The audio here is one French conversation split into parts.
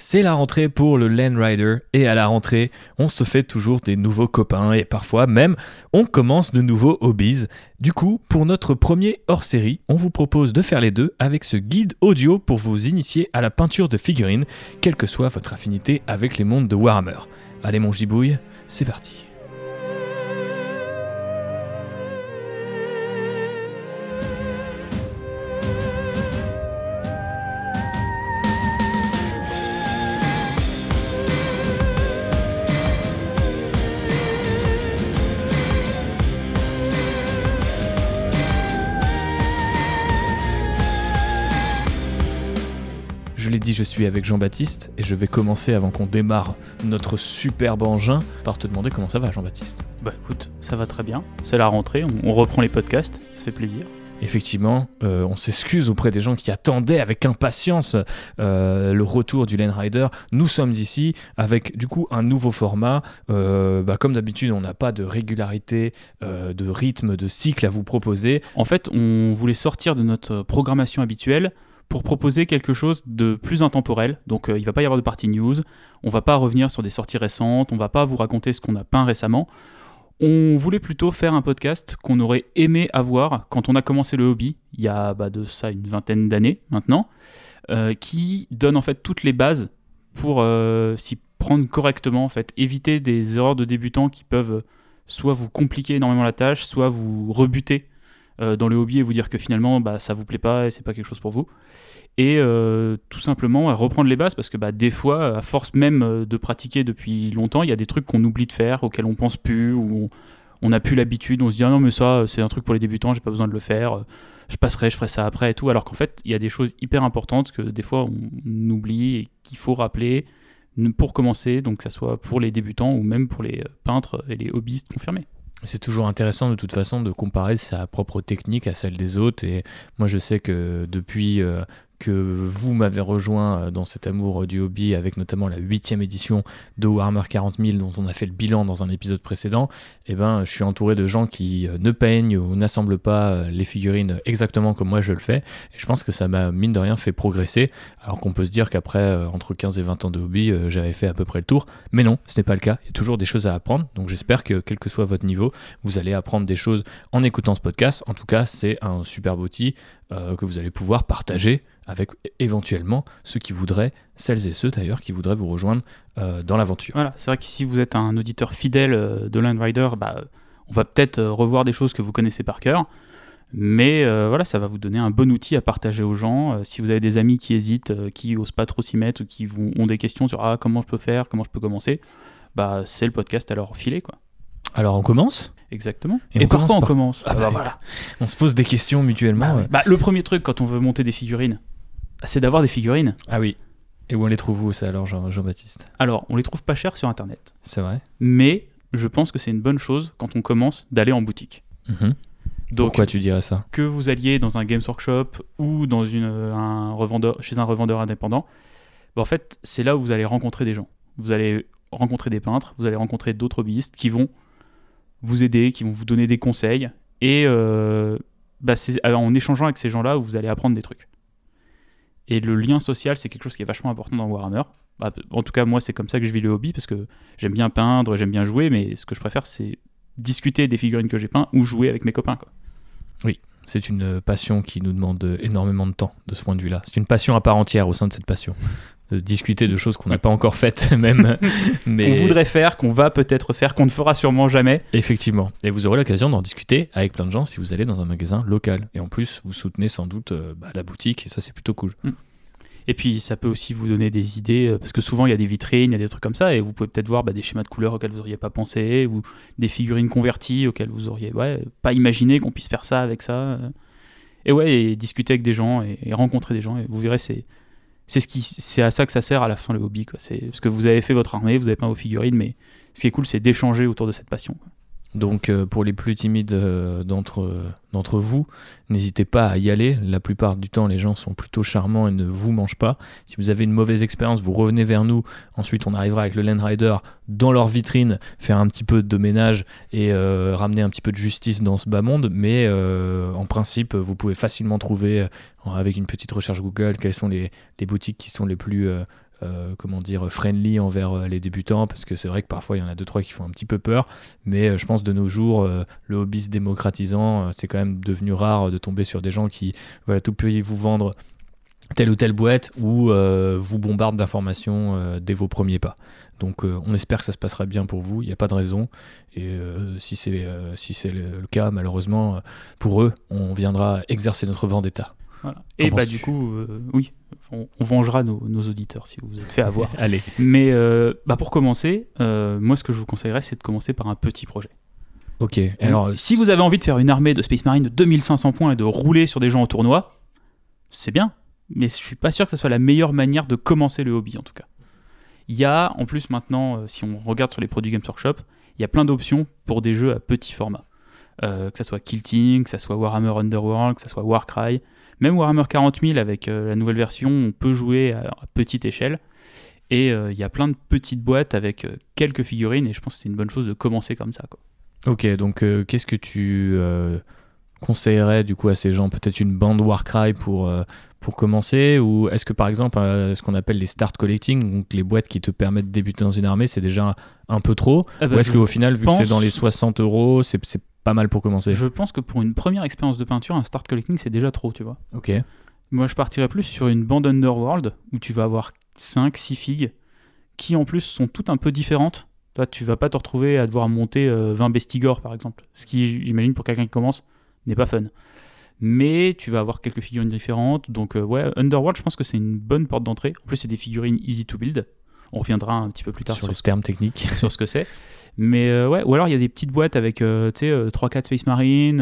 C'est la rentrée pour le Land Rider et à la rentrée, on se fait toujours des nouveaux copains et parfois même on commence de nouveaux hobbies. Du coup, pour notre premier hors-série, on vous propose de faire les deux avec ce guide audio pour vous initier à la peinture de figurines, quelle que soit votre affinité avec les mondes de Warhammer. Allez mon gibouille, c'est parti. Je suis avec Jean-Baptiste et je vais commencer avant qu'on démarre notre superbe engin par te demander comment ça va Jean-Baptiste. Bah écoute, ça va très bien. C'est la rentrée, on, on reprend les podcasts, ça fait plaisir. Effectivement, euh, on s'excuse auprès des gens qui attendaient avec impatience euh, le retour du Lane Rider. Nous sommes ici avec du coup un nouveau format. Euh, bah, comme d'habitude, on n'a pas de régularité, de rythme, de cycle à vous proposer. En fait, on voulait sortir de notre programmation habituelle pour proposer quelque chose de plus intemporel. Donc euh, il va pas y avoir de partie news, on va pas revenir sur des sorties récentes, on va pas vous raconter ce qu'on a peint récemment. On voulait plutôt faire un podcast qu'on aurait aimé avoir quand on a commencé le hobby, il y a bah, de ça une vingtaine d'années maintenant, euh, qui donne en fait toutes les bases pour euh, s'y prendre correctement, en fait, éviter des erreurs de débutants qui peuvent euh, soit vous compliquer énormément la tâche, soit vous rebuter euh, dans le hobby et vous dire que finalement bah, ça vous plaît pas et c'est pas quelque chose pour vous. Et euh, tout simplement reprendre les bases parce que bah, des fois, à force même euh, de pratiquer depuis longtemps, il y a des trucs qu'on oublie de faire, auxquels on pense plus, ou on- n'a plus l'habitude, on se dit ah non mais ça c'est un truc pour les débutants, j'ai pas besoin de le faire, je passerai, je ferai ça après et tout. Alors qu'en fait, il y a des choses hyper importantes que des fois on oublie et qu'il faut rappeler pour commencer, donc que ça soit pour les débutants ou même pour les peintres et les hobbyistes confirmés. C'est toujours intéressant de toute façon de comparer sa propre technique à celle des autres. Et moi, je sais que depuis euh, que vous m'avez rejoint euh, dans cet amour euh, du hobby, avec notamment la huitième édition de Warhammer 40 000 dont on a fait le bilan dans un épisode précédent, eh ben, je suis entouré de gens qui euh, ne peignent ou n'assemblent pas les figurines exactement comme moi je le fais. Et je pense que ça m'a, mine de rien, fait progresser. Alors qu'on peut se dire qu'après, entre 15 et 20 ans de hobby, j'avais fait à peu près le tour. Mais non, ce n'est pas le cas. Il y a toujours des choses à apprendre. Donc j'espère que, quel que soit votre niveau, vous allez apprendre des choses en écoutant ce podcast. En tout cas, c'est un superbe outil que vous allez pouvoir partager avec éventuellement ceux qui voudraient, celles et ceux d'ailleurs, qui voudraient vous rejoindre euh, dans l'aventure. Voilà, c'est vrai que si vous êtes un auditeur fidèle euh, de Land Rider, bah, on va peut-être euh, revoir des choses que vous connaissez par cœur. Mais euh, voilà, ça va vous donner un bon outil à partager aux gens. Euh, si vous avez des amis qui hésitent, qui osent pas trop s'y mettre, ou qui ont des questions sur ah, comment je peux faire, comment je peux commencer, bah, c'est le podcast à leur filer. Quoi. Alors on commence? Exactement. Et Et, on par commence quoi on par- commence? Ah Ah bah, bah voilà. On se pose des questions mutuellement. Bah, ouais. ouais. Bah, le premier truc quand on veut monter des figurines, c'est d'avoir des figurines. Ah oui. Et où on les trouve où ça alors, Jean- Jean-Baptiste? Alors, on les trouve pas chères sur Internet. C'est vrai Mais je pense que c'est une bonne chose quand on commence d'aller en boutique. Mhm. Donc, Pourquoi tu dirais ça? que vous alliez dans un Games Workshop ou dans une, euh, un revendeur, chez un revendeur indépendant, bah, en fait, c'est là où vous allez rencontrer des gens. Vous allez rencontrer des peintres, vous allez rencontrer d'autres hobbyistes qui vont vous aider, qui vont vous donner des conseils. Et euh, bah, c'est alors, en échangeant avec ces gens-là vous allez apprendre des trucs. Et le lien social, c'est quelque chose qui est vachement important dans Warhammer. Bah, en tout cas, moi, c'est comme ça que je vis le hobby parce que j'aime bien peindre, j'aime bien jouer, mais ce que je préfère, c'est discuter des figurines que j'ai peintes ou jouer avec mes copains. Quoi. C'est une euh, passion qui nous demande euh, énormément de temps de ce point de vue-là. C'est une passion à part entière au sein de cette passion. De discuter de choses qu'on n'a pas encore faites même. Mais qu'on voudrait faire, qu'on va peut-être faire, qu'on ne fera sûrement jamais. effectivement. Et vous aurez l'occasion d'en discuter avec plein de gens si vous allez dans un magasin local. Et en plus, vous soutenez sans doute euh, bah, la boutique et ça c'est plutôt cool. Et puis ça peut aussi vous donner des idées, euh, parce que souvent il y a des vitrines, il y a des trucs comme ça, et vous pouvez peut-être voir bah, des schémas de couleurs auxquels vous n'auriez pas pensé, ou des figurines converties auxquelles vous auriez ouais, pas imaginé qu'on puisse faire ça avec ça. Et ouais, et discuter avec des gens et, et rencontrer des gens, et vous verrez, c'est c'est ce qui c'est à ça que ça sert à la fin le hobby quoi. C'est parce que vous avez fait votre armée, vous avez peint vos figurines, mais ce qui est cool, c'est d'échanger autour de cette passion. Donc euh, pour les plus timides euh, d'entre vous, n'hésitez pas à y aller. La plupart du temps, les gens sont plutôt charmants et ne vous mangent pas. Si vous avez une mauvaise expérience, vous revenez vers nous. Ensuite, on arrivera avec le Land Rider dans leur vitrine, faire un petit peu de ménage et euh, ramener un petit peu de justice dans ce bas monde. Mais en principe, vous pouvez facilement trouver, avec une petite recherche Google, quelles sont les boutiques qui sont les plus... euh, euh, comment dire, friendly envers euh, les débutants, parce que c'est vrai que parfois il y en a deux trois qui font un petit peu peur, mais je pense de nos jours, le hobby se démocratisant, c'est quand même devenu rare de tomber sur des gens qui veulent tout pays vous vendre telle ou telle boîte ou vous bombarde d'informations dès vos premiers pas. Donc on espère que ça se passera bien pour vous, il n'y a pas de raison. Et si c'est si c'est le, cas, malheureusement, pour eux, on viendra exercer notre vendetta. Et bah du coup, euh, oui, on, vengera nos, auditeurs si vous êtes fait avoir. Allez. Mais euh, bah pour commencer, euh, moi ce que je vous conseillerais, c'est de commencer par un petit projet. Ok. Alors, si vous avez envie de faire une armée de Space Marine de 2500 points et de rouler sur des gens au tournoi, c'est bien. Mais je suis pas sûr que ce soit la meilleure manière de commencer le hobby en tout cas. Il y a en plus maintenant, si on regarde sur les produits Games Workshop, il y a plein d'options pour des jeux à petit format. que ça soit Kill Team, que ça soit Warhammer Underworld, que ça soit Warcry. Même Warhammer 40 000 avec euh, la nouvelle version, on peut jouer à, petite échelle. Et euh, il y a plein de petites boîtes avec euh, quelques figurines, et je pense que c'est une bonne chose de commencer comme ça. Quoi. Ok, donc qu'est-ce que tu conseillerais du coup à ces gens? Peut-être une bande Warcry pour, pour commencer? Ou est-ce que par exemple, ce qu'on appelle les start collecting, donc les boîtes qui te permettent de débuter dans une armée, c'est déjà un peu trop? Ah bah, Ou est-ce qu'au final, vu que c'est dans les 60 euros, c'est pas mal pour commencer. Je pense que pour une première expérience de peinture, un start collecting, c'est déjà trop, tu vois. Ok. Moi, je partirais plus sur une bande Underworld où tu vas avoir 5, 6 figues qui en plus sont toutes un peu différentes. Toi, tu vas pas te retrouver à devoir monter 20 euh, Bestigor par exemple. Ce qui, j'imagine, pour quelqu'un qui commence, n'est pas fun. Mais tu vas avoir quelques figurines différentes. Donc, euh, ouais, Underworld, je pense que c'est une bonne porte d'entrée. En plus, c'est des figurines easy to build. On reviendra un petit peu plus tard sur, le terme technique. sur ce que c'est. Mais euh, ouais, ou alors il y a des petites boîtes avec, euh, tu sais, 3-4 euh, Space Marine.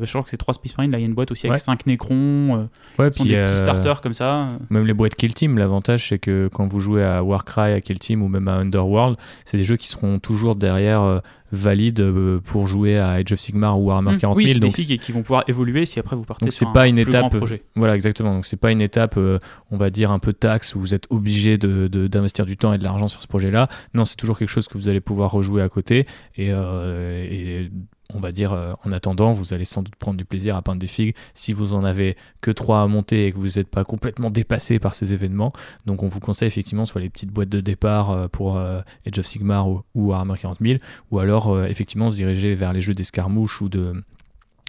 je crois que c'est 3 Space Marine. Là, il y a une boîte aussi avec 5 Necrons. ouais, puis des petits starters comme ça. Même les boîtes Kill Team, l'avantage c'est que quand vous jouez à Warcry, à Kill Team ou même à Underworld, c'est des jeux qui seront toujours derrière valide euh, pour jouer à Age of Sigmar ou Warhammer 40 000. Oui, donc des qui vont pouvoir évoluer si après vous partez c'est pas une étape. Projet. Voilà, exactement. Donc c'est pas une étape, euh, on va dire un peu taxe où vous êtes obligé de, d'investir du temps et de l'argent sur ce projet-là. Non, c'est toujours quelque chose que vous allez pouvoir rejouer à côté et, euh, et on va dire, euh, en attendant, vous allez sans doute prendre du plaisir à peindre des figues si vous en avez que trois à monter et que vous n'êtes pas complètement dépassé par ces événements. Donc on vous conseille effectivement soit les petites boîtes de départ euh, pour euh, Age of Sigmar ou, ou Warhammer 40 000, ou alors effectivement se diriger vers les jeux d'escarmouche ou de...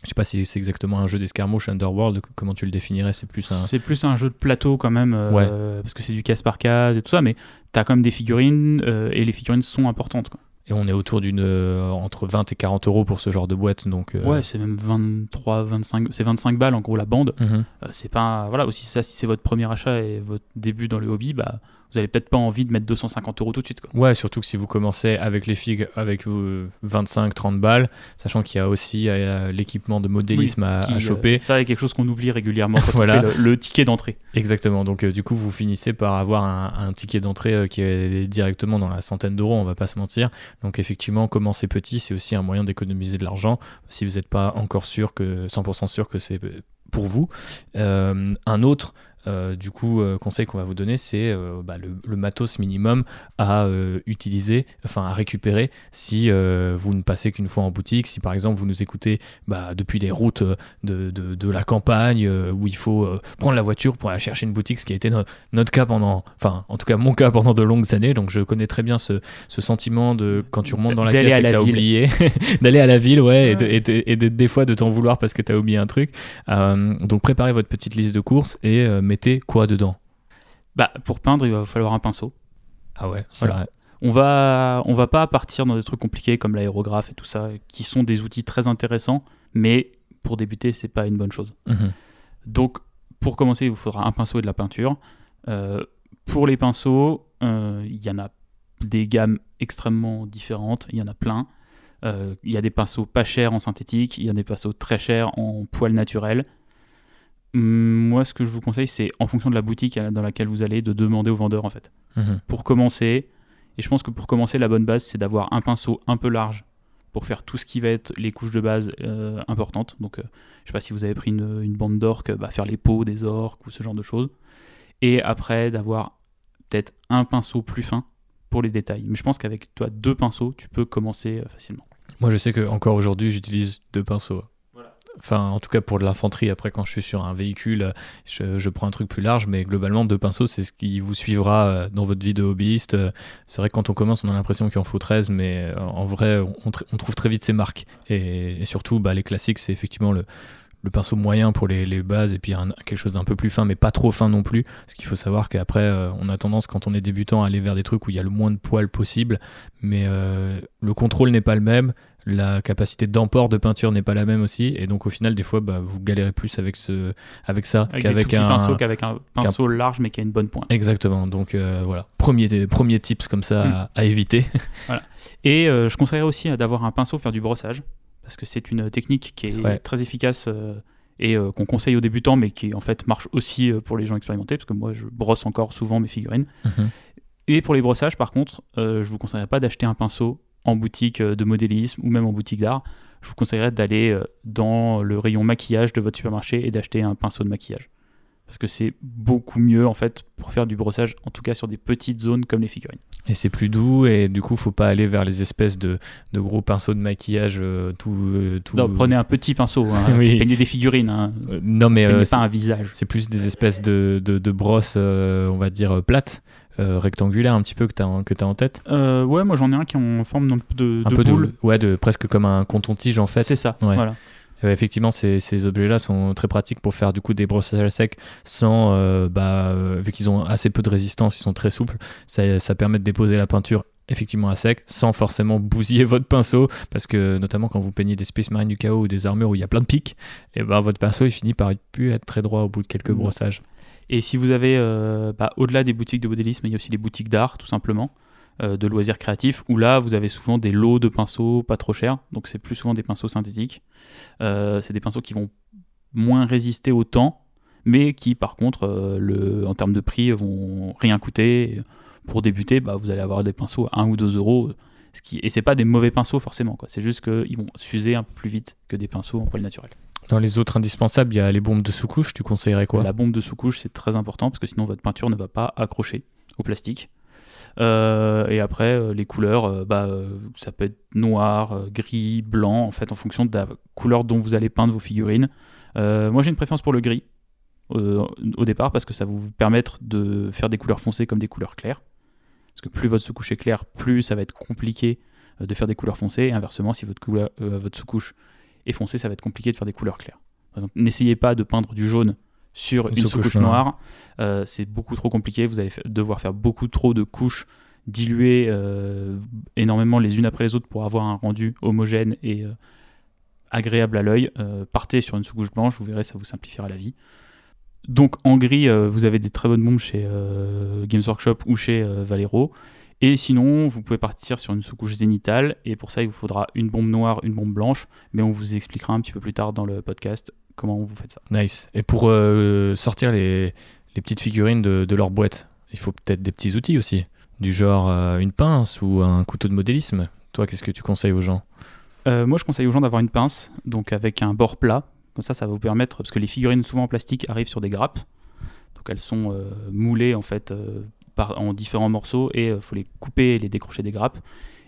Je sais pas si c'est exactement un jeu d'escarmouche Underworld, comment tu le définirais C'est plus un... C'est plus un jeu de plateau quand même, parce que c'est du casse par case et tout ça, mais tu as quand même des figurines, et les figurines sont importantes. Quoi. Et on est autour d'une euh, entre 20 et 40 euros pour ce genre de boîte. Donc, euh, Ouais, c'est même 23, 25, c'est 25 balles en gros la bande. Mhm. Euh, c'est pas. Voilà, aussi ça, si c'est votre premier achat et votre début dans le hobby, bah vous n'avez peut-être pas envie de mettre 250 euros tout de suite. Quoi. Ouais, surtout que si vous commencez avec les figues avec 25-30 balles, sachant qu'il y a aussi l'équipement de modélisme à, choper. ça, c'est quelque chose qu'on oublie régulièrement quand voilà. on fait le, ticket d'entrée. Exactement. Donc, du coup, vous finissez par avoir un, un ticket d'entrée qui est directement dans la centaine d'euros, on va pas se mentir. Donc effectivement, commencer petit, c'est aussi un moyen d'économiser de l'argent si vous n'êtes pas encore sûr que 100% sûr que c'est pour vous. Euh, un autre euh, du coup, euh, conseil qu'on va vous donner, c'est euh, bah, le, matos minimum à utiliser, enfin à récupérer si vous ne passez qu'une fois en boutique. Si par exemple vous nous écoutez bah, depuis les routes de, de, la campagne où il faut prendre la voiture pour aller chercher une boutique, ce qui a été notre cas pendant, enfin en tout cas mon cas pendant de longues années. Donc je connais très bien ce, ce sentiment de quand tu remontes dans la caisse et que tu as oublié, d'aller à la ville, ouais, et, et, des fois de t'en vouloir parce que tu as oublié un truc. donc préparez votre petite liste de courses et mettez quoi dedans Bah pour peindre, il va falloir un pinceau. Ah ouais, c'est vrai. On va, on va pas partir dans des trucs compliqués comme l'aérographe et tout ça, qui sont des outils très intéressants, mais pour débuter, c'est pas une bonne chose. Mhm. Donc, pour commencer, il vous faudra un pinceau et de la peinture. Euh, pour les pinceaux, euh, il y en a des gammes extrêmement différentes, il y en a plein. Euh, il y a des pinceaux pas chers en synthétique, il y a des pinceaux très chers en poil naturel, moi, ce que je vous conseille, c'est en fonction de la boutique dans laquelle vous allez, de demander au vendeur en fait. Mhm. Pour commencer, et je pense que pour commencer, la bonne base, c'est d'avoir un pinceau un peu large pour faire tout ce qui va être les couches de base euh, importantes. Donc, euh, je sais pas si vous avez pris une, bande d'orques, bah, faire les peaux des orques ou ce genre de choses. Et après, d'avoir peut-être un pinceau plus fin pour les détails. Mais je pense qu'avec toi deux pinceaux, tu peux commencer euh, facilement. Moi, je sais que encore aujourd'hui, j'utilise deux pinceaux enfin en tout cas pour de l'infanterie, après quand je suis sur un véhicule, je, prends un truc plus large, mais globalement deux pinceaux c'est ce qui vous suivra euh, dans votre vie de hobbyiste. Euh, c'est vrai que quand on commence on a l'impression qu'il en faut 13, mais en vrai on, trouve très vite ses marques. Et, surtout bah, les classiques c'est effectivement le, pinceau moyen pour les, bases et puis quelque chose d'un peu plus fin mais pas trop fin non plus parce qu'il faut savoir qu'après on a tendance quand on est débutant à aller vers des trucs où il y a le moins de poils possible mais le contrôle n'est pas le même la capacité d'emport de peinture n'est pas la même aussi. Et donc au final des fois bah, vous galérez plus avec ce avec ça qu'avec un pinceau qu'avec un pinceau large mais qui a une bonne pointe. Exactement. Donc euh, voilà. Premier premier tips comme ça hmm. à, éviter. Voilà. et euh, je conseillerais aussi d'avoir un pinceau pour faire du brossage parce que c'est une technique qui est très efficace euh, et qu'on conseille aux débutants mais qui en fait marche aussi pour les gens expérimentés parce que moi je brosse encore souvent mes figurines. Mhm. et pour les brossages par contre je vous conseillerais pas d'acheter un pinceau en boutique euh, de modélisme ou même en boutique d'art, je vous conseillerais d'aller euh, dans le rayon maquillage de votre supermarché et d'acheter un pinceau de maquillage. Parce que c'est beaucoup mieux en fait pour faire du brossage, en tout cas sur des petites zones comme les figurines. Et c'est plus doux et du coup faut pas aller vers les espèces de, de gros pinceaux de maquillage euh, tout, tout, Non, prenez un petit pinceau, hein, oui. peignez des figurines. Hein. non mais pas un visage. C'est plus des espèces de, de, de brosses, on va dire plates euh, rectangulaire un petit peu que tu as, que as en tête euh, Ouais, moi j'en ai un qui est en forme de, de, un peu boule. De, ouais, de, presque comme un conton-tige en fait. C'est ça, voilà. effectivement, ces, ces objets-là sont très pratiques pour faire du coup des brossages à sec sans, euh, bah, vu qu'ils ont assez peu de résistance, ils sont très souples, ça, ça permet de déposer la peinture effectivement à sec sans forcément bousiller votre pinceau parce que notamment quand vous peignez des Space Marines du chaos ou des armures où il y a plein de pics et ben votre pinceau il finit par plus être très droit au bout de quelques brossages et si vous avez, euh, bah, au-delà des boutiques de modélisme, il y a aussi les boutiques d'art, tout simplement, euh, de loisirs créatifs, où là, vous avez souvent des lots de pinceaux pas trop chers. Donc, c'est plus souvent des pinceaux synthétiques. Euh, c'est des pinceaux qui vont moins résister au temps, mais qui, par contre, en termes de prix, vont rien coûter. Pour débuter, bah, vous allez avoir des pinceaux à 1 ou 2 euros. Ce qui... Et c'est pas des mauvais pinceaux forcément, c'est juste qu'ils vont s'user un peu plus vite que des pinceaux en poil naturel. Dans les autres indispensables, il y a les bombes de sous-couche. Tu conseillerais quoi? La bombe de sous-couche, c'est très important parce que sinon votre peinture ne va pas accrocher au plastique. Euh, et après, euh, les couleurs, euh, bah, ça peut être noir, gris, blanc, en fait, en fonction de la couleur dont vous allez peindre vos figurines. moi, j'ai une préférence pour le gris au départ parce que ça va vous permettre de faire des couleurs foncées comme des couleurs claires. Parce que plus votre sous-couche est claire, plus ça va être compliqué de faire des couleurs foncées. Et inversement, si votre, votre sous-couche et foncé, ça va être compliqué de faire des couleurs claires. Par exemple, n'essayez pas de peindre du jaune sur une, sous-couche noire. Euh, c'est beaucoup trop compliqué. Vous allez devoir faire beaucoup trop de couches diluées euh, énormément les unes après les autres pour avoir un rendu homogène et euh, agréable à l'œil. partez sur une sous-couche blanche, vous verrez, ça vous simplifiera la vie. Donc en gris, vous avez des très bonnes bombes chez Games Workshop ou chez Valero. Et sinon, vous pouvez partir sur une sous-couche zénitale, et pour ça, il vous faudra une bombe noire, une bombe blanche, mais on vous expliquera un petit peu plus tard dans le podcast comment vous faites ça. Nice. Et pour euh, sortir les, les, petites figurines de, de, leur boîte, il faut peut-être des petits outils aussi, du genre euh, une pince ou un couteau de modélisme. Toi, qu'est-ce que tu conseilles aux gens? Euh, Moi, je conseille aux gens d'avoir une pince, donc avec un bord plat. Comme ça, ça va vous permettre, parce que les figurines souvent en plastique arrivent sur des grappes, donc elles sont moulées en fait en différents morceaux et il euh, faut les couper et les décrocher des grappes.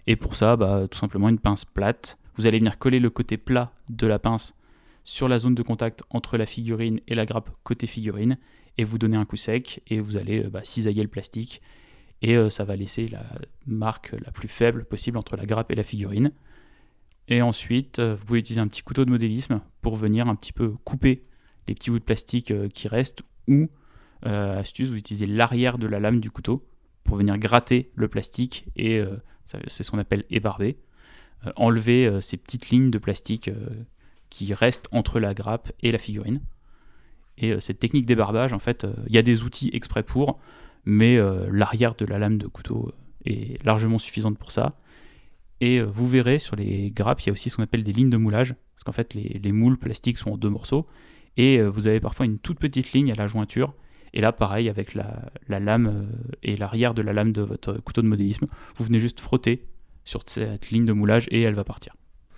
Et pour ça, bah, tout simplement une pince plate. Vous allez venir coller le côté plat de la pince sur la zone de contact entre la figurine et la grappe côté figurine et vous donner un coup sec et vous allez euh, bah, cisailler le plastique et euh, ça va laisser la marque la plus faible possible entre la grappe et la figurine. Et ensuite, vous pouvez utiliser un petit couteau de modélisme pour venir un petit peu couper les petits bouts de plastique qui restent ou euh, astuce, vous utilisez l'arrière de la lame du couteau pour venir gratter le plastique et euh, c'est ce qu'on appelle ébarber. Euh, enlever ces petites lignes de plastique qui restent entre la grappe et la figurine. Et cette technique débarbage, en fait, il y a des outils exprès pour, mais l'arrière de la lame de couteau est largement suffisante pour ça. Et vous verrez sur les grappes, il y a aussi ce qu'on appelle des lignes de moulage, parce qu'en fait les, les, moules plastiques sont en deux morceaux, et vous avez parfois une toute petite ligne à la jointure et là, pareil, avec la, lame euh, et l'arrière de la lame de votre couteau de modélisme, vous venez juste frotter sur cette ligne de moulage et elle va partir.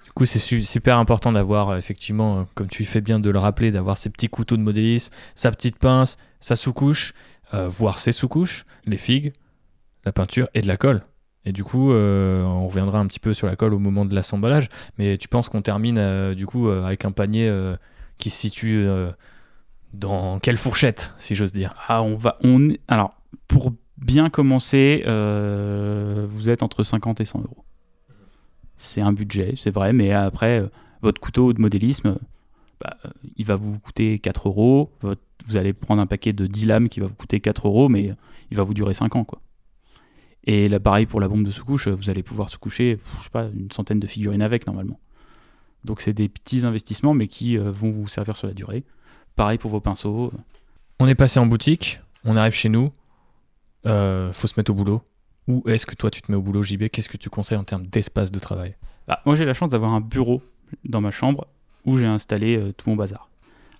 Du coup, c'est super important d'avoir, euh, effectivement, euh, comme tu fais bien de le rappeler, d'avoir ces petits couteaux de modélisme, sa petite pince, sa sous-couche, voire ses sous-couches, les figues, la peinture et de la colle. Et du coup, euh, on reviendra un petit peu sur la colle au moment de l'assemblage. Mais tu penses qu'on termine euh, du coup euh, avec un panier qui se situe dans quelle fourchette, si j'ose dire? Ah, on va. On... Alors, pour bien commencer, vous êtes entre 50 et 100 euros. C'est un budget, c'est vrai, mais après, votre couteau de modélisme, bah, il va vous coûter 4 euros. Vous allez prendre un paquet de 10 lames qui va vous coûter 4 euros, mais il va vous durer 5 ans. Quoi. Et là, pareil pour la bombe de sous-couche, vous allez pouvoir se coucher, je sais pas, une centaine de figurines avec normalement. Donc, c'est des petits investissements, mais qui euh, vont vous servir sur la durée. Pareil pour vos pinceaux. On est passé en boutique, on arrive chez nous, euh, faut se mettre au boulot. Ou est-ce que toi tu te mets au boulot JB Qu'est-ce que tu conseilles en termes d'espace de travail? Bah, moi, j'ai la chance d'avoir un bureau dans ma chambre où j'ai installé euh, tout mon bazar.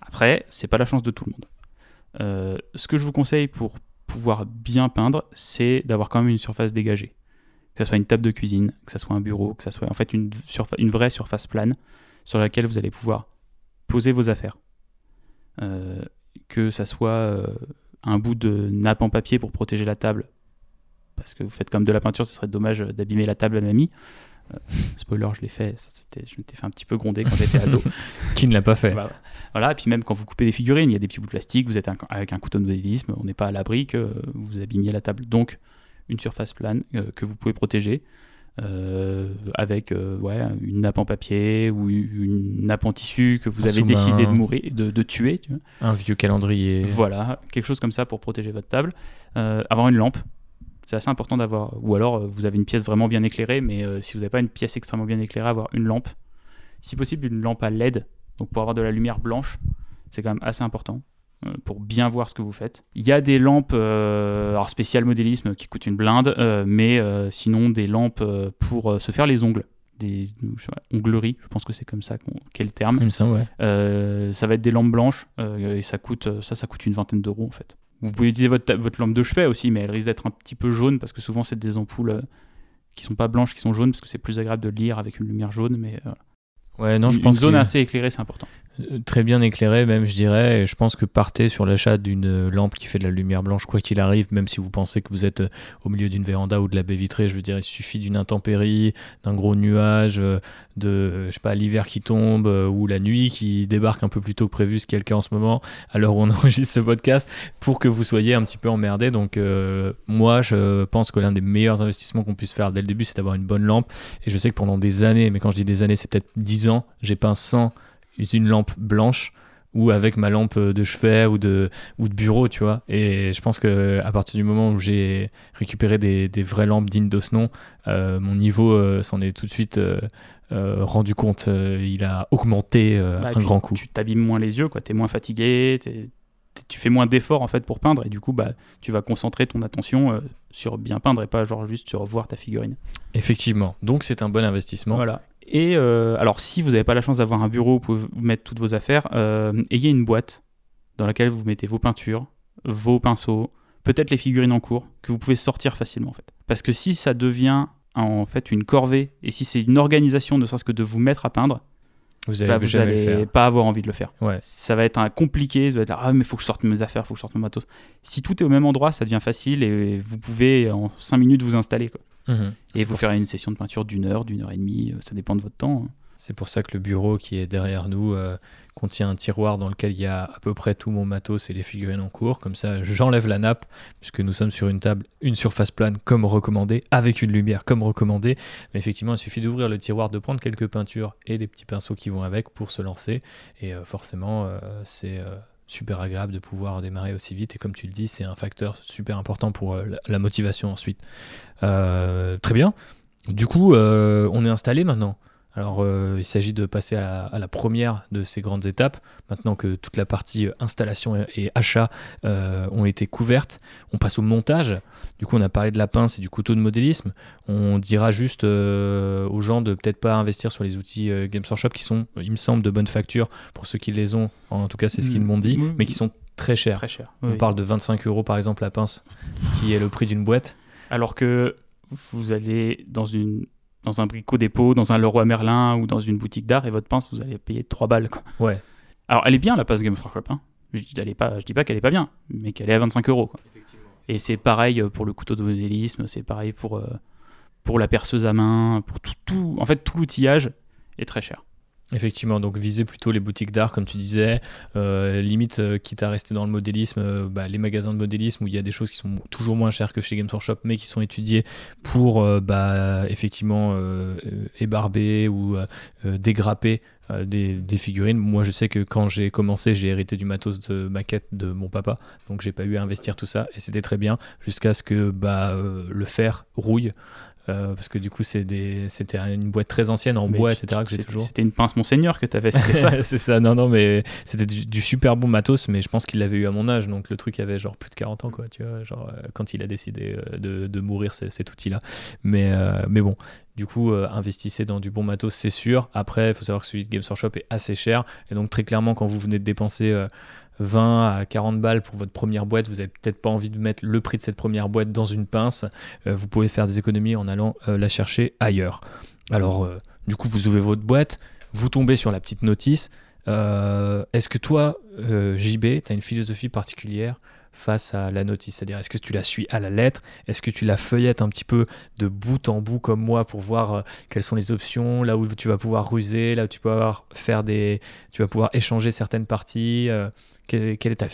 Après, c'est pas la chance de tout le monde. Euh, ce que je vous conseille pour pouvoir bien peindre, c'est d'avoir quand même une surface dégagée. Que ce soit une table de cuisine, que ce soit un bureau, que ce soit en fait une, une vraie surface plane sur laquelle vous allez pouvoir poser vos affaires. Euh, que ça soit euh, un bout de nappe en papier pour protéger la table, parce que vous faites comme de la peinture, ce serait dommage d'abîmer la table à mamie. Euh, spoiler, je l'ai fait, ça, c'était- je m'étais fait un petit peu gronder quand j'étais ado. Qui ne l'a pas fait voilà, et puis même quand vous coupez des figurines, il y a des petits bouts de plastique, vous êtes un- avec un couteau de modélisme, on n'est pas à l'abri que vous abîmiez la table. Donc, une surface plane euh, que vous pouvez protéger euh, avec euh, ouais, une nappe en papier ou une nappe en tissu que vous Un avez décidé de, mourir, de, de tuer. tu vois. Un vieux calendrier. Voilà, quelque chose comme ça pour protéger votre table. Euh, avoir une lampe, c'est assez important d'avoir. Ou alors, euh, vous avez une pièce vraiment bien éclairée, mais euh, si vous n'avez pas une pièce extrêmement bien éclairée, avoir une lampe. Si possible, une lampe à LED, donc pour avoir de la lumière blanche, c'est quand même assez important euh, pour bien voir ce que vous faites. Il y a des lampes, euh, alors spécial modélisme, qui coûtent une blinde, mais sinon des lampes pour se faire les ongles. Des ongleries, je pense que c'est comme ça qu'est le terme. Ouais. Euh, ça va être des lampes blanches euh, et ça coûte ça ça coûte une vingtaine d'euros en fait. Vous pouvez utiliser votre, lampe de chevet aussi, mais elle risque d'être un petit peu jaune parce que souvent c'est des ampoules euh, qui sont pas blanches, qui sont jaunes parce que c'est plus agréable de lire avec une lumière jaune. Mais euh, Ouais, non, je pense une zone que- assez éclairée, c'est important. Très bien éclairé même je dirais. Et je pense que partez sur l'achat d'une lampe qui fait de la lumière blanche quoi qu'il arrive même si vous pensez que vous êtes euh, au milieu d'une véranda ou de la baie vitrée. Je veux dire il suffit d'une intempérie d'un gros nuage euh, de je sais pas l'hiver qui tombe euh, ou la nuit qui débarque un peu plus tôt que prévu ce qui est le cas en ce moment à l'heure où on enregistre ce podcast pour que vous soyez un petit peu emmerdé donc moi je pense que l'un des meilleurs investissements qu'on puisse faire dès le début c'est d'avoir une bonne lampe. Et je sais que pendant des années mais quand je dis des années c'est peut-être 10 ans j'ai peint sans une lampe blanche ou avec ma lampe de chevet ou de, ou de bureau, tu vois. Et je pense que à partir du moment où j'ai récupéré des, des vraies lampes dignes de ce nom, euh, mon niveau euh, s'en est tout de suite euh, rendu compte. Il a augmenté Bah, un puis, grand coup. Tu t'abîmes moins les yeux, quoi. T'es moins fatigué, tu fais moins d'efforts en fait pour peindre et du coup bah tu vas concentrer ton attention sur bien peindre et pas genre juste sur voir ta figurine. Effectivement. Donc c'est un bon investissement. Voilà. Et euh, alors, si vous n'avez pas la chance d'avoir un bureau où vous pouvez mettre toutes vos affaires, euh, ayez une boîte dans laquelle vous mettez vos peintures, vos pinceaux, peut-être les figurines en cours, que vous pouvez sortir facilement en fait. Parce que si ça devient en fait une corvée, et si c'est une organisation ne serait-ce que de vous mettre à peindre, Vous allez bah, vous faire. pas avoir envie de le faire. Ouais. Ça va être un compliqué, vous allez dire ah mais faut que je sorte mes affaires, faut que je sorte mon matos. Si tout est au même endroit, ça devient facile et vous pouvez en 5 minutes vous installer quoi. Mhm. Et vous faire une session de peinture d'une heure, d'une heure et demie, euh, ça dépend de votre temps. hein. C'est pour ça que le bureau qui est derrière nous euh, contient un tiroir dans lequel il y a à peu près tout mon matos et les figurines en cours. Comme ça, j'enlève la nappe, puisque nous sommes sur une table, une surface plane comme recommandé, avec une lumière comme recommandé. Mais effectivement, il suffit d'ouvrir le tiroir, de prendre quelques peintures et les petits pinceaux qui vont avec pour se lancer. Et euh, forcément, euh, c'est super agréable de pouvoir démarrer aussi vite. Et comme tu le dis, c'est un facteur super important pour la, motivation ensuite. Très bien. Du coup, on est installé maintenant. Alors, euh, il s'agit de passer à la, à la première de ces grandes étapes. Maintenant que toute la partie euh, installation et, et achat euh, ont été couvertes, on passe au montage. Du coup, on a parlé de la pince et du couteau de modélisme. On dira juste euh, aux gens de peut-être pas investir sur les outils Games Workshop qui sont, il me semble, de bonne facture pour ceux qui les ont. En tout cas, c'est ce qu'ils Mm. m'ont dit, Oui. mais qui sont très chers. Très cher. On parle de 25 euros par exemple la pince, ce qui est le prix d'une boîte. Alors que vous allez dans une dans un bricot dépôt, dans un Leroy Merlin ou dans une boutique d'art et votre pince, vous allez payer 3 balles. quoi. Ouais. Alors elle est bien la pince Games Workshop. Hein. Je dis, elle est pas, je dis pas qu'elle est pas bien, mais qu'elle est à 25 euros. quoi. Et c'est pareil euh, pour le couteau de modélisme, c'est pareil pour, euh, pour la perceuse à main, pour tout, tout en fait tout l'outillage est très cher. Effectivement, donc viser plutôt les boutiques d'art, comme tu disais, euh, limite, euh, quitte à rester dans le modélisme, euh, bah, les magasins de modélisme où il y a des choses qui sont toujours moins chères que chez Games Workshop, mais qui sont étudiées pour bah, effectivement ébarber ou dégrapper des, figurines. Moi, je sais que quand j'ai commencé, j'ai hérité du matos de maquette de mon papa, donc j'ai pas eu à investir tout ça, et c'était très bien, jusqu'à ce que bah, le fer rouille. Euh, parce que du coup c'était une boîte très ancienne en bois, etc. toujours. C'était une pince Monseigneur que tu avais, c'était ça C'est ça, non, non, mais c'était du, super bon matos, mais je pense qu'il l'avait eu à mon âge, donc le truc avait genre plus de 40 ans, quoi, tu vois, genre euh, quand il a décidé euh, de, de mourir cet outil-là. Mais, mais bon, du coup, investissez dans du bon matos, c'est sûr. Après, il faut savoir que celui de Games Workshop est assez cher, et donc très clairement, quand vous venez de dépenser 20 à 40 balles pour votre première boîte, vous n'avez peut-être pas envie de mettre le prix de cette première boîte dans une pince, euh, vous pouvez faire des économies en allant euh, la chercher ailleurs. Alors, euh, du coup, vous ouvrez votre boîte, vous tombez sur la petite notice. Est-ce que toi, JB, tu as une philosophie particulière face à la notice? C'est-à-dire, est-ce que tu la suis à la lettre? Est-ce que tu la feuillettes un petit peu de bout en bout comme moi pour voir quelles sont les options, là où tu vas pouvoir ruser, là où tu vas pouvoir faire des, tu vas pouvoir échanger certaines parties quelle, est ta,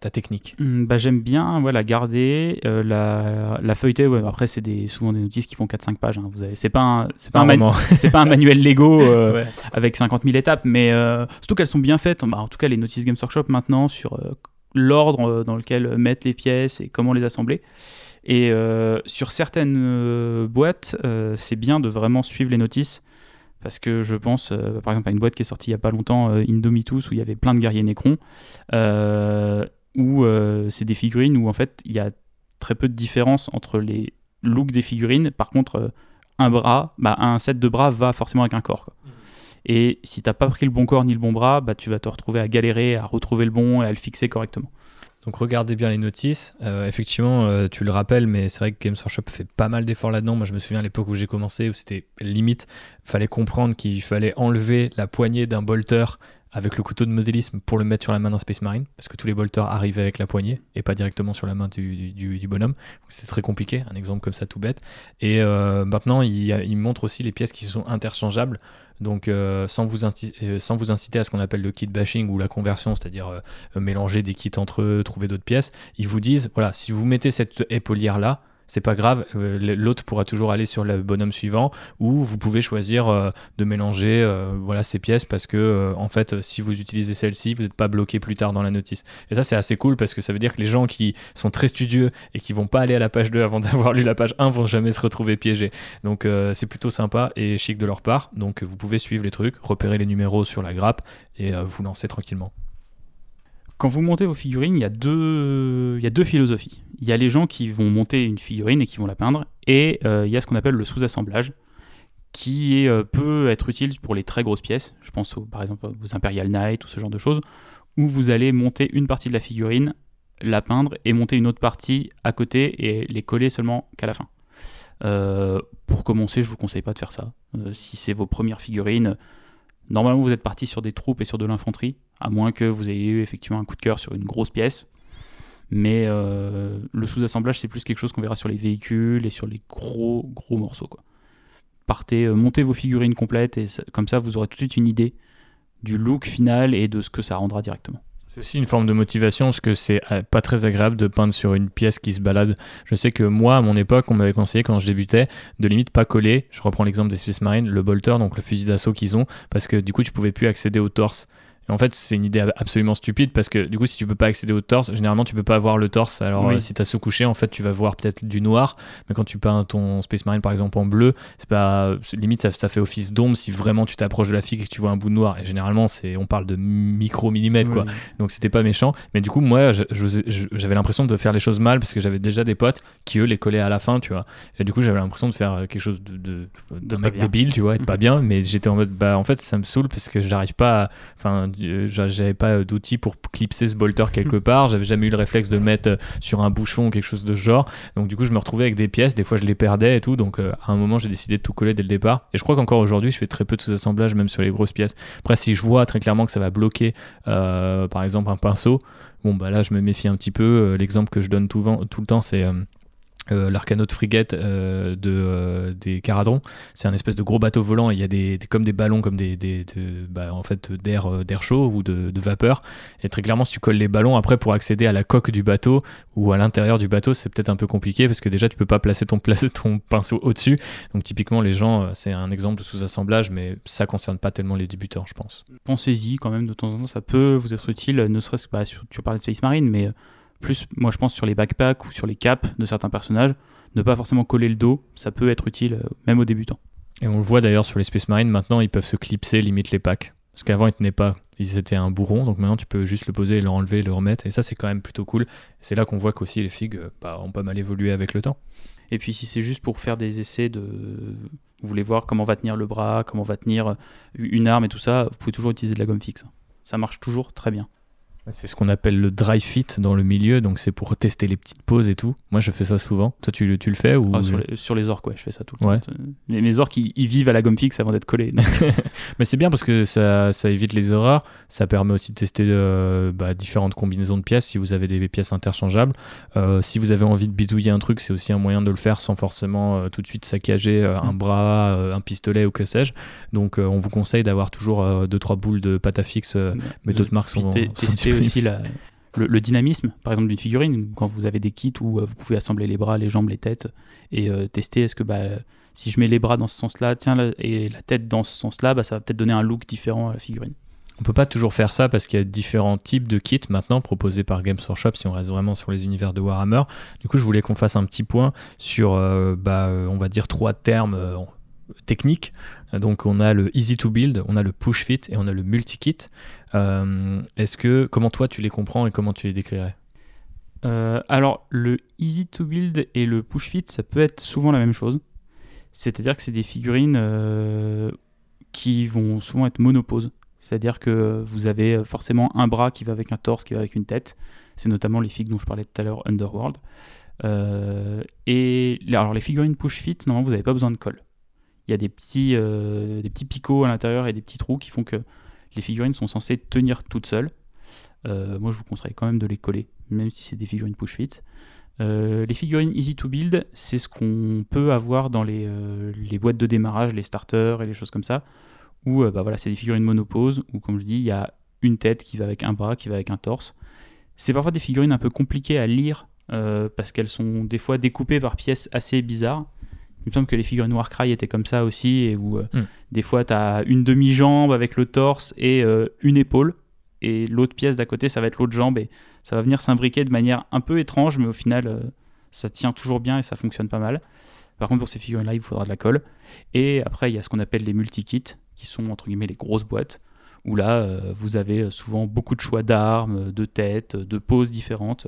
ta, technique? Hmm, bah, J'aime bien voilà, garder euh, la, la feuilleter. après, c'est des, souvent des notices qui font 4-5 pages. Hein. Vous avez, c'est pas c'est pas, un c'est pas un manuel Lego euh, avec 50 000 étapes, mais euh, surtout qu'elles sont bien faites. Bah, en tout cas, les notices Games Workshop maintenant sur l'ordre dans lequel mettre les pièces et comment les assembler. Et sur certaines boîtes, c'est bien de vraiment suivre les notices parce que je pense, euh, par exemple, à une boîte qui est sortie il n'y a pas longtemps, euh, Indomitus, où il y avait plein de guerriers Necron, euh, où c'est des figurines où en fait il y a très peu de différence entre les looks des figurines. Par contre, un bras, bah, un set de bras va forcément avec un corps. Mmh. Et si tu n'as pas pris le bon corps ni le bon bras, bah, tu vas te retrouver à galérer à retrouver le bon et à le fixer correctement. Donc regardez bien les notices. Euh, effectivement, euh, tu le rappelles, mais c'est vrai que Games Workshop fait pas mal d'efforts là-dedans. Moi, je me souviens à l'époque où j'ai commencé, où c'était limite, fallait comprendre qu'il fallait enlever la poignée d'un bolter avec le couteau de modélisme pour le mettre sur la main d'un Space Marine, parce que tous les bolters arrivaient avec la poignée et pas directement sur la main du, bonhomme. C'est très compliqué, un exemple comme ça tout bête. Et euh, maintenant, il, il, montre aussi les pièces qui sont interchangeables. Donc euh, sans, vous euh, sans vous inciter à ce qu'on appelle le kit bashing ou la conversion, c'est-à-dire mélanger des kits entre eux, trouver d'autres pièces, ils vous disent, voilà, si vous mettez cette épaulière là, c'est pas grave, euh, l'autre pourra toujours aller sur le bonhomme suivant, ou vous pouvez choisir euh, de mélanger euh, voilà, ces pièces parce que, en fait, si vous utilisez celle-ci, vous n'êtes pas bloqué plus tard dans la notice. Et ça, c'est assez cool parce que ça veut dire que les gens qui sont très studieux et qui vont pas aller à la page 2 avant d'avoir lu la page 1 vont jamais se retrouver piégés. Donc, c'est plutôt sympa et chic de leur part. Donc, vous pouvez suivre les trucs, repérer les numéros sur la grappe et vous lancer tranquillement. Quand vous montez vos figurines, il y, a deux, philosophies. Il y a les gens qui vont monter une figurine et qui vont la peindre, et euh, il y a ce qu'on appelle le sous-assemblage, qui euh, peut être utile pour les très grosses pièces. Je pense par exemple aux Imperial Knight ou ce genre de choses, où vous allez monter une partie de la figurine, la peindre et monter une autre partie à côté et les coller seulement qu'à la fin. Euh, pour commencer, je vous conseille pas de faire ça. si c'est vos premières figurines, normalement vous êtes parti sur des troupes et sur de l'infanterie à moins que vous ayez eu effectivement un coup de cœur sur une grosse pièce. Mais euh, le sous-assemblage, c'est plus quelque chose qu'on verra sur les véhicules et sur les gros, gros morceaux. Quoi. Partez, euh, montez vos figurines complètes et comme ça, vous aurez tout de suite une idée du look final et de ce que ça rendra directement. C'est aussi une forme de motivation parce que c'est euh, pas très agréable de peindre sur une pièce qui se balade. Je sais que moi, à mon époque, on m'avait conseillé quand je débutais de limite pas coller. Je reprends l'exemple des Space Marines, le bolter, donc le fusil d'assaut qu'ils ont, parce que du coup, tu pouvais plus accéder au torse en fait, c'est une idée absolument stupide parce que du coup, si tu peux pas accéder au torse, généralement tu peux pas voir le torse. Alors, euh, si tu as sous-couché, en fait, tu vas voir peut-être du noir. Mais quand tu peins ton Space Marine par exemple en bleu, c'est pas limite ça, fait office d'ombre si vraiment tu t'approches de la fille et que tu vois un bout de noir. Et généralement, c'est on parle de micro millimètres quoi. Donc c'était pas méchant. Mais du coup, moi, j'avais l'impression de faire les choses mal parce que j'avais déjà des potes qui eux les collaient à la fin, tu vois. Et du coup, j'avais l'impression de faire quelque chose de, de, mec débile, tu vois, être pas bien. Mais j'étais en mode, bah en fait, ça me saoule parce que j'arrive pas, enfin j'avais pas d'outils pour clipser ce bolter quelque part, j'avais jamais eu le réflexe de mettre euh, sur un bouchon ou quelque chose de genre. Donc du coup, je me retrouvais avec des pièces, des fois je les perdais et tout. Donc euh, à un moment, j'ai décidé de tout coller dès le départ. Et je crois qu'encore aujourd'hui, je fais très peu de sous-assemblage, même sur les grosses pièces. Après, si je vois très clairement que ça va bloquer, euh, par exemple, un pinceau, bon bah là, je me méfie un petit peu. L'exemple que je donne tout, tout le temps, c'est euh, l'Arcanote Frigate euh, de, euh, des Caradron. C'est un espèce de gros bateau volant. Il y a des, comme des ballons, comme des, des- de- bah, en fait d'air euh, d'air chaud ou de, de vapeur. Et très clairement, si tu colles les ballons après pour accéder à la coque du bateau ou à l'intérieur du bateau, c'est peut-être un peu compliqué parce que déjà tu peux pas placer ton, pinceau au-dessus. Donc typiquement, les gens, euh, c'est un exemple de sous-assemblage, mais ça concerne pas tellement les débutants, je pense. Pensez-y quand même de temps en temps, ça peut vous être utile, ne serait-ce que bah, sur- tu parlais de Space Marine, mais euh, plus moi je pense sur les backpacks ou sur les caps de certains personnages, ne pas forcément coller le dos, ça peut être utile euh, même aux débutants. Et on le voit d'ailleurs sur les Space Marines, maintenant ils peuvent se clipser limite les packs. Parce qu'avant ils tenaient pas, ils étaient un bourron, donc maintenant tu peux juste le poser, le enlever, le remettre, et ça c'est quand même plutôt cool. C'est là qu'on voit qu'aussi les figues euh, bah, ont pas mal évolué avec le temps. Et puis si c'est juste pour faire des essais de... Vous voulez voir comment va tenir le bras, comment va tenir euh, une arme et tout ça, vous pouvez toujours utiliser de la gomme fixe. Ça marche toujours très bien. C'est ce qu'on appelle le dry fit dans le milieu, donc c'est pour tester les petites poses et tout. Moi je fais ça souvent. Toi tu, le- tu le fais ou... Ah, sur, les, sur les orques, ouais, je fais ça tout le Ouais. temps. Les, mes orques, ils, ils vivent à la gomme fixe avant d'être collés. Mais c'est bien parce que ça, ça évite les erreurs, ça permet aussi de tester euh, bah, différentes combinaisons de pièces si vous avez des pièces interchangeables. Euh, si vous avez envie de bidouiller un truc, c'est aussi un moyen de le faire sans forcément euh, tout de suite saccager un Mm. bras, un pistolet ou que sais-je. Donc on vous conseille d'avoir toujours 2-3 boules de pâte à fixe, mais d'autres marques sont, sont disponibles. aussi la- le, le dynamisme, par exemple, d'une figurine, quand vous avez des kits où euh, vous pouvez assembler les bras, les jambes, les têtes, et euh, tester est-ce que bah, si je mets les bras dans ce sens-là, tiens, là, et la tête dans ce sens-là, bah, ça va peut-être donner un look différent à la figurine. On peut pas toujours faire ça parce qu'il y a différents types de kits maintenant proposés par Games Workshop si on reste vraiment sur les univers de Warhammer. Du coup, je voulais qu'on fasse un petit point sur, euh, bah, on va dire, trois termes euh, techniques. Donc, on a le easy to build, on a le push fit et on a le multi kit. Euh, Est-ce que, comment toi tu les comprends et comment tu les décrirais? Euh, alors, le easy to build et le push fit, ça peut être souvent la même chose. C'est-à-dire que c'est des figurines euh, qui vont souvent être monoposes. C'est-à-dire que vous avez forcément un bras qui va avec un torse, qui va avec une tête. C'est notamment les figues dont je parlais tout à l'heure, Underworld. Et alors, les figurines push fit, normalement, vous n'avez pas besoin de colle. Il y a des petits, des petits picots à l'intérieur et des petits trous qui font que les figurines sont censées tenir toutes seules. Euh, moi, je vous conseille quand même de les coller, même si c'est des figurines push fit. Euh, les figurines easy to build, c'est ce qu'on peut avoir dans les, euh, boîtes de démarrage, les starters et les choses comme ça, où bah voilà, c'est des figurines monoposes, où comme je dis, il y a une tête qui va avec un bras, qui va avec un torse. C'est parfois des figurines un peu compliquées à lire, parce qu'elles sont des fois découpées par pièces assez bizarres. Il me semble que les figurines Warcry étaient comme ça aussi, et où euh, Mm. des fois tu as une demi-jambe avec le torse et euh, une épaule, et l'autre pièce d'à côté, ça va être l'autre jambe, et ça va venir s'imbriquer de manière un peu étrange, mais au final, euh, ça tient toujours bien et ça fonctionne pas mal. Par contre, pour ces figurines-là, il vous faudra de la colle. Et après, il y a ce qu'on appelle les multi-kits, qui sont entre guillemets les grosses boîtes, où là, vous avez souvent beaucoup de choix d'armes, de têtes, de poses différentes.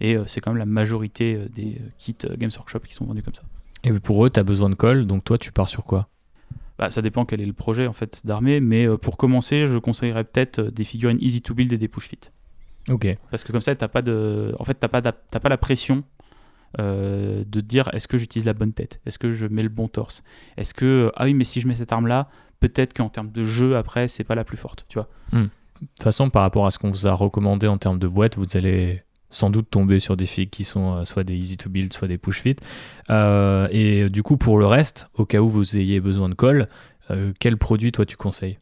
Et c'est quand même la majorité des kits Games Workshop qui sont vendus comme ça. Et pour eux, tu as besoin de colle, donc toi tu pars sur quoi? Bah, ça dépend quel est le projet en fait d'armée, mais euh, pour commencer, je conseillerais peut-être euh, des figurines easy to build et des push fit. Ok. Parce que comme ça, t'as pas de, en fait, t'as pas, t'as pas la pression euh, de te dire est-ce que j'utilise la bonne tête, est-ce que je mets le bon torse, est-ce que ah oui, mais si je mets cette arme-là, peut-être qu'en termes de jeu après, c'est pas la plus forte, tu vois? De toute façon, par rapport à ce qu'on vous a recommandé en termes de boîte, vous allez sans doute tomber sur des figues qui sont euh, soit des easy to build, soit des push fit. Euh, et du coup, pour le reste, au cas où vous ayez besoin de colle, euh, quel produit toi tu conseilles?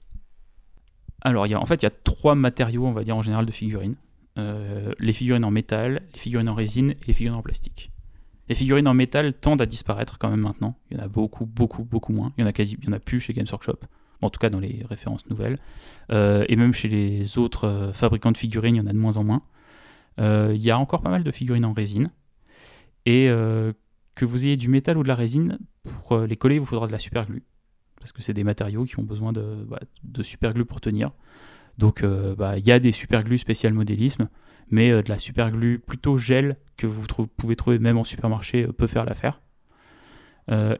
Alors, y a, en fait, il y a trois matériaux, on va dire en général, de figurines. Les figurines en métal, les figurines en résine et les figurines en plastique. Les figurines en métal tendent à disparaître quand même maintenant. Il y en a beaucoup, beaucoup, beaucoup moins. Il y en a quasi, il y en a plus chez Games Workshop. En tout cas dans les références nouvelles. Et même chez les autres fabricants de figurines, il y en a de moins en moins. Euh, il y a encore pas mal de figurines en résine. Et euh, que vous ayez du métal ou de la résine, pour euh, les coller, il vous faudra de la superglue. Parce que c'est des matériaux qui ont besoin de, bah, superglue pour tenir. Donc bah, il y a des superglues spéciales modélisme, mais de la superglue plutôt gel que vous pouvez trouver même en supermarché peut faire l'affaire.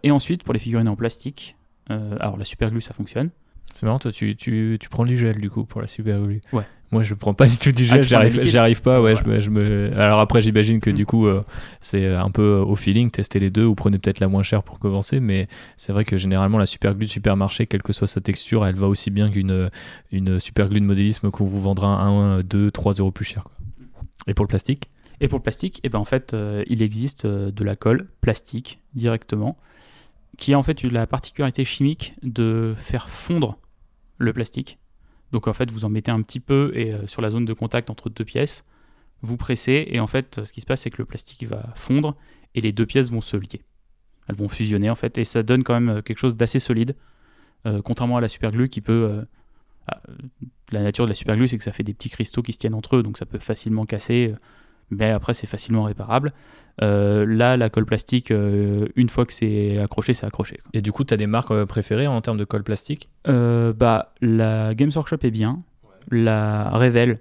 Et ensuite, pour les figurines en plastique, alors la superglue ça fonctionne. C'est marrant, toi tu, tu, tu prends du gel du coup pour la super glue. Ouais. Moi je prends pas du tout du Ah, gel, prends j'arrive pas, ouais. Voilà. Je me, je me... Alors après j'imagine que Mm. du coup euh, c'est un peu au feeling, tester les deux ou prenez peut-être la moins chère pour commencer, mais c'est vrai que généralement la super glue de supermarché, quelle que soit sa texture, elle va aussi bien qu'une une super glue de modélisme qu'on vous vendra 1, 2, 3 euros plus cher. quoi. Et pour le plastique? Et pour le plastique, eh ben, en fait, euh, il existe euh, de la colle plastique directement, qui a en fait la particularité chimique de faire fondre le plastique. Donc en fait, vous en mettez un petit peu et euh, sur la zone de contact entre deux pièces, vous pressez et en fait, ce qui se passe, c'est que le plastique va fondre et les deux pièces vont se lier. Elles vont fusionner en fait et ça donne quand même euh, quelque chose d'assez solide, euh, contrairement à la superglue qui peut. la nature de la superglue, c'est que ça fait des petits cristaux qui se tiennent entre eux, donc ça peut facilement casser, mais après c'est facilement réparable. Euh, là, la colle plastique, euh, une fois que c'est accroché, c'est accroché. quoi. Et du coup, tu as des marques euh, préférées en termes de colle plastique? Euh, bah, la Games Workshop est bien. La Revel,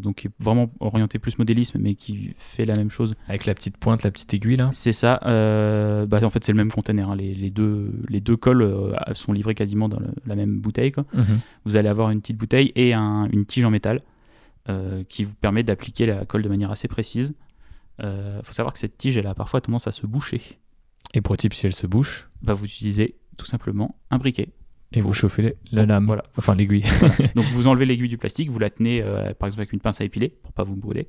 donc qui est vraiment orientée plus modélisme, mais qui fait la même chose. Avec la petite pointe, la petite aiguille là? C'est ça. bah, en fait, c'est le même container. hein. Les, les deux, les deux colles sont livrés quasiment dans le- la même bouteille. quoi. Mhm. Vous allez avoir une petite bouteille et un- une tige en métal qui vous permet d'appliquer la colle de manière assez précise. Il faut savoir que cette tige, elle a parfois tendance à se boucher. Et pour type, si elle se bouche, Bah, vous utilisez tout simplement un briquet et vous chauffez la lame, Voilà. enfin l'aiguille. Donc vous enlevez l'aiguille du plastique, vous la tenez euh, par exemple avec une pince à épiler pour pas vous brûler,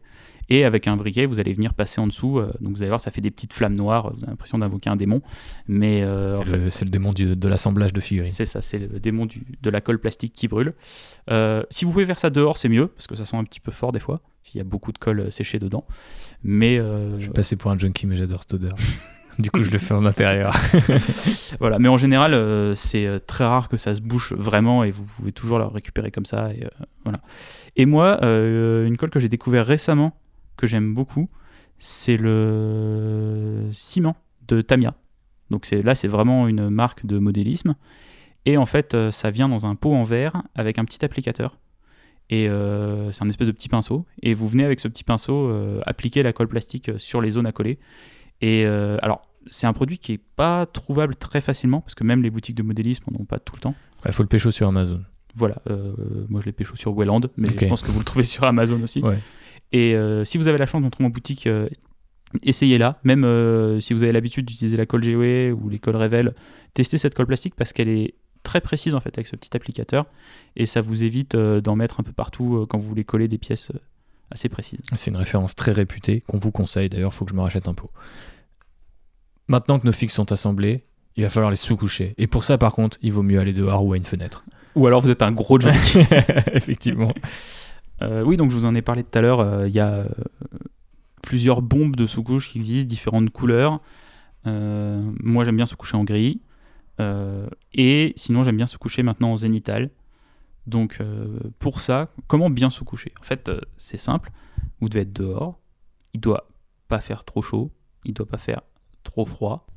et avec un briquet vous allez venir passer en dessous. euh, donc vous allez voir ça fait des petites flammes noires. Vous avez l'impression d'invoquer un démon, mais euh, C'est le, démon du- de l'assemblage de figurines. c'est ça, c'est le démon du- de la colle plastique qui brûle. Si vous pouvez faire ça dehors, c'est mieux parce que ça sent un petit peu fort des fois. Il y a beaucoup de colle séchée dedans, mais Je suis passé pour un junkie, mais j'adore cette odeur. du coup, je le fais en intérieur. voilà. Mais en général, euh, c'est euh, très rare que ça se bouche vraiment et vous pouvez toujours la récupérer comme ça. Et, euh, voilà. et moi, une colle que j'ai découvert récemment, que j'aime beaucoup, c'est le ciment de Tamia. Donc là, c'est vraiment une marque de modélisme. Et en fait, ça vient dans un pot en verre avec un petit applicateur. Et c'est un espèce de petit pinceau. Et vous venez avec ce petit pinceau appliquer la colle plastique sur les zones à coller. Et euh, alors, c'est un produit qui est pas trouvable très facilement parce que même les boutiques de modélisme n'en ont pas tout le temps. Il faut le pécho sur Amazon. Voilà, euh, moi je l'ai pécho sur Welland, mais je pense que vous le trouvez sur Amazon aussi. Ouais. Et euh, si vous avez la chance d'en trouver en boutique, essayez-la. Même si vous avez l'habitude d'utiliser la colle GOE ou les colles Revel, testez cette colle plastique parce qu'elle est très précise en fait avec ce petit applicateur et ça vous évite d'en mettre un peu partout quand vous voulez coller des pièces assez précises. C'est une référence très réputée qu'on vous conseille. D'ailleurs, il faut que je me rachète un pot. Maintenant que nos fixes sont assemblées, il va falloir les sous-coucher. Et pour ça, par contre, il vaut mieux aller dehors ou à une fenêtre. Ou alors vous êtes un gros junkie. Effectivement. Euh, oui, donc je vous en ai parlé tout à l'heure. euh, Il y a euh, plusieurs bombes de sous-couches qui existent, différentes couleurs. Euh, moi, j'aime bien se coucher en gris. Et sinon, j'aime bien se coucher maintenant en zénital. Donc, pour ça, comment bien se coucher? En fait, c'est simple. Vous devez être dehors. Il doit pas faire trop chaud. Il doit pas faire trop froid,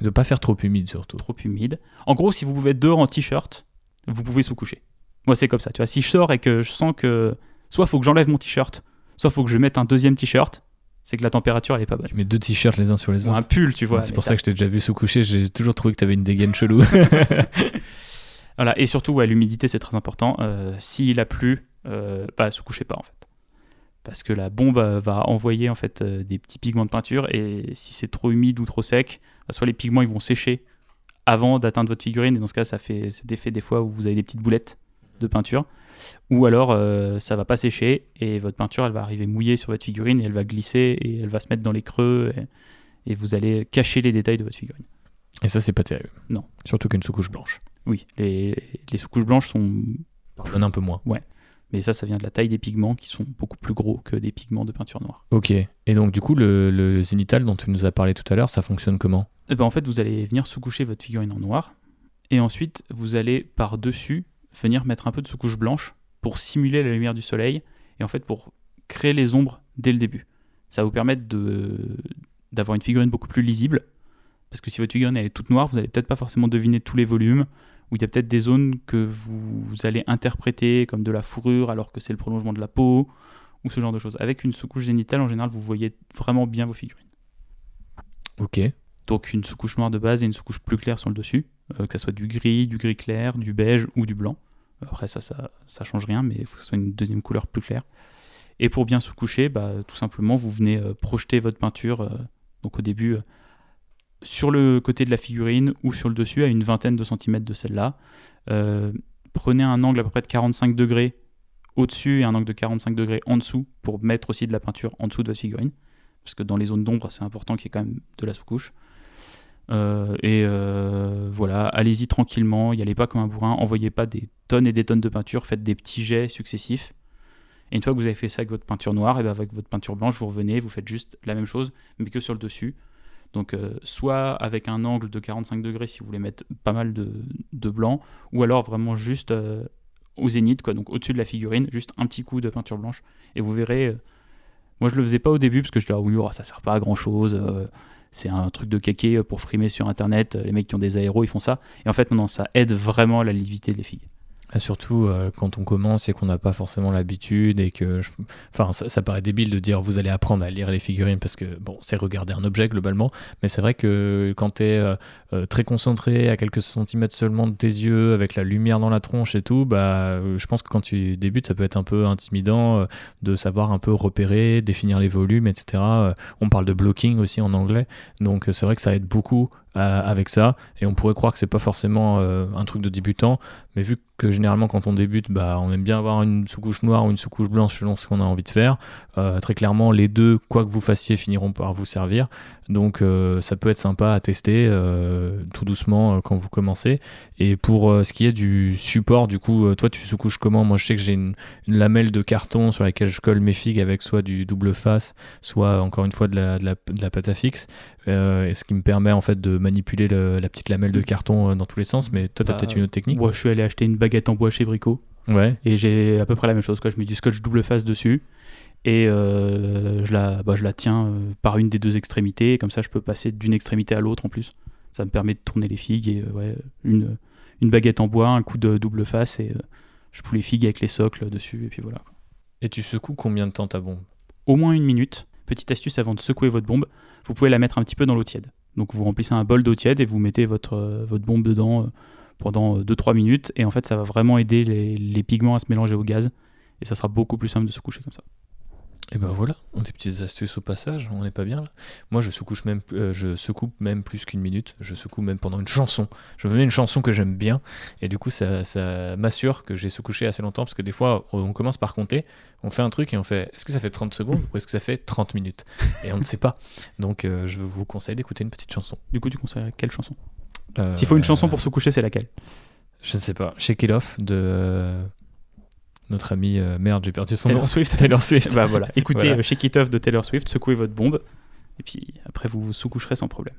De pas faire trop humide surtout. trop humide. En gros, si vous pouvez être dehors en t-shirt, vous pouvez se coucher. Moi, c'est comme ça. Tu vois, si je sors et que je sens que soit faut que j'enlève mon t-shirt, soit faut que je mette un deuxième t-shirt, c'est que la température elle est pas bonne. Tu mets deux t-shirts les uns sur les Ou un autres. pull, tu vois. c'est pour ça que je t'ai déjà vu sous coucher. J'ai toujours trouvé que t'avais une dégaine chelou. Voilà. Et surtout, ouais, l'humidité c'est très important. Euh, S'il a plu, euh, bah, se couchez pas en fait. Parce que la bombe euh, va envoyer en fait euh, des petits pigments de peinture et si c'est trop humide ou trop sec, bah, soit les pigments ils vont sécher avant d'atteindre votre figurine et dans ce cas ça fait cet effet des fois où vous avez des petites boulettes de peinture ou alors euh, ça va pas sécher et votre peinture elle va arriver mouillée sur votre figurine et elle va glisser et elle va se mettre dans les creux et, et vous allez cacher les détails de votre figurine. Et ça, c'est pas terrible. Non. Surtout qu'une sous-couche blanche. Oui, les, les sous-couches blanches sont Pardonne un peu moins. Mais ça, ça vient de la taille des pigments qui sont beaucoup plus gros que des pigments de peinture noire. Ok. Et donc, du coup, le, le zénital dont tu nous as parlé tout à l'heure, ça fonctionne comment? Et ben, en fait, vous allez venir sous-coucher votre figurine en noir. Et ensuite, vous allez par-dessus venir mettre un peu de sous-couche blanche pour simuler la lumière du soleil. Et en fait, pour créer les ombres dès le début. Ça va vous permettre de, d'avoir une figurine beaucoup plus lisible. Parce que si votre figurine elle est toute noire, vous n'allez peut-être pas forcément deviner tous les volumes. Ou il y a peut-être des zones que vous, vous allez interpréter comme de la fourrure alors que c'est le prolongement de la peau. Ou ce genre de choses. Avec une sous-couche zénitale, en général, vous voyez vraiment bien vos figurines. Ok. Donc une sous-couche noire de base et une sous-couche plus claire sur le dessus, euh, que ça soit du gris, du gris clair, du beige ou du blanc. Après ça, ça, ça change rien, mais il faut que ce soit une deuxième couleur plus claire. Et pour bien sous-coucher, bah, tout simplement, vous venez euh, projeter votre peinture, euh, donc au début, sur le côté de la figurine ou sur le dessus, à une vingtaine de centimètres de celle-là. Euh, prenez un angle à peu près de 45 degrés au-dessus et un angle de 45 degrés en dessous pour mettre aussi de la peinture en dessous de votre figurine. parce que dans les zones d'ombre, c'est important qu'il y ait quand même de la sous-couche. Euh, et euh, voilà, allez-y tranquillement, n'y allez pas comme un bourrin, envoyez pas des tonnes et des tonnes de peinture, faites des petits jets successifs. Et une fois que vous avez fait ça avec votre peinture noire, et bien avec votre peinture blanche, vous revenez, vous faites juste la même chose, mais que sur le dessus. Donc euh, soit avec un angle de 45 degrés si vous voulez mettre pas mal de, blanc, ou alors vraiment juste au zénith, quoi, donc au-dessus de la figurine, juste un petit coup de peinture blanche, et vous verrez. moi je le faisais pas au début parce que je disais ah oui, oh, ça sert pas à grand chose c'est un truc de kéké pour frimer sur internet. Les mecs qui ont des aéros, ils font ça. Et en fait, non, ça aide vraiment la lisibilité des filles. Ah, surtout euh, quand on commence et qu'on n'a pas forcément l'habitude et que, enfin, ça, paraît débile de dire vous allez apprendre à lire les figurines parce que bon, c'est regarder un objet globalement, mais c'est vrai que quand tu es euh, euh, très concentré à quelques centimètres seulement de tes yeux, avec la lumière dans la tronche et tout, bah, je pense que quand tu débutes, ça peut être un peu intimidant de savoir un peu repérer, définir les volumes, etc. on parle de blocking aussi en anglais, donc c'est vrai que ça aide beaucoup avec ça et on pourrait croire que c'est pas forcément un truc de débutant mais vu que généralement quand on débute, bah, on aime bien avoir une sous-couche noire ou une sous-couche blanche selon ce qu'on a envie de faire. Euh, très clairement, les deux, quoi que vous fassiez, finiront par vous servir. Donc euh, ça peut être sympa à tester euh, tout doucement quand vous commencez. Et pour ce qui est du support, du coup, toi tu sous-couches comment? Moi je sais que j'ai une, lamelle de carton sur laquelle je colle mes figues avec soit du double face, soit encore une fois de la, de la, pâte à fixe. et ce qui me permet en fait de manipuler la petite lamelle de carton dans tous les sens. Mais toi tu as bah, peut-être une autre technique Moi je suis allé acheter une baguette en bois chez Brico. Ouais. Et j'ai à peu près la même chose. Quoi. Je mets du scotch double face dessus et euh, je, la, bah, je la tiens euh, par une des deux extrémités. comme ça, je peux passer d'une extrémité à l'autre en plus. Ça me permet de tourner les figues et euh, ouais, une, une baguette en bois, un coup de double face et je pousse les figues avec les socles dessus et puis voilà. Et tu secoues combien de temps ta bombe? Au moins une minute. Petite astuce avant de secouer votre bombe, vous pouvez la mettre un petit peu dans l'eau tiède. Donc vous remplissez un bol d'eau tiède et vous mettez votre, votre bombe dedans pendant 2-3 minutes. Et en fait, ça va vraiment aider les, pigments à se mélanger au gaz. Et ça sera beaucoup plus simple de se coucher comme ça. Et ben voilà, on des petites astuces au passage, on n'est pas bien là. Moi je secoue même, euh, je secoue même plus qu'une minute, je secoue même pendant une chanson. Je me mets une chanson que j'aime bien et du coup ça, ça m'assure que j'ai secouché assez longtemps parce que des fois on commence par compter, on fait un truc et on fait est-ce que ça fait 30 secondes ou est-ce que ça fait 30 minutes? Et on ne sait pas. Donc euh, je vous conseille d'écouter une petite chanson. Du coup tu conseilles quelle chanson? Euh, S'il faut une chanson pour se coucher, c'est laquelle? Je ne sais pas. Shake It Off de notre ami euh, merde, j'ai perdu son Taylor nom. Swift. Taylor Swift. bah voilà. Écoutez Shake It Off de Taylor Swift, secouez votre bombe, et puis après vous vous sous-coucherez sans problème.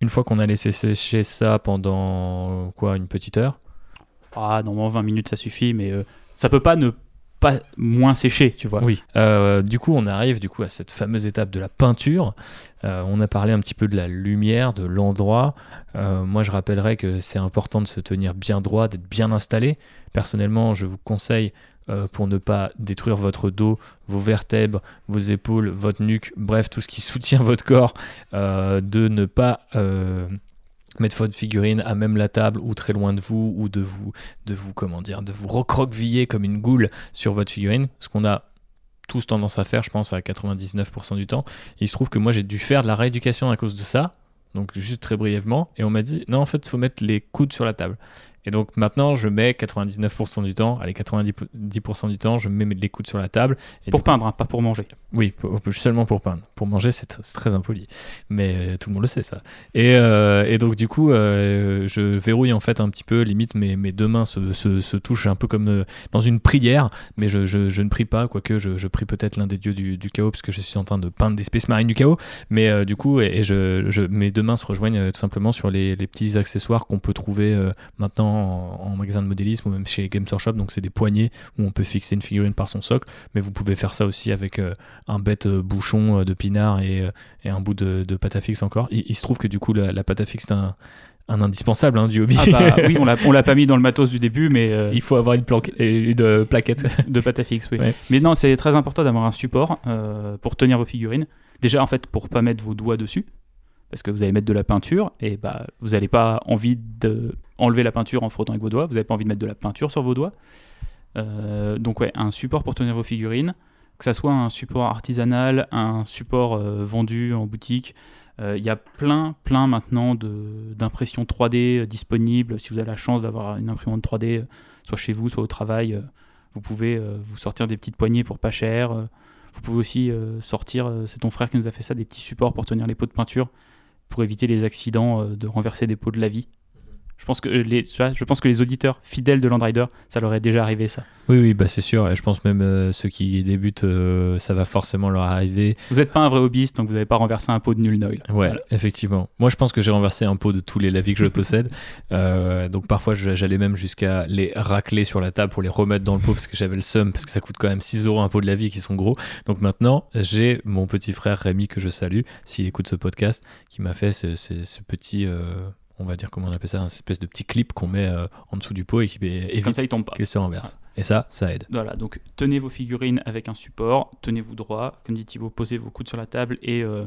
Une fois qu'on a laissé sécher ça pendant quoi, une petite heure? Ah, normalement 20 minutes ça suffit, mais ça peut pas ne pas moins séché, tu vois. Oui. Euh, du coup, on arrive du coup à cette fameuse étape de la peinture. Euh, on a parlé un petit peu de la lumière, de l'endroit. Euh, moi, je rappellerais que c'est important de se tenir bien droit, d'être bien installé. Personnellement, je vous conseille pour ne pas détruire votre dos, vos vertèbres, vos épaules, votre nuque, bref, tout ce qui soutient votre corps, de ne pas mettre votre figurine à même la table ou très loin de vous ou de vous de vous comment dire de vous recroqueviller comme une goule sur votre figurine ce qu'on a tous tendance à faire je pense à 99% du temps il se trouve que moi j'ai dû faire de la rééducation à cause de ça donc juste très brièvement et on m'a dit non en fait il faut mettre les coudes sur la table et donc maintenant, je mets 99% du temps, allez, 90% du temps, je mets les coudes sur la table. pour peindre, hein, pas pour manger. Oui, seulement pour peindre. Pour manger, c'est très impoli. Mais euh, tout le monde le sait, ça. Et, euh, et donc, du coup, euh, je verrouille en fait un petit peu, limite, mes, mes deux mains se, se, touchent un peu comme dans une prière, mais je, je, ne prie pas, quoique je, je prie peut-être l'un des dieux du, du, chaos, parce que je suis en train de peindre des espèces marines du chaos. Mais du coup, et, je, je, mes deux mains se rejoignent tout simplement sur les, les petits accessoires qu'on peut trouver maintenant en, magasin de modélisme ou même chez Games Workshop. Donc c'est des poignées où on peut fixer une figurine par son socle, mais vous pouvez faire ça aussi avec un bête euh, bouchon euh, de pinard et, un bout de, de pâte à fixe encore. Il, se trouve que du coup la, la pâte à fixe c'est un un indispensable hein, du hobby. Ah bah, oui, on l'a, l'a pas mis dans le matos du début, mais il faut avoir une, une plaquette de pâte à fixe. Oui. Mais non, c'est très important d'avoir un support pour tenir vos figurines. Déjà, en fait, pour pas mettre vos doigts dessus, parce que vous allez mettre de la peinture et bah vous n'avez pas envie de enlever la peinture en frottant avec vos doigts, vous n'avez pas envie de mettre de la peinture sur vos doigts. Euh, donc ouais, un support pour tenir vos figurines, que ça soit un support artisanal, un support euh, vendu en boutique. Euh, il y a plein, plein maintenant d'impressions 3D disponibles. Si vous avez la chance d'avoir une imprimante 3D, soit chez vous, soit au travail, vous pouvez vous sortir des petites poignées pour pas cher. Vous pouvez aussi euh, sortir, euh, c'est ton frère qui nous a fait ça, des petits supports pour tenir les pots de peinture, pour éviter les accidents euh, de renverser des pots de la vie. Je pense que les, tu vois, je pense que les auditeurs fidèles de Landrider, ça leur est déjà arrivé ça. Oui, oui, bah c'est sûr. Et je pense même euh, ceux qui débutent, euh, ça va forcément leur arriver. Vous n'êtes pas un vrai hobbyiste, donc vous n'avez pas renversé un pot de nul noil. Ouais, Voilà. effectivement. Moi, je pense que j'ai renversé un pot de tous les lavis que je possède. Euh, donc parfois, j'allais même jusqu'à les racler sur la table pour les remettre dans le pot parce que j'avais le seum, parce que ça coûte quand même 6 euros un pot de lavis qui sont gros. Donc maintenant, j'ai mon petit frère Rémi que je salue, s'il écoute ce podcast, qui m'a fait ce, ce- ce petit, euh, on va dire comment on appelle ça, une espèce de petit clip qu'on met euh, en dessous du pot et qui Comme évite ça, il tombe pas. qu'elle se renverse. Et ça, ça aide. Voilà, donc tenez vos figurines avec un support, tenez-vous droit, comme dit Thibaut, posez vos coudes sur la table et euh,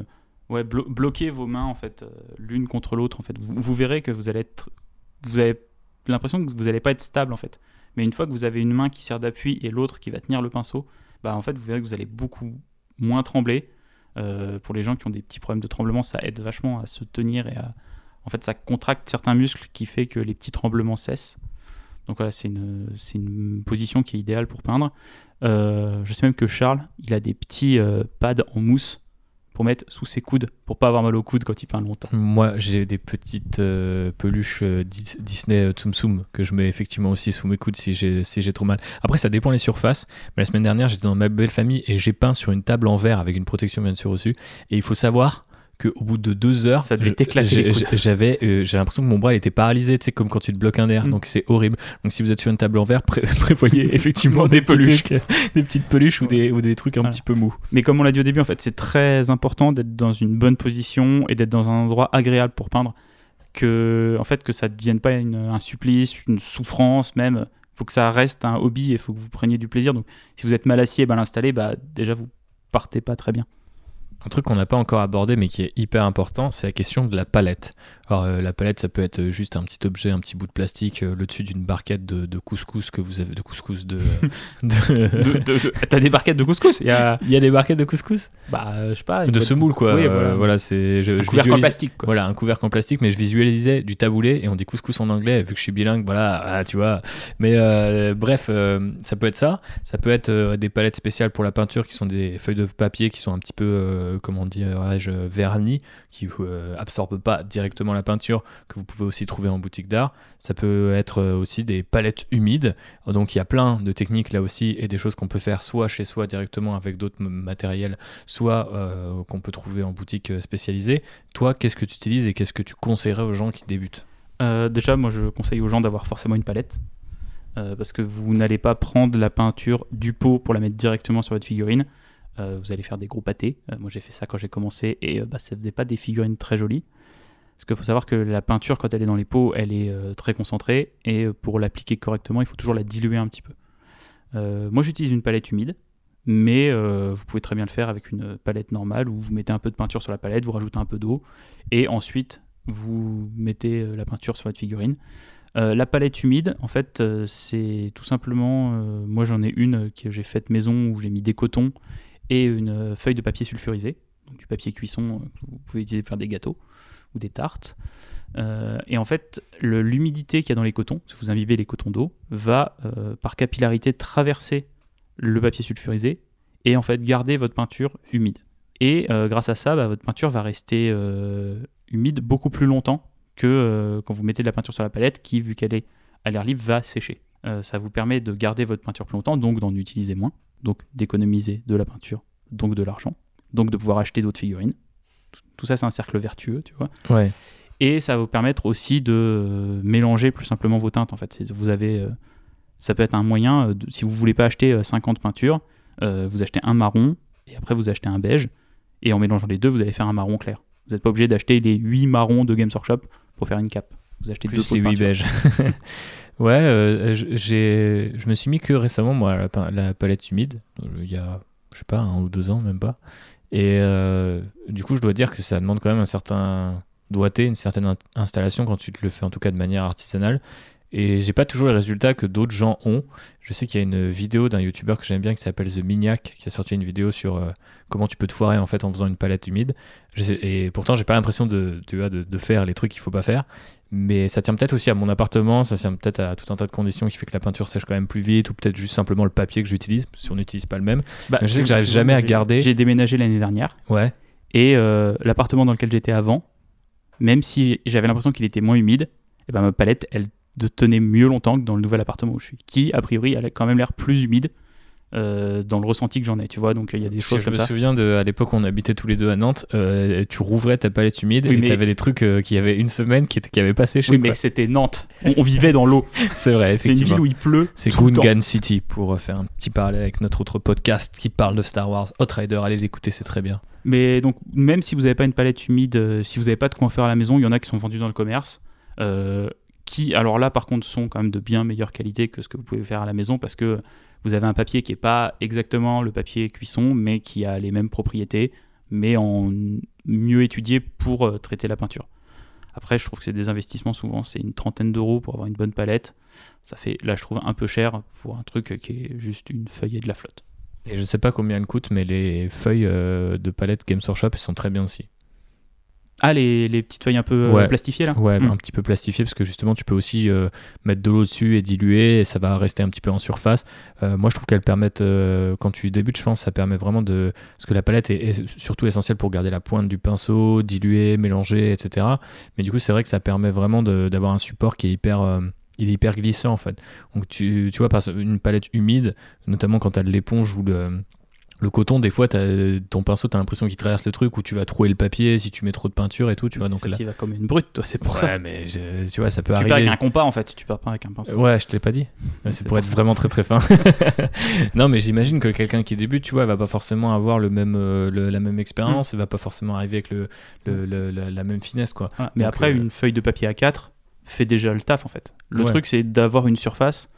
ouais, blo- bloquez vos mains en fait euh, l'une contre l'autre en fait. Vous, vous verrez que vous allez être, vous avez l'impression que vous n'allez pas être stable en fait. Mais une fois que vous avez une main qui sert d'appui et l'autre qui va tenir le pinceau, bah en fait vous verrez que vous allez beaucoup moins trembler. Pour les gens qui ont des petits problèmes de tremblement, ça aide vachement à se tenir et à, en fait ça contracte certains muscles qui fait que les petits tremblements cessent. Donc voilà, c'est une, une position qui est idéale pour peindre. Euh, je sais même que Charles, il a des petits euh, pads en mousse pour mettre sous ses coudes, pour pas avoir mal aux coudes quand il peint longtemps. Moi, j'ai des petites euh, peluches Dis- Disney Tsum Tsum que je mets effectivement aussi sous mes coudes si j'ai si trop mal. Après, ça dépend les surfaces. Mais la semaine dernière, j'étais dans ma belle famille et j'ai peint sur une table en verre avec une protection bien sûr dessus. Et il faut savoir qu'au bout de deux heures, Ça j'avais euh, j'ai l'impression que mon bras il était paralysé, tu sais, comme quand tu te bloques un nerf. Mm. Donc c'est horrible. Donc si vous êtes sur une table en verre, pré- prévoyez effectivement Des peluches. trucs, des petites peluches ou des, ou des trucs un Voilà. petit peu mous. Mais comme on l'a dit au début, en fait, c'est très important d'être dans une bonne position et d'être dans un endroit agréable pour peindre. Que, en fait, que ça ne devienne pas une- un supplice, une souffrance même. Il faut que ça reste un hobby et il faut que vous preniez du plaisir. Donc, si vous êtes mal assis et mal installé, bah, déjà, vous partez pas très bien. Un truc qu'on n'a pas encore abordé mais qui est hyper important, c'est la question de la palette. Alors euh, la palette, ça peut être juste un petit objet, un petit bout de plastique, euh, le dessus d'une barquette de, de couscous que vous avez, de couscous de. T'as des barquettes de couscous? Il y a, y a des barquettes de couscous? Bah, euh, je sais pas, De semoule quoi. Oui, voilà. voilà, c'est. Je, un je couvercle en plastique. Quoi. Voilà, un couvercle en plastique, mais je visualisais du taboulé et on dit couscous en anglais, vu que je suis bilingue, voilà, ah, tu vois. Mais euh, bref, ça peut être ça. Ça peut être des palettes spéciales pour la peinture qui sont des feuilles de papier qui sont un petit peu, comment dirais-je, vernis, qui absorbent pas directement la peinture, que vous pouvez aussi trouver en boutique d'art. Ça peut être euh, aussi des palettes humides. Donc il y a plein de techniques là aussi et des choses qu'on peut faire soit chez soi directement avec d'autres matériels, soit euh, qu'on peut trouver en boutique euh, spécialisée. Toi, qu'est-ce que tu utilises et qu'est-ce que tu conseillerais aux gens qui débutent? Déjà, moi, je conseille aux gens d'avoir forcément une palette. parce que vous n'allez pas prendre la peinture du pot pour la mettre directement sur votre figurine. Vous allez faire des gros pâtés. Moi, j'ai fait ça quand j'ai commencé et bah, ça faisait pas des figurines très jolies. Parce qu'il faut savoir que la peinture, quand elle est dans les pots, elle est euh, très concentrée. Et euh, pour l'appliquer correctement, il faut toujours la diluer un petit peu. Euh, moi, j'utilise une palette humide, mais vous pouvez très bien le faire avec une palette normale où vous mettez un peu de peinture sur la palette, vous rajoutez un peu d'eau. Et ensuite vous mettez la peinture sur votre figurine. La palette humide, en fait, c'est tout simplement, moi j'en ai une que j'ai faite maison où j'ai mis des cotons et une feuille de papier sulfurisé, donc du papier cuisson que vous pouvez utiliser pour faire des gâteaux ou des tartes. Euh, et en fait, l'humidité qu'il y a dans les cotons, si vous imbibez les cotons d'eau, va euh, par capillarité traverser le papier sulfurisé et en fait garder votre peinture humide. Et euh, grâce à ça, bah, votre peinture va rester humide beaucoup plus longtemps que quand vous mettez de la peinture sur la palette qui, vu qu'elle est à l'air libre, va sécher. Ça vous permet de garder votre peinture plus longtemps, donc d'en utiliser moins, donc d'économiser de la peinture, donc de l'argent, donc de pouvoir acheter d'autres figurines. Tout- ça, c'est un cercle vertueux, tu vois. Ouais. Et ça va vous permettre aussi de euh, mélanger plus simplement vos teintes. En fait, vous avez, euh, ça peut être un moyen. euh, de- si vous voulez pas acheter euh, 50 peintures, euh, vous achetez un marron et après vous achetez un beige. Et en mélangeant les deux, vous allez faire un marron clair. Vous n'êtes pas obligé d'acheter les 8 marrons de Games Workshop pour faire une cape. Vous achetez deux Plus pots de les 8 peinture. beiges. ouais, euh, j'ai, je me suis mis que récemment, moi, à la, la palette humide, il y a, je sais pas, un ou deux ans, même pas. Et euh, du coup, je dois dire que ça demande quand même un certain doigté, une certaine in- installation quand tu te le fais, en tout cas de manière artisanale. et j'ai pas toujours les résultats que d'autres gens ont. Je sais qu'il y a une vidéo d'un youtubeur que j'aime bien qui s'appelle The Miniac qui a sorti une vidéo sur euh, comment tu peux te foirer en fait en faisant une palette humide. Et pourtant, j'ai pas l'impression de, de faire les trucs qu'il faut pas faire. Mais ça tient peut-être aussi à mon appartement, ça tient peut-être à tout un tas de conditions qui fait que la peinture sèche quand même plus vite, ou peut-être juste simplement le papier que j'utilise, si on n'utilise pas le même. Bah, Je sais que j'arrive jamais à garder. J'ai déménagé l'année dernière Ouais. et euh, l'appartement dans lequel j'étais avant, même si j'avais l'impression qu'il était moins humide, et ben ma palette elle tenait mieux longtemps que dans le nouvel appartement où je suis, qui a priori elle a quand même l'air plus humide euh, dans le ressenti que j'en ai, tu vois. Donc il y a des Parce que choses je comme me ça. souviens de à l'époque où on habitait tous les deux à Nantes, euh, tu rouvrais ta palette humide Oui, et mais- t'avais des trucs euh, qui avaient une semaine qui, qui avaient pas séché. Oui, quoi. mais c'était Nantes. On, on vivait dans l'eau. c'est vrai, C'est une ville où il pleut. C'est. Gungan City pour faire un petit parallèle avec notre autre podcast qui parle de Star Wars, Hot Rider. Allez l'écouter, c'est très bien. Mais donc, même si vous n'avez pas une palette humide, si vous n'avez pas de quoi en faire à la maison, il y en a qui sont vendus dans le commerce. euh, qui, alors là, par contre, sont quand même de bien meilleure qualité que ce que vous pouvez faire à la maison parce que vous avez un papier qui n'est pas exactement le papier cuisson, mais qui a les mêmes propriétés, mais en mieux étudié pour euh, traiter la peinture. Après, je trouve que c'est des investissements souvent, c'est une trentaine d'euros pour avoir une bonne palette. Ça fait, là, je trouve un peu cher pour un truc qui est juste une feuille et de la flotte. Et je sais pas combien elles coûtent, mais les feuilles euh, de palette Games Workshop sont très bien aussi. Ah, les, les petites feuilles un peu euh, Ouais. plastifiées là? Ouais, Hmm. un petit peu plastifié parce que justement tu peux aussi euh, mettre de l'eau dessus et diluer et ça va rester un petit peu en surface. Euh, moi je trouve qu'elles permettent, euh, quand tu débutes, je pense, ça permet vraiment de. Parce que la palette est, est surtout essentielle pour garder la pointe du pinceau, diluer, mélanger, etc. Mais du coup, c'est vrai que ça permet vraiment d'avoir un support qui est hyper. il est hyper glissant en fait. Donc tu, tu vois, par une palette humide, notamment quand tu as de l'éponge ou le, le coton, des fois, t'as- ton pinceau, tu as l'impression qu'il traverse le truc ou tu vas trouer le papier si tu mets trop de peinture et tout. Tu vois, donc ça là, t'y va comme une brute, toi, c'est pour ouais, ça. mais je- tu vois, ça peut Tu arriver. perds avec un compas en fait, tu perds pas avec un pinceau. Ouais, je te l'ai pas dit. C'est pour être ça. vraiment très très fin. non, mais j'imagine que quelqu'un qui débute, tu vois, va pas forcément avoir le même, euh, le- la même expérience, Mm. va pas forcément arriver avec le, le- le- la, la même finesse, quoi. Mais Donc, après, euh, une feuille de papier A4 fait déjà le taf en fait. Le Ouais. truc, c'est d'avoir une surface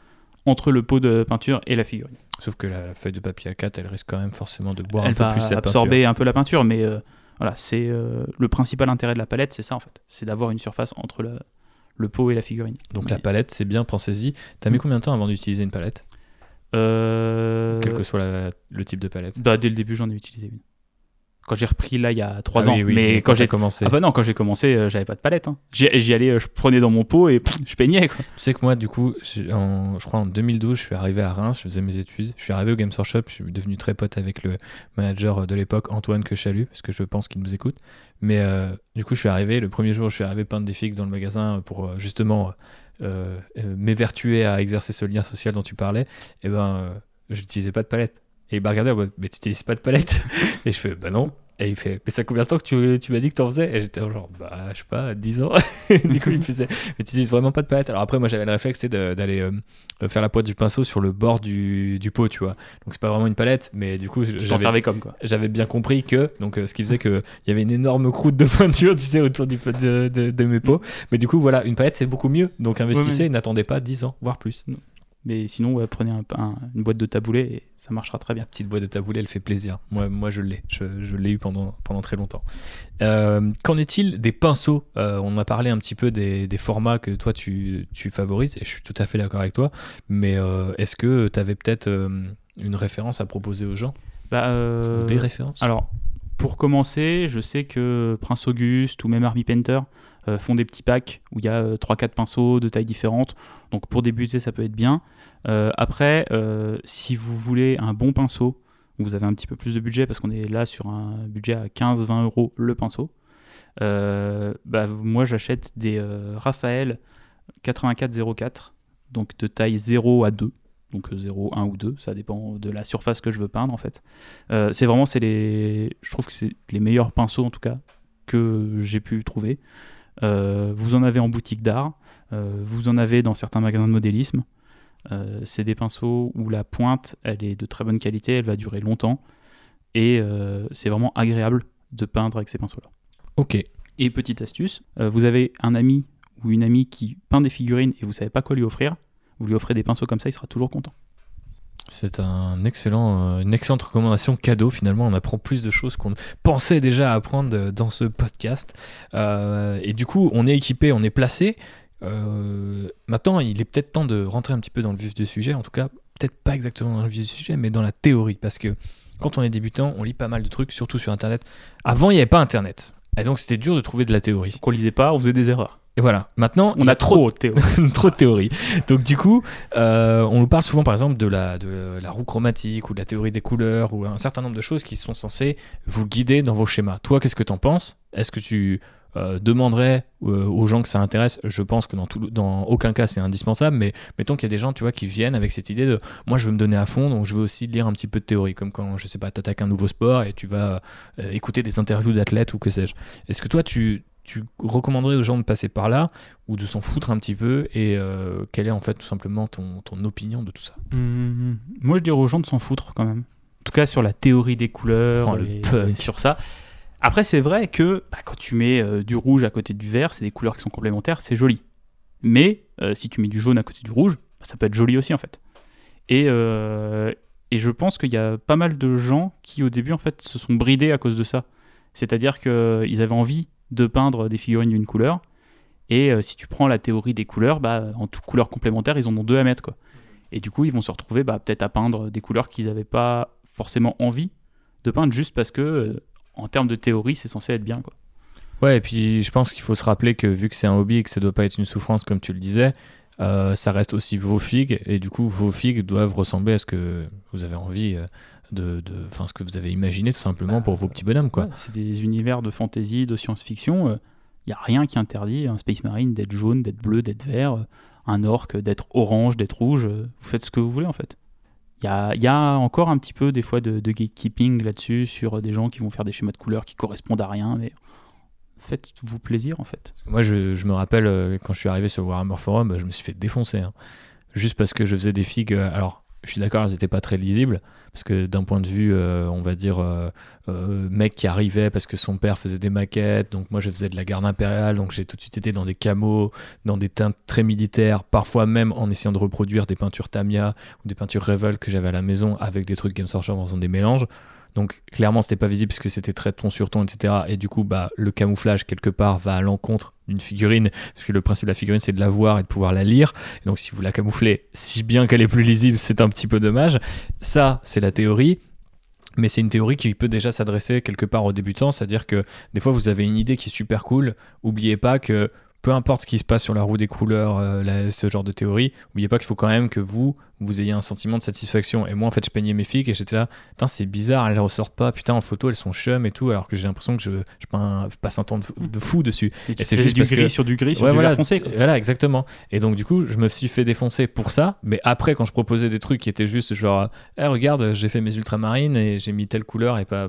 entre le pot de peinture et la figurine. Sauf que la, la feuille de papier A4, elle risque quand même forcément de boire Elle un peu plus la absorber un peu la peinture, mais euh, voilà, c'est euh, le principal intérêt de la palette, c'est ça en fait. C'est d'avoir une surface entre le, le pot et la figurine. Donc Mais- la palette, c'est bien, pensez-y. T'as mis Mm. combien de temps avant d'utiliser une palette? Euh, Quel que soit la- le type de palette. bah, dès le début, j'en ai utilisé une. Quand j'ai repris là, il y a trois Ah ans. oui, oui, mais quand, j'ai commencé. Ah bah non, quand j'ai commencé, euh, j'avais pas de palette. hein. J'y allais, euh, je prenais dans mon pot et pff, je peignais quoi. Tu sais que moi, du coup, en- je crois en 2012, je suis arrivé à Reims, je faisais mes études. Je suis arrivé au Games Workshop, je suis devenu très pote avec le manager de l'époque, Antoine que je parce que je pense qu'il nous écoute. Mais euh, du coup, je suis arrivé, le premier jour, je suis arrivé peindre des figues dans le magasin pour euh, justement euh, euh, m'évertuer à exercer ce lien social dont tu parlais. Et ben, euh, j'utilisais pas de palette. Et il m'a regardé en mode, mais tu utilises pas de palette Et je fais, bah non. Et il fait, mais ça combien de temps que tu, tu m'as dit que t'en faisais Et j'étais genre, bah, je sais pas, 10 ans. du coup, il me faisait, mais tu utilises vraiment pas de palette. Alors après, moi, j'avais le réflexe d'aller euh, faire la pointe du pinceau sur le bord du, du pot, tu vois. Donc c'est pas vraiment une palette, mais du coup, j'avais servais comme quoi. j'avais bien compris que, donc euh, ce qui faisait qu'il y avait une énorme croûte de peinture, tu sais, autour du de, de- de mes pots. Mais du coup, voilà, une palette, c'est beaucoup mieux. Donc investissez, Ouais, n'attendez pas 10 ans, voire plus. Mais sinon, ouais, prenez un- un- une boîte de taboulet et ça marchera très bien. petite boîte de taboulet, elle fait plaisir. Moi, moi je l'ai. Je, je l'ai eu pendant, pendant très longtemps. Euh, qu'en est-il des pinceaux? Euh, On a parlé un petit peu des, des formats que toi tu, tu favorises, et je suis tout à fait d'accord avec toi. Mais euh, est-ce que tu avais peut-être une référence à proposer aux gens? Bah, Des références? Alors, pour commencer, je sais que Prince Auguste ou même Army Painter font des petits packs où il y a euh, 3-4 pinceaux de tailles différentes. Donc pour débuter, ça peut être bien. Euh, après, euh, si vous voulez un bon pinceau, vous avez un petit peu plus de budget, parce qu'on est là sur un budget à 15-20 euros le pinceau, euh, bah, moi j'achète des euh, Raphaël 8404, donc de taille 0 à 2 donc euh, 0, 1 ou 2, ça dépend de la surface que je veux peindre en fait. Euh, c'est vraiment, c'est les, je trouve que c'est les meilleurs pinceaux en tout cas que j'ai pu trouver. Euh, vous en avez en boutique d'art, euh, vous en avez dans certains magasins de modélisme. Euh, c'est des pinceaux où la pointe, elle est de très bonne qualité, elle va durer longtemps et c'est vraiment agréable de peindre avec ces pinceaux-là. Ok. Et petite astuce, vous avez un ami ou une amie qui peint des figurines et vous savez pas quoi lui offrir, vous lui offrez des pinceaux comme ça, il sera toujours content. C'est un excellent, euh, une excellente recommandation cadeau. Finalement, on apprend plus de choses qu'on pensait déjà apprendre euh, dans ce podcast. Euh, et du coup, on est équipé, on est placé. maintenant, il est peut-être temps de rentrer un petit peu dans le vif du sujet, en tout cas, peut-être pas exactement dans le vif du sujet, mais dans la théorie, parce que quand on est débutant, on lit pas mal de trucs, surtout sur Internet. Avant, il n'y avait pas Internet. Et donc, c'était dur de trouver de la théorie. Qu'on lisait pas, on faisait des erreurs. Et voilà, maintenant, on a trop de théorie. trop de théorie. Donc, du coup, euh, on nous parle souvent, par exemple, de la, de la roue chromatique ou de la théorie des couleurs ou un certain nombre de choses qui sont censées vous guider dans vos schémas. Toi, qu'est-ce que tu en penses? Est-ce que tu euh, demanderais euh, aux gens que ça intéresse, je pense que dans, tout, dans aucun cas c'est indispensable, mais mettons qu'il y a des gens tu vois, qui viennent avec cette idée de moi je veux me donner à fond, donc je veux aussi lire un petit peu de théorie, comme quand je sais pas, t'attaques un nouveau sport et tu vas écouter des interviews d'athlètes ou que sais-je. Est-ce que toi tu, tu recommanderais aux gens de passer par là ou de s'en foutre un petit peu et quelle est en fait tout simplement ton, ton opinion de tout ça? Mmh, Moi je dirais aux gens de s'en foutre quand même. En tout cas sur la théorie des couleurs oh, et sur ça. Après, c'est vrai que bah, quand tu mets euh, du rouge à côté du vert, c'est des couleurs qui sont complémentaires, c'est joli. Mais euh, si tu mets du jaune à côté du rouge, bah, ça peut être joli aussi en fait. Et, euh, et je pense qu'il y a pas mal de gens qui au début en fait se sont bridés à cause de ça. C'est-à-dire qu'ils avaient envie de peindre des figurines d'une couleur. Et si tu prends la théorie des couleurs, bah, en toutes couleurs complémentaires, ils en ont deux à mettre. Quoi. Et du coup, ils vont se retrouver bah, peut-être à peindre des couleurs qu'ils n'avaient pas forcément envie de peindre juste parce que en termes de théorie, c'est censé être bien. Quoi. Ouais, et puis je pense qu'il faut se rappeler que vu que c'est un hobby et que ça doit pas être une souffrance comme tu le disais, euh, ça reste aussi vos figues et du coup vos figues doivent ressembler à ce que vous avez envie euh, de, enfin ce que vous avez imaginé tout simplement pour vos petits bonhommes quoi. c'est des univers de fantasy, de science-fiction. Il euh, n'y a rien qui interdit un Space Marine d'être jaune, d'être bleu, d'être vert, un orc d'être orange, d'être rouge. vous faites ce que vous voulez en fait. Il y a, encore un petit peu des fois de, gatekeeping là-dessus sur des gens qui vont faire des schémas de couleurs qui correspondent à rien, mais faites-vous plaisir en fait. Moi je, me rappelle euh, quand je suis arrivé sur Warhammer Forum, je me suis fait défoncer. Hein. Juste parce que je faisais des figues. Euh, alors je suis d'accord, elles n'étaient pas très lisibles, parce que d'un point de vue, euh, on va dire, euh, euh, mec qui arrivait parce que son père faisait des maquettes, donc moi je faisais de la garde impériale, donc j'ai tout de suite été dans des camos, dans des teintes très militaires, parfois même en essayant de reproduire des peintures Tamiya ou des peintures Revel que j'avais à la maison avec des trucs Games Workshop en faisant des mélanges. Donc clairement, c'était pas visible puisque c'était très ton sur ton, etc. Et du coup, bah, le camouflage quelque part va à l'encontre d'une figurine, parce que le principe de la figurine, c'est de la voir et de pouvoir la lire. Et donc si vous la camouflez si bien qu'elle est plus lisible, c'est un petit peu dommage. Ça, c'est la théorie. Mais c'est une théorie qui peut déjà s'adresser quelque part aux débutants, c'est-à-dire que des fois vous avez une idée qui est super cool, oubliez pas que peu importe ce qui se passe sur la roue des couleurs, euh, ce genre de théorie, n'oubliez pas qu'il faut quand même que vous, vous ayez un sentiment de satisfaction. Et moi, en fait, je peignais mes filles et j'étais là, putain, c'est bizarre, elles ressortent pas, putain, en photo, elles sont chum et tout, alors que j'ai l'impression que je, je, passe un temps de, fou dessus. Et, c'est juste du gris sur du gris sur du voilà, foncé. Voilà, exactement. Et donc, du coup, je me suis fait défoncer pour ça, mais après, quand je proposais des trucs qui étaient juste genre, hey, regarde, j'ai fait mes ultramarines et j'ai mis telle couleur et pas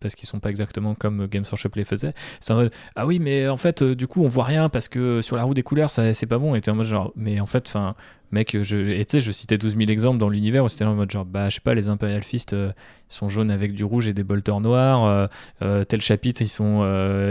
parce qu'ils sont pas exactement comme Games Workshop les faisait, c'est en mode, ah oui, mais en fait, euh, du coup, on voit rien parce que sur la roue des couleurs, c'est pas bon. Et en mode genre, mais en fait, enfin, mec, je, tu sais, je citais 12 000 exemples dans l'univers où c'était en mode genre, bah, je sais pas, les Imperial Fist, euh, sont jaunes avec du rouge et des bolters noirs. Euh, euh, tel chapitre, ils sont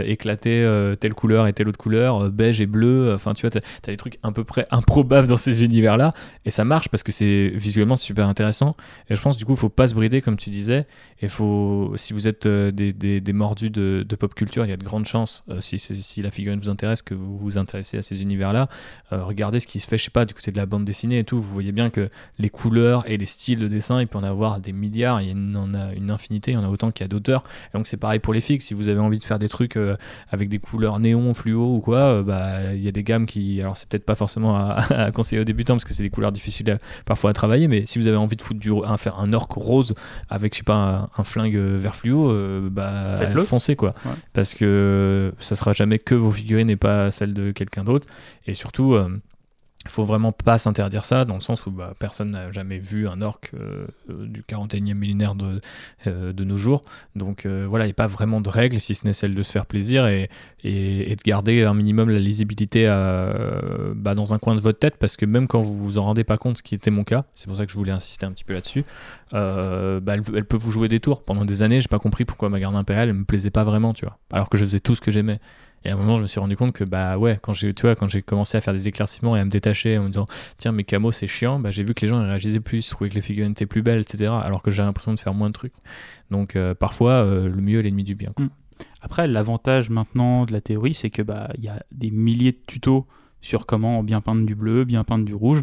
éclatés, telle couleur et telle autre couleur, beige et bleu. Enfin, tu vois, t'as as des trucs à peu près improbables dans ces univers-là. Et ça marche parce que c'est visuellement super intéressant. Et je pense, du coup, faut pas se brider, comme tu disais. Et faut, si vous êtes des, des, des, mordus de, de, pop culture, il y a de grandes chances, si, si la figurine vous intéresse, que vous vous intéressez à ces univers-là. regardez ce qui se fait, je sais pas, du côté de la bande dessinée et tout, vous voyez bien que les couleurs et les styles de dessin, il peut en avoir des milliards, il y en a une infinité, il y en a autant qu'il y a d'auteurs. Et donc c'est pareil pour les fixes, si vous avez envie de faire des trucs euh, avec des couleurs néon, fluo ou quoi, euh, bah il y a des gammes qui, alors c'est peut-être pas forcément à, conseiller aux débutants parce que c'est des couleurs difficiles parfois à travailler, mais si vous avez envie de foutre du, un, faire un orc rose avec je sais pas un, flingue vert fluo, euh, bah foncez quoi, parce que ça sera jamais que vos figurines et pas celle de quelqu'un d'autre. Et surtout il faut vraiment pas s'interdire ça, dans le sens où bah, personne n'a jamais vu un orc euh, euh, du 41e millénaire de, euh, de nos jours. Donc voilà, il n'y a pas vraiment de règles, si ce n'est celle de se faire plaisir et, et, de garder un minimum la lisibilité bah, dans un coin de votre tête, parce que même quand vous vous en rendez pas compte, ce qui était mon cas, c'est pour ça que je voulais insister un petit peu là-dessus, bah, elle, peut vous jouer des tours. Pendant des années, j'ai pas compris pourquoi ma garde impériale ne me plaisait pas vraiment, tu vois, alors que je faisais tout ce que j'aimais. Et à un moment, je me suis rendu compte que, bah ouais, quand j'ai, tu vois, quand j'ai commencé à faire des éclaircissements et à me détacher en me disant, tiens, mes camos, c'est chiant, bah j'ai vu que les gens réagissaient plus, trouvaient que les figurines étaient plus belles, etc. Alors que j'ai l'impression de faire moins de trucs. Donc euh, parfois, euh, le mieux est l'ennemi du bien. Mm. Après, l'avantage maintenant de la théorie, c'est que bah il y a des milliers de tutos sur comment bien peindre du bleu, bien peindre du rouge.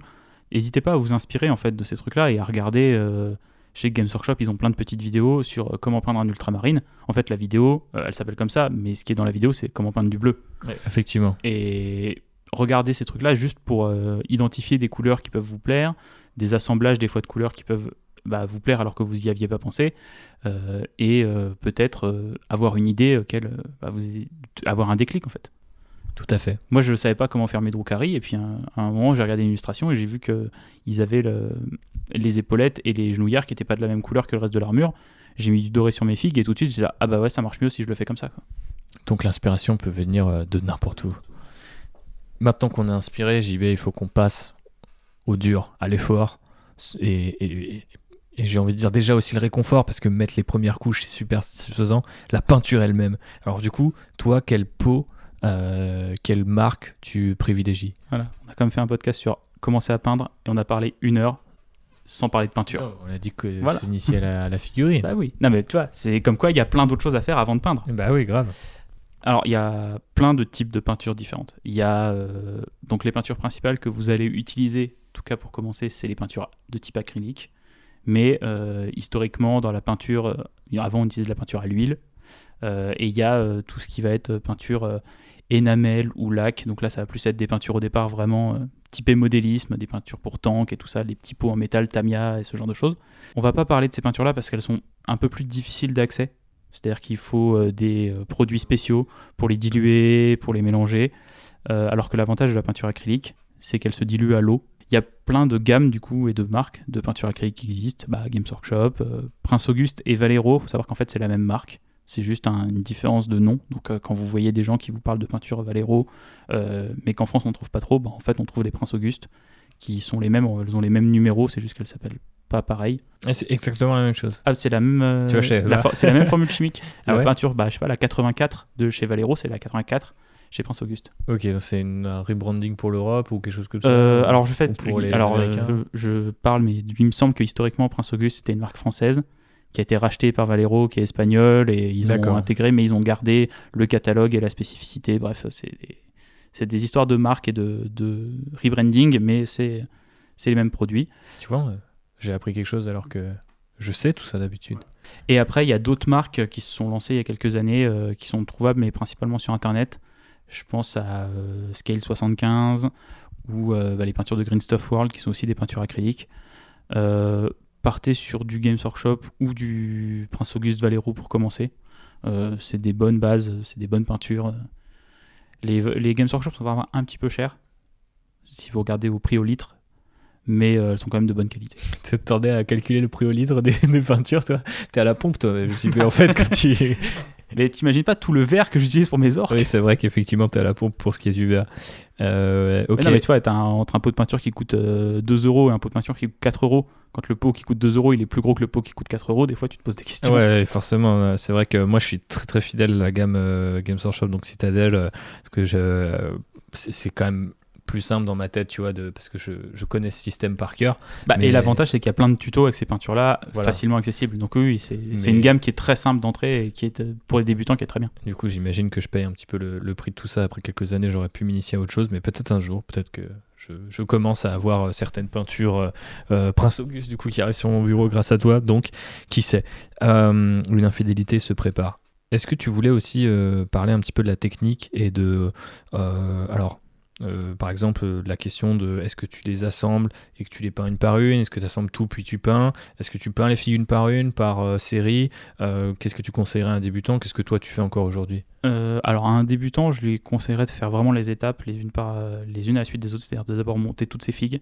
N'hésitez pas à vous inspirer en fait de ces trucs-là et à regarder. Euh, chez Games Workshop, ils ont plein de petites vidéos sur euh, comment peindre un ultramarine. En fait, la vidéo, euh, elle s'appelle comme ça, mais ce qui est dans la vidéo, c'est comment peindre du bleu. effectivement. Et regardez ces trucs-là juste pour identifier des couleurs qui peuvent vous plaire, des assemblages des fois de couleurs qui peuvent bah, vous plaire alors que vous y aviez pas pensé, et peut-être avoir une idée auquel bah, vous avoir un déclic en fait. Tout à fait. Moi, je ne savais pas comment faire mes Drukari, et puis à un, moment, j'ai regardé une illustration et j'ai vu qu'ils avaient le, les épaulettes et les genouillères qui n'étaient pas de la même couleur que le reste de l'armure. J'ai mis du doré sur mes figues et tout de suite, j'ai dit ah bah ouais, ça marche mieux si je le fais comme ça. Donc l'inspiration peut venir euh, de n'importe où. Maintenant qu'on est inspiré, JB, il faut qu'on passe au dur, à l'effort. Et, et j'ai envie de dire déjà aussi le réconfort parce que mettre les premières couches c'est super satisfaisant. La peinture elle-même. Alors du coup, toi, quelle peau euh, quelle marque tu privilégies Voilà, on a quand même fait un podcast sur commencer à peindre et on a parlé une heure sans parler de peinture. Oh, on a dit que voilà. s'initier à la, figurine. Bah oui. Non mais tu vois, c'est comme quoi il y a plein d'autres choses à faire avant de peindre. Bah oui, grave. Alors il y a plein de types de peintures différentes. Il y a euh, donc les peintures principales que vous allez utiliser, en tout cas pour commencer, c'est les peintures de type acrylique. Mais euh, historiquement, dans la peinture, avant on utilisait de la peinture à l'huile. et il y a tout ce qui va être peinture énamel ou lac. Donc là, ça va plus être des peintures au départ vraiment euh, typées modélisme, des peintures pour tank et tout ça, les petits pots en métal, Tamiya et ce genre de choses. On va pas parler de ces peintures-là parce qu'elles sont un peu plus difficiles d'accès. C'est-à-dire qu'il faut euh, des euh, produits spéciaux pour les diluer, pour les mélanger. alors que l'avantage de la peinture acrylique, c'est qu'elle se dilue à l'eau. Il y a plein de gammes du coup et de marques de peinture acrylique qui existent. Bah, Games Workshop, Prince Auguste et Valero. Il faut savoir qu'en fait c'est la même marque. C'est juste une différence de nom. Donc euh, quand vous voyez des gens qui vous parlent de peinture Valero, euh, mais qu'en France on ne trouve pas trop, bah, en fait on trouve les Princes Auguste qui sont les mêmes, elles ont les mêmes numéros, c'est juste qu'elles s'appellent pas pareil. c'est exactement la même chose. Ah, c'est la même. Euh, c'est la même formule chimique. Ah la peinture, bah, je sais pas, la 84 de chez Valero, c'est la 84 chez Prince Auguste. Ok, c'est un rebranding pour l'Europe ou quelque chose comme ça. alors je fais, pour les alors je, parle, mais il me semble que historiquement Prince Auguste c'était une marque française qui a été racheté par Valero, qui est espagnol, et ils ont intégré, mais ils ont gardé le catalogue et la spécificité. Bref, c'est des, des, histoires de marque et de, de rebranding, mais c'est les mêmes produits. Tu vois, euh, j'ai appris quelque chose alors que je sais tout ça d'habitude. Et après, il y a d'autres marques qui se sont lancées il y a quelques années, euh, qui sont trouvables, mais principalement sur Internet. Je pense à euh, Scale 75 ou bah, les peintures de Green Stuff World, qui sont aussi des peintures acryliques partez sur du Games Workshop ou du Prince Auguste Valero pour commencer. Euh, c'est des bonnes bases, c'est des bonnes peintures. Les, les, Games Workshop sont vraiment un petit peu chers si vous regardez au prix au litre, mais euh, elles sont quand même de bonne qualité. Tu t'attendais à calculer le prix au litre des, peintures, toi? T'es à la pompe, toi. Je suis en fait, quand tu. Mais t'imagines pas tout le verre que j'utilise pour mes orques Oui, c'est vrai qu'effectivement, t'es à la pompe pour ce qui est du verre. Euh, ok. Mais non, mais tu vois, t'as un, entre un pot de peinture qui coûte 2 euh, euros et un pot de peinture qui coûte 4 euros. Quand le pot qui coûte 2 euros, il est plus gros que le pot qui coûte 4 euros, des fois tu te poses des questions. Ouais, forcément. C'est vrai que moi je suis très très fidèle à la gamme euh, Games Workshop, donc Citadel, parce que je, c'est quand même plus simple dans ma tête, tu vois, de, parce que je, je connais ce système par cœur. Bah, Et l'avantage, c'est qu'il y a plein de tutos avec ces peintures-là, facilement accessibles. Donc oui, c'est une gamme qui est très simple d'entrée et qui est pour les débutants qui est très bien. Du coup, j'imagine que je paye un petit peu le, prix de tout ça. Après quelques années, j'aurais pu m'initier à autre chose, mais peut-être un jour, peut-être que je, je, commence à avoir euh, certaines peintures euh, euh, Prince Auguste, du coup, qui arrivent sur mon bureau grâce à toi. Donc, qui sait, une infidélité se prépare. Est-ce que tu voulais aussi parler un petit peu de la technique et de... alors, euh, par exemple, euh, la question de est-ce que tu les assembles et que tu les peins une par une? Est-ce que tu assembles tout puis tu peins? Est-ce que tu peins les filles une par une, par euh, série? Qu'est-ce que tu conseillerais à un débutant? Qu'est-ce que toi tu fais encore aujourd'hui? Alors, à un débutant, je lui conseillerais de faire vraiment les étapes les unes, par, les à la suite des autres, c'est-à-dire de d'abord monter toutes ces figues,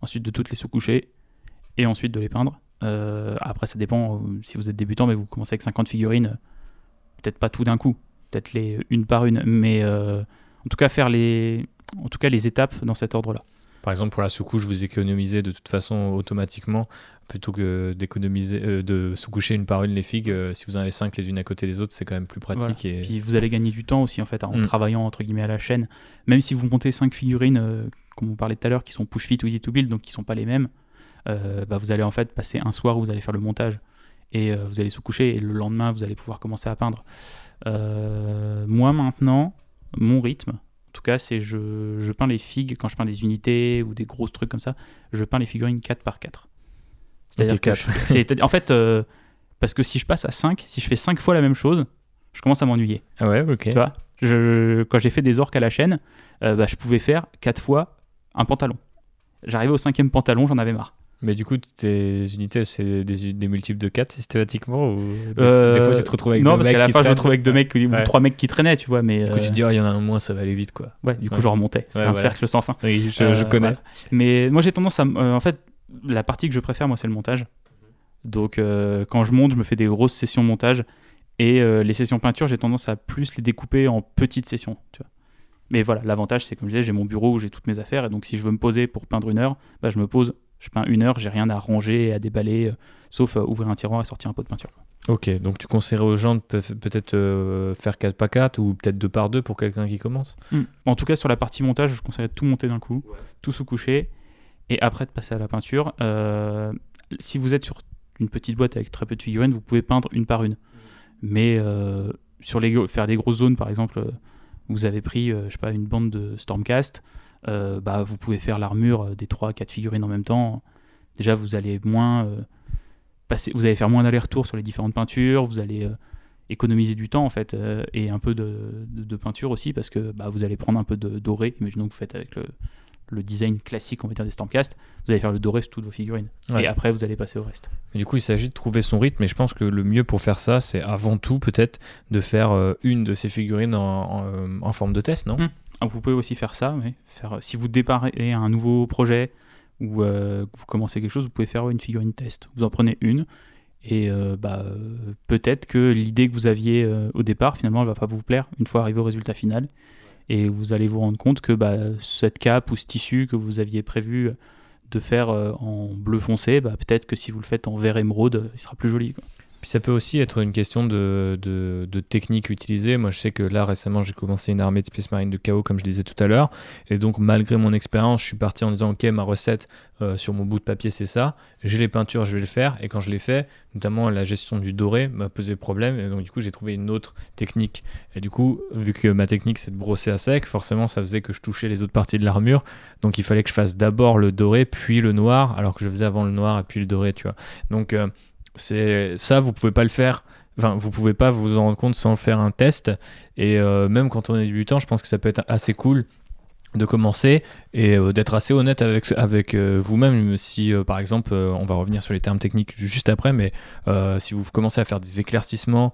ensuite de toutes les sous-coucher et ensuite de les peindre. après, ça dépend si vous êtes débutant, mais vous commencez avec 50 figurines, peut-être pas tout d'un coup, peut-être les une par une, mais en tout cas, faire les en tout cas les étapes dans cet ordre-là. Par exemple, pour la sous-couche, vous économisez de toute façon automatiquement plutôt que d'économiser, euh, de sous-coucher une par une les figues. Euh, si vous en avez cinq les unes à côté des autres, c'est quand même plus pratique. Et... Puis vous allez gagner du temps aussi en fait en mm. travaillant entre guillemets à la chaîne. Même si vous montez cinq figurines, euh, comme on parlait tout à l'heure, qui sont push fit ou easy to build, donc qui sont pas les mêmes, bah, vous allez en fait passer un soir où vous allez faire le montage et vous allez sous-coucher et le lendemain vous allez pouvoir commencer à peindre. moi maintenant, mon rythme, tout cas, c'est je, je peins les figues, quand je peins des unités ou des gros trucs comme ça, je peins les figurines 4 par 4. C'est-à-dire Ok, que je- en fait, euh, parce que si je passe à 5, si je fais 5 fois la même chose, je commence à m'ennuyer. Ah ouais, ok. Tu vois? Je, Quand j'ai fait des orques à la chaîne, euh, bah, je pouvais faire 4 fois un pantalon. J'arrivais au cinquième pantalon, j'en avais marre. Mais du coup, tes unités, c'est des, des multiples de 4 systématiquement ou des, Euh, des fois, tu te retrouves avec non, deux parce mecs qu'à la fin, je me retrouvais avec deux mecs ou trois mecs qui traînaient, tu vois. Mais Du coup, tu euh, te dis, oh, il y en a un moins, ça va aller vite, quoi. ouais, du coup, Ouais. je remontais. C'est Ouais, un voilà. cercle sans fin. Oui, je, je Euh, connais. voilà. Mais moi, j'ai tendance à. euh, en fait, la partie que je préfère, moi, c'est le montage. Donc, euh, quand je monte, je me fais des grosses sessions montage. Et euh, les sessions peinture, j'ai tendance à plus les découper en petites sessions. Tu vois. Mais voilà, l'avantage, c'est comme je disais, j'ai mon bureau où j'ai toutes mes affaires. Et donc, si je veux me poser pour peindre une heure, bah, je me pose, je peins une heure, j'ai rien à ranger et à déballer, euh, sauf euh, ouvrir un tiroir et sortir un pot de peinture. Ok, donc tu conseillerais aux gens de peut- peut-être euh, faire 4 par 4 ou peut-être 2 par 2 pour quelqu'un qui commence? En tout cas, sur la partie montage, je conseillerais de tout monter d'un coup, tout sous-coucher, et après de passer à la peinture. Euh, si vous êtes sur une petite boîte avec très peu de figurines, vous pouvez peindre une par une. Mais euh, sur les, faire des grosses zones, par exemple, vous avez pris, euh, je sais pas, une bande de Stormcast, euh, bah, vous pouvez faire l'armure euh, des 3-4 figurines en même temps. Déjà, vous allez moins euh, passer, vous allez faire moins d'aller-retour sur les différentes peintures, vous allez euh, économiser du temps en fait et un peu de, de- de peinture aussi parce que bah, vous allez prendre un peu de doré. Imaginons que vous faites avec le, le design classique, on va dire des Stormcast, vous allez faire le doré sur toutes vos figurines Ouais. et après vous allez passer au reste. Du coup, il s'agit de trouver son rythme, et je pense que le mieux pour faire ça, c'est avant tout peut-être de faire euh, une de ces figurines en, en, en forme de test, non? Mm. Ah, Vous pouvez aussi faire ça, oui. faire, si vous déparez un nouveau projet ou euh, que vous commencez quelque chose, vous pouvez faire une figurine test. Vous en prenez une et euh, bah, euh, peut-être que l'idée que vous aviez euh, au départ, finalement, elle va pas vous plaire une fois arrivé au résultat final. Et vous allez vous rendre compte que bah, cette cape ou ce tissu que vous aviez prévu de faire euh, en bleu foncé, bah, peut-être que si vous le faites en vert émeraude, il sera plus joli. quoi. Ça peut aussi être une question de technique utilisée. Moi, je sais que là, récemment, j'ai commencé une armée de Space Marine de chaos, comme je disais tout à l'heure. Et donc, malgré mon expérience, je suis parti en disant, OK, ma recette euh, sur mon bout de papier, c'est ça. J'ai les peintures, je vais le faire. Et quand je l'ai fait, notamment la gestion du doré m'a posé problème. Et donc, du coup, j'ai trouvé une autre technique. Et du coup, vu que ma technique, c'est de brosser à sec, forcément, ça faisait que je touchais les autres parties de l'armure. Donc, il fallait que je fasse d'abord le doré, puis le noir, alors que je faisais avant le noir et puis le doré, tu vois. Donc, euh, c'est ça, vous pouvez pas le faire. Enfin, vous pouvez pas vous en rendre compte sans faire un test. Et euh, même quand on est débutant, je pense que ça peut être assez cool de commencer et euh, d'être assez honnête avec, avec euh, vous-même. Si, par exemple, on va revenir sur les termes techniques juste après, mais si vous commencez à faire des éclaircissements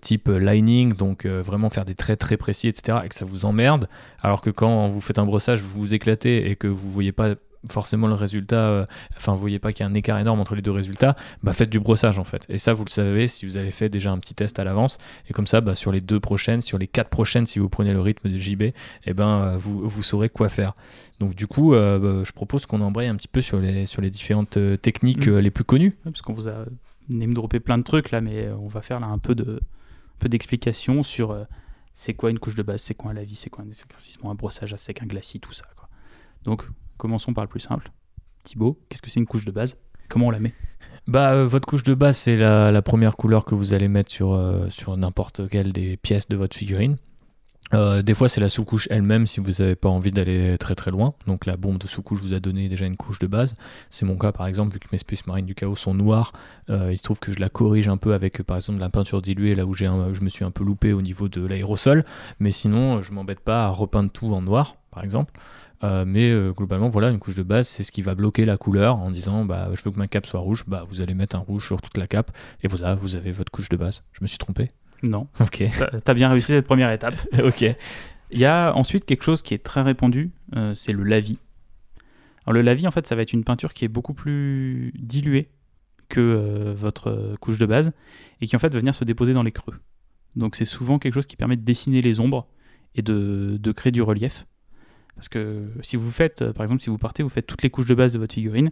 type lining, donc vraiment faire des traits très précis, etc., et que ça vous emmerde, alors que quand vous faites un brossage, vous vous éclatez et que vous voyez pas forcément le résultat, euh, enfin vous voyez pas qu'il y a un écart énorme entre les deux résultats, bah faites du brossage en fait. Et ça vous le savez si vous avez fait déjà un petit test à l'avance. Et comme ça, bah, sur les deux prochaines, sur les quatre prochaines, si vous prenez le rythme de JB, eh ben euh, vous, vous saurez quoi faire. Donc du coup, euh, bah, je propose qu'on embraye un petit peu sur les, sur les différentes techniques Mm. les plus connues. Ouais, parce qu'on vous a name droppé plein de trucs là, mais on va faire là un peu de un peu d'explication sur euh, c'est quoi une couche de base, c'est quoi un lavis, c'est quoi un éclaircissement, un brossage à sec, un glacis, tout ça. Quoi. Donc commençons par le plus simple. Thibaut, qu'est-ce que c'est une couche de base Comment on la met Bah, euh, votre couche de base, c'est la, première couleur que vous allez mettre sur, euh, n'importe quelle des pièces de votre figurine. Euh, des fois, c'est la sous-couche elle-même si vous n'avez pas envie d'aller très très loin. Donc, la bombe de sous-couche vous a donné déjà une couche de base. C'est mon cas, par exemple, vu que mes Space Marines du Chaos sont noirs. euh, il se trouve que je la corrige un peu avec, par exemple, la peinture diluée, là où un- je me suis un peu loupé au niveau de l'aérosol. Mais sinon, je m'embête pas à repeindre tout en noir, par exemple. Euh, mais euh, globalement, voilà, une couche de base, c'est ce qui va bloquer la couleur en disant bah, je veux que ma cape soit rouge. Bah, vous allez mettre un rouge sur toute la cape. Et voilà, vous avez votre couche de base. Je me suis trompé? Non. Ok. T'as bien réussi cette première étape. ok. Il y a ensuite quelque chose qui est très répandu, euh, c'est le lavis. Alors le lavis, en fait, ça va être une peinture qui est beaucoup plus diluée que votre couche de base et qui en fait va venir se déposer dans les creux. Donc c'est souvent quelque chose qui permet de dessiner les ombres et de, de créer du relief. Parce que si vous faites, euh, par exemple, si vous partez, vous faites toutes les couches de base de votre figurine,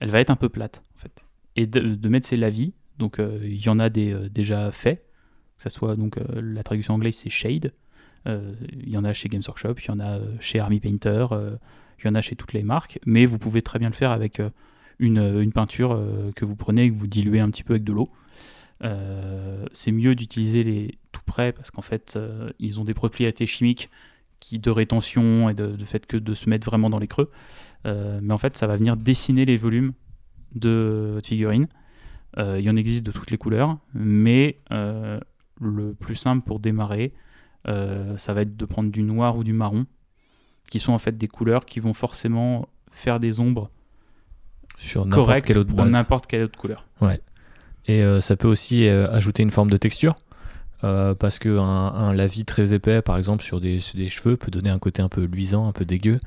elle va être un peu plate, en fait. Et de, de mettre ces lavis, donc euh, il y en a des euh, déjà faits, que ça soit donc la traduction anglaise c'est shade, il y en a chez Games Workshop, il y en a chez Army Painter, il y en a chez toutes les marques, mais vous pouvez très bien le faire avec une, une peinture que vous prenez et que vous diluez un petit peu avec de l'eau. C'est mieux d'utiliser les tout prêts parce qu'en fait, ils ont des propriétés chimiques qui, de rétention et de, fait que de se mettre vraiment dans les creux. mais en fait, ça va venir dessiner les volumes de votre figurine. il y en existe de toutes les couleurs, mais le plus simple pour démarrer, ça va être de prendre du noir ou du marron, qui sont en fait des couleurs qui vont forcément faire des ombres sur n'importe quelle autre pour n'importe quelle autre couleur. Ouais. Et euh, ça peut aussi euh, ajouter une forme de texture. Euh, parce qu'un un lavis très épais, par exemple, sur des, sur des, cheveux, peut donner un côté un peu luisant, un peu dégueu.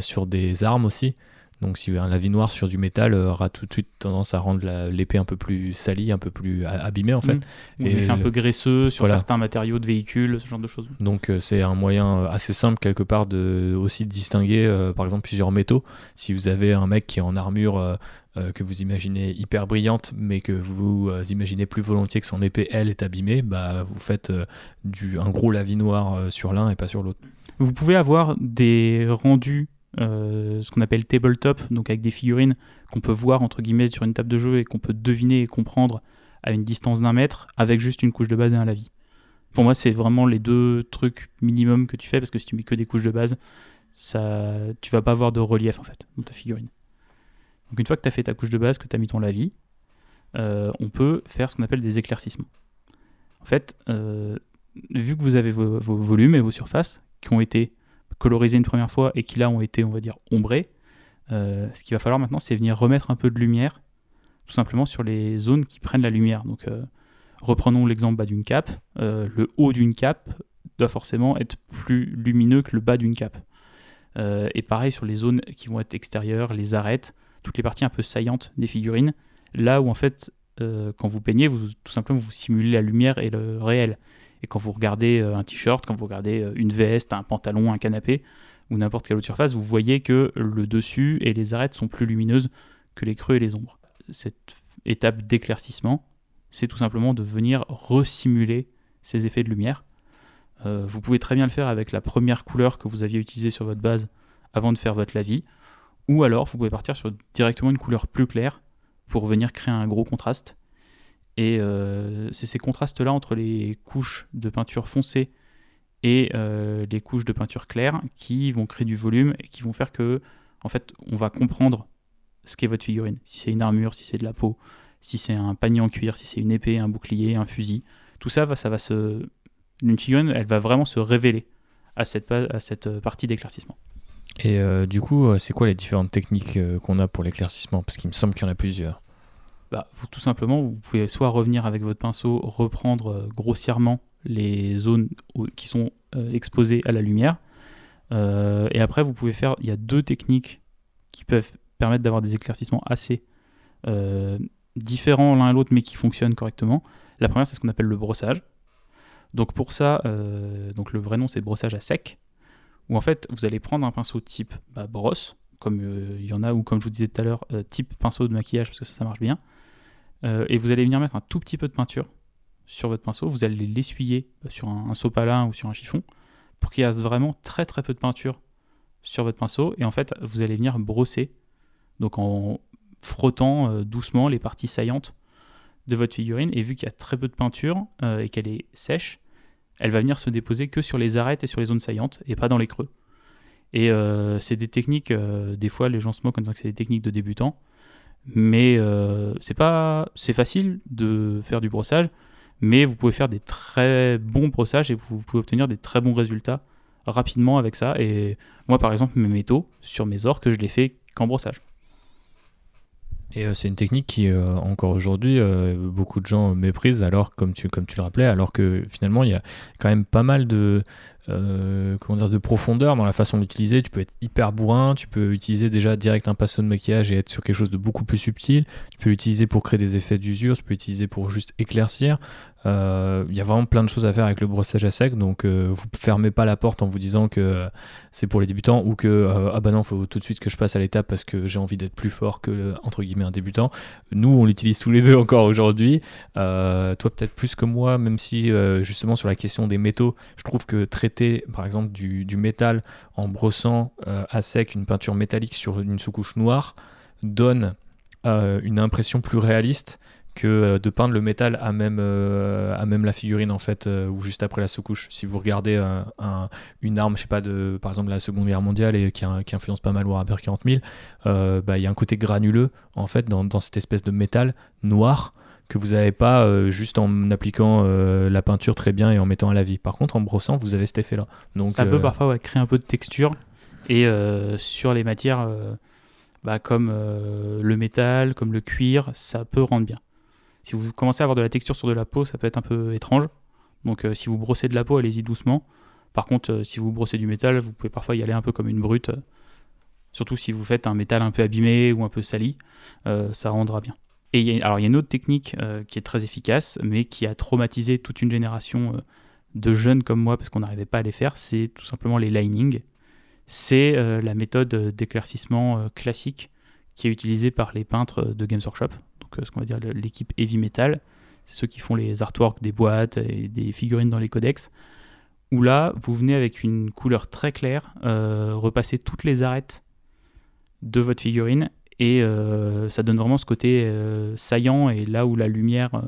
sur des armes aussi. Donc si un lavis noir sur du métal aura tout de suite tendance à rendre l'épée un peu plus salie, un peu plus abîmée en fait. Mmh. Et un peu graisseux sur certains matériaux de véhicules, ce genre de choses. Donc c'est un moyen assez simple quelque part de aussi de distinguer par exemple plusieurs métaux. Si vous avez un mec qui est en armure euh, que vous imaginez hyper brillante, mais que vous euh, imaginez plus volontiers que son épée, elle, est abîmée, bah, vous faites euh, du, un gros lavis noir sur l'un et pas sur l'autre. Vous pouvez avoir des rendus, ce qu'on appelle tabletop, donc avec des figurines qu'on peut voir entre guillemets sur une table de jeu et qu'on peut deviner et comprendre à une distance d'un mètre avec juste une couche de base et un lavis. Pour moi, c'est vraiment les deux trucs minimum que tu fais parce que si tu mets que des couches de base, ça, tu vas pas avoir de relief en fait dans ta figurine. Donc une fois que tu as fait ta couche de base, que tu as mis ton lavis, euh, on peut faire ce qu'on appelle des éclaircissements. En fait, euh, vu que vous avez vos, volumes et vos surfaces qui ont été colorisés une première fois et qui là ont été, on va dire, ombrés, euh, ce qu'il va falloir maintenant, c'est venir remettre un peu de lumière, tout simplement sur les zones qui prennent la lumière. Donc reprenons l'exemple bas d'une cape. le haut d'une cape doit forcément être plus lumineux que le bas d'une cape. et pareil sur les zones qui vont être extérieures, les arêtes, toutes les parties un peu saillantes des figurines, là où en fait, euh, quand vous peignez, vous, tout simplement vous simulez la lumière et le réel. Et quand vous regardez euh, un t-shirt, quand vous regardez euh, une veste, un pantalon, un canapé, ou n'importe quelle autre surface, vous voyez que le dessus et les arêtes sont plus lumineuses que les creux et les ombres. Cette étape d'éclaircissement, c'est tout simplement de venir resimuler ces effets de lumière. vous pouvez très bien le faire avec la première couleur que vous aviez utilisée sur votre base avant de faire votre lavis. Ou alors, vous pouvez partir sur directement une couleur plus claire pour venir créer un gros contraste. Et euh, c'est ces contrastes-là entre les couches de peinture foncée et euh, les couches de peinture claire qui vont créer du volume et qui vont faire que, en fait, on va comprendre ce qu'est votre figurine. Si c'est une armure, si c'est de la peau, si c'est un panier en cuir, si c'est une épée, un bouclier, un fusil. Tout ça, ça va se. Une figurine, elle va vraiment se révéler à cette, cette partie d'éclaircissement. Et euh, du coup, euh, c'est quoi les différentes techniques euh, qu'on a pour l'éclaircissement? Parce qu'il me semble qu'il y en a plusieurs. Bah, tout simplement, vous pouvez soit revenir avec votre pinceau, reprendre grossièrement les zones qui sont exposées à la lumière. et après, vous pouvez faire. Il y a deux techniques qui peuvent permettre d'avoir des éclaircissements assez différents l'un et l'autre, mais qui fonctionnent correctement. La première, c'est ce qu'on appelle le brossage. Donc pour ça, donc le vrai nom c'est brossage à sec où en fait vous allez prendre un pinceau type bah, brosse, comme euh, il y en a, ou comme je vous disais tout à l'heure, euh, type pinceau de maquillage, parce que ça, ça marche bien, euh, et vous allez venir mettre un tout petit peu de peinture sur votre pinceau, vous allez l'essuyer sur un, sopalin ou sur un chiffon, pour qu'il y ait vraiment très très peu de peinture sur votre pinceau, et en fait vous allez venir brosser, donc en frottant doucement les parties saillantes de votre figurine, et vu qu'il y a très peu de peinture et qu'elle est sèche, elle va venir se déposer que sur les arêtes et sur les zones saillantes et pas dans les creux. Et euh, c'est des techniques, euh, des fois les gens se moquent en disant que c'est des techniques de débutants, mais euh, c'est pas, c'est facile de faire du brossage, mais vous pouvez faire des très bons brossages et vous pouvez obtenir des très bons résultats rapidement avec ça. Et moi par exemple mes métaux sur mes orques, je les fais qu'en brossage. Et euh, c'est une technique qui, euh, encore aujourd'hui, beaucoup de gens méprisent, alors, comme tu, comme tu le rappelais, alors que finalement, il y a quand même pas mal de, comment dire, de profondeur dans la façon d'utiliser. Tu peux être hyper bourrin, tu peux utiliser déjà direct un pinceau de maquillage et être sur quelque chose de beaucoup plus subtil. Tu peux l'utiliser pour créer des effets d'usure, tu peux l'utiliser pour juste éclaircir. Euh, il y a vraiment plein de choses à faire avec le brossage à sec, donc euh, vous fermez pas la porte en vous disant que c'est pour les débutants ou que euh, ah bah non, faut tout de suite que je passe à l'étape parce que j'ai envie d'être plus fort que entre guillemets un débutant. Nous, on l'utilise tous les deux encore aujourd'hui. toi, peut-être plus que moi, même si justement sur la question des métaux, je trouve que par exemple du, métal en brossant à sec une peinture métallique sur une sous-couche noire donne une impression plus réaliste que euh, de peindre le métal à même, euh, à même la figurine en fait euh, ou juste après la sous-couche. Si vous regardez un- une arme, je sais pas de par exemple la Seconde Guerre mondiale et qui, influence pas mal Warhammer 40 000, euh, bah, il y a un côté granuleux en fait dans cette espèce de métal noir que vous n'avez pas euh, juste en appliquant euh, la peinture très bien et en mettant à la vie. Par contre, en brossant, vous avez cet effet-là. Donc, ça peut euh, parfois ouais, créer un peu de texture. Et sur les matières bah, comme le métal, comme le cuir, ça peut rendre bien. Si vous commencez à avoir de la texture sur de la peau, ça peut être un peu étrange. Donc si vous brossez de la peau, allez-y doucement. Par contre, si vous brossez du métal, vous pouvez parfois y aller un peu comme une brute. surtout si vous faites un métal un peu abîmé ou un peu sali, euh, ça rendra bien. Et alors il y a une autre technique euh, qui est très efficace, mais qui a traumatisé toute une génération euh, de jeunes comme moi parce qu'on n'arrivait pas à les faire, c'est tout simplement les linings. C'est euh, la méthode d'éclaircissement classique qui est utilisée par les peintres de Games Workshop, donc ce qu'on va dire l'équipe heavy metal, c'est ceux qui font les artworks des boîtes et des figurines dans les codex, où là vous venez avec une couleur très claire, repasser toutes les arêtes de votre figurine et euh, ça donne vraiment ce côté euh, saillant et là où la lumière euh,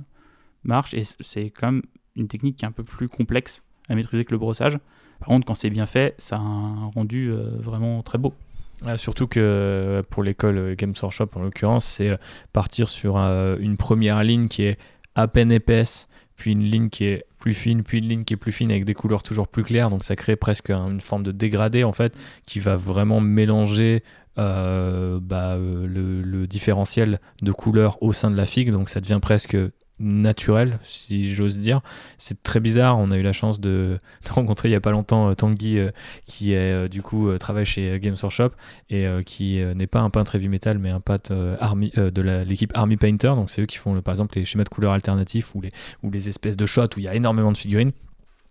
marche et c'est quand même une technique qui est un peu plus complexe à maîtriser que le brossage. Par contre, quand c'est bien fait, ça a un rendu vraiment très beau. Ah, surtout que pour l'école Games Workshop en l'occurrence, c'est partir sur une première ligne qui est à peine épaisse, puis une ligne qui est plus fine, puis une ligne qui est plus fine avec des couleurs toujours plus claires. Donc ça crée presque un- une forme de dégradé en fait qui va vraiment mélanger euh, bah, euh, le, différentiel de couleurs au sein de la figue. Donc ça devient presque naturel, si j'ose dire. C'est très bizarre. On a eu la chance de, rencontrer il y a pas longtemps euh, Tanguy, qui est du coup travaille chez Games Workshop et qui n'est pas un peintre heavy metal mais un peintre army, de l'équipe Army Painter. Donc c'est eux qui font par exemple les schémas de couleurs alternatifs ou les, ou les espèces de shots où il y a énormément de figurines.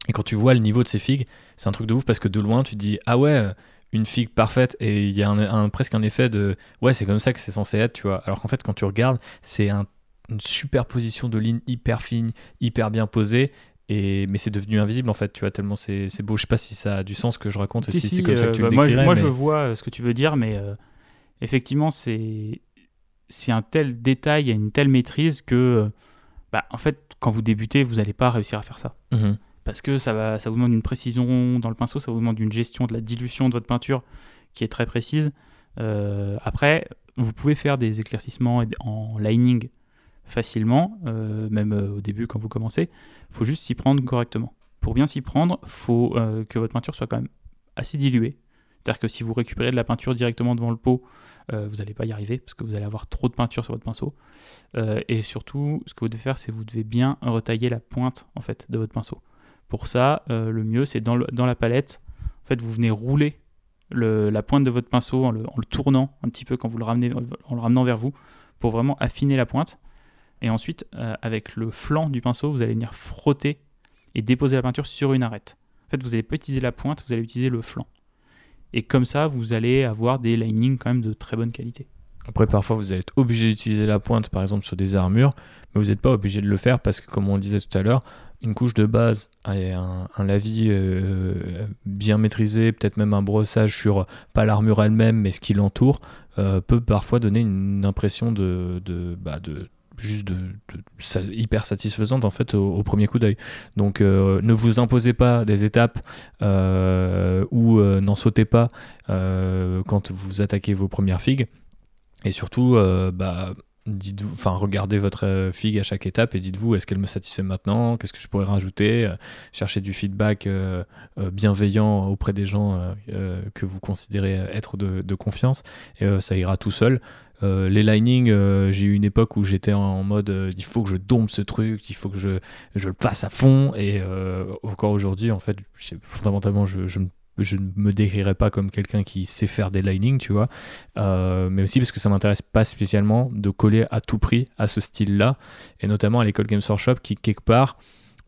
Et quand tu vois le niveau de ces figues, c'est un truc de ouf parce que de loin tu te dis ah ouais une figue parfaite et il y a un, un- presque un effet de ouais c'est comme ça que c'est censé être tu vois. Alors qu'en fait quand tu regardes c'est un- une superposition de lignes hyper fines, hyper bien posées. Et, mais c'est devenu invisible en fait, tu vois, tellement c'est c'est beau. Je sais pas si ça a du sens que je raconte et si, c'est comme ça que tu euh, le bah, moi, je- vois euh, ce que tu veux dire, mais euh, effectivement, c'est c'est un tel détail, il y a une telle maîtrise que, bah, en fait, quand vous débutez, vous n'allez pas réussir à faire ça. Mhm. Parce que ça, va, ça vous demande une précision dans le pinceau, ça vous demande une gestion de la dilution de votre peinture qui est très précise. Euh, après, vous pouvez faire des éclaircissements en lining facilement, euh, même euh, au début quand vous commencez. Il faut juste s'y prendre correctement. Pour bien s'y prendre, il faut que votre peinture soit quand même assez diluée. C'est-à-dire que si vous récupérez de la peinture directement devant le pot, vous n'allez pas y arriver parce que vous allez avoir trop de peinture sur votre pinceau. Et surtout, ce que vous devez faire, c'est que vous devez bien retailler la pointe en fait de votre pinceau. Pour ça, euh, le mieux, c'est dans, la palette, en fait, vous venez rouler le- la pointe de votre pinceau en le, tournant un petit peu quand vous le ramenez, en le ramenant vers vous, pour vraiment affiner la pointe. Et ensuite, euh, avec le flanc du pinceau, vous allez venir frotter et déposer la peinture sur une arête. En fait, vous n'allez pas utiliser la pointe, vous allez utiliser le flanc. Et comme ça, vous allez avoir des linings quand même de très bonne qualité. Après, parfois, vous allez être obligé d'utiliser la pointe, par exemple, sur des armures, mais vous n'êtes pas obligé de le faire parce que, comme on disait tout à l'heure, une couche de base et un, lavis euh, bien maîtrisé, peut-être même un brossage sur pas l'armure elle-même, mais ce qui l'entoure, euh, peut parfois donner une impression de, de, bah, de juste de, hyper satisfaisante en fait au, premier coup d'œil. Donc euh, ne vous imposez pas des étapes ou n'en sautez pas quand vous attaquez vos premières figues. Et surtout, bah, dites-vous, enfin, regardez votre euh, figue à chaque étape et dites-vous est-ce qu'elle me satisfait maintenant? Qu'est-ce que je pourrais rajouter? Euh, Cherchez du feedback euh, bienveillant auprès des gens que vous considérez être de, confiance et ça ira tout seul. Les linings, j'ai eu une époque où j'étais en mode il faut que je dompte ce truc, il faut que je, je le passe à fond. Et encore aujourd'hui, en fait, fondamentalement, je, je, je ne me décrirais pas comme quelqu'un qui sait faire des linings, tu vois. Euh, mais aussi parce que ça m'intéresse pas spécialement de coller à tout prix à ce style-là. Et notamment à l'école Games Workshop qui, quelque part,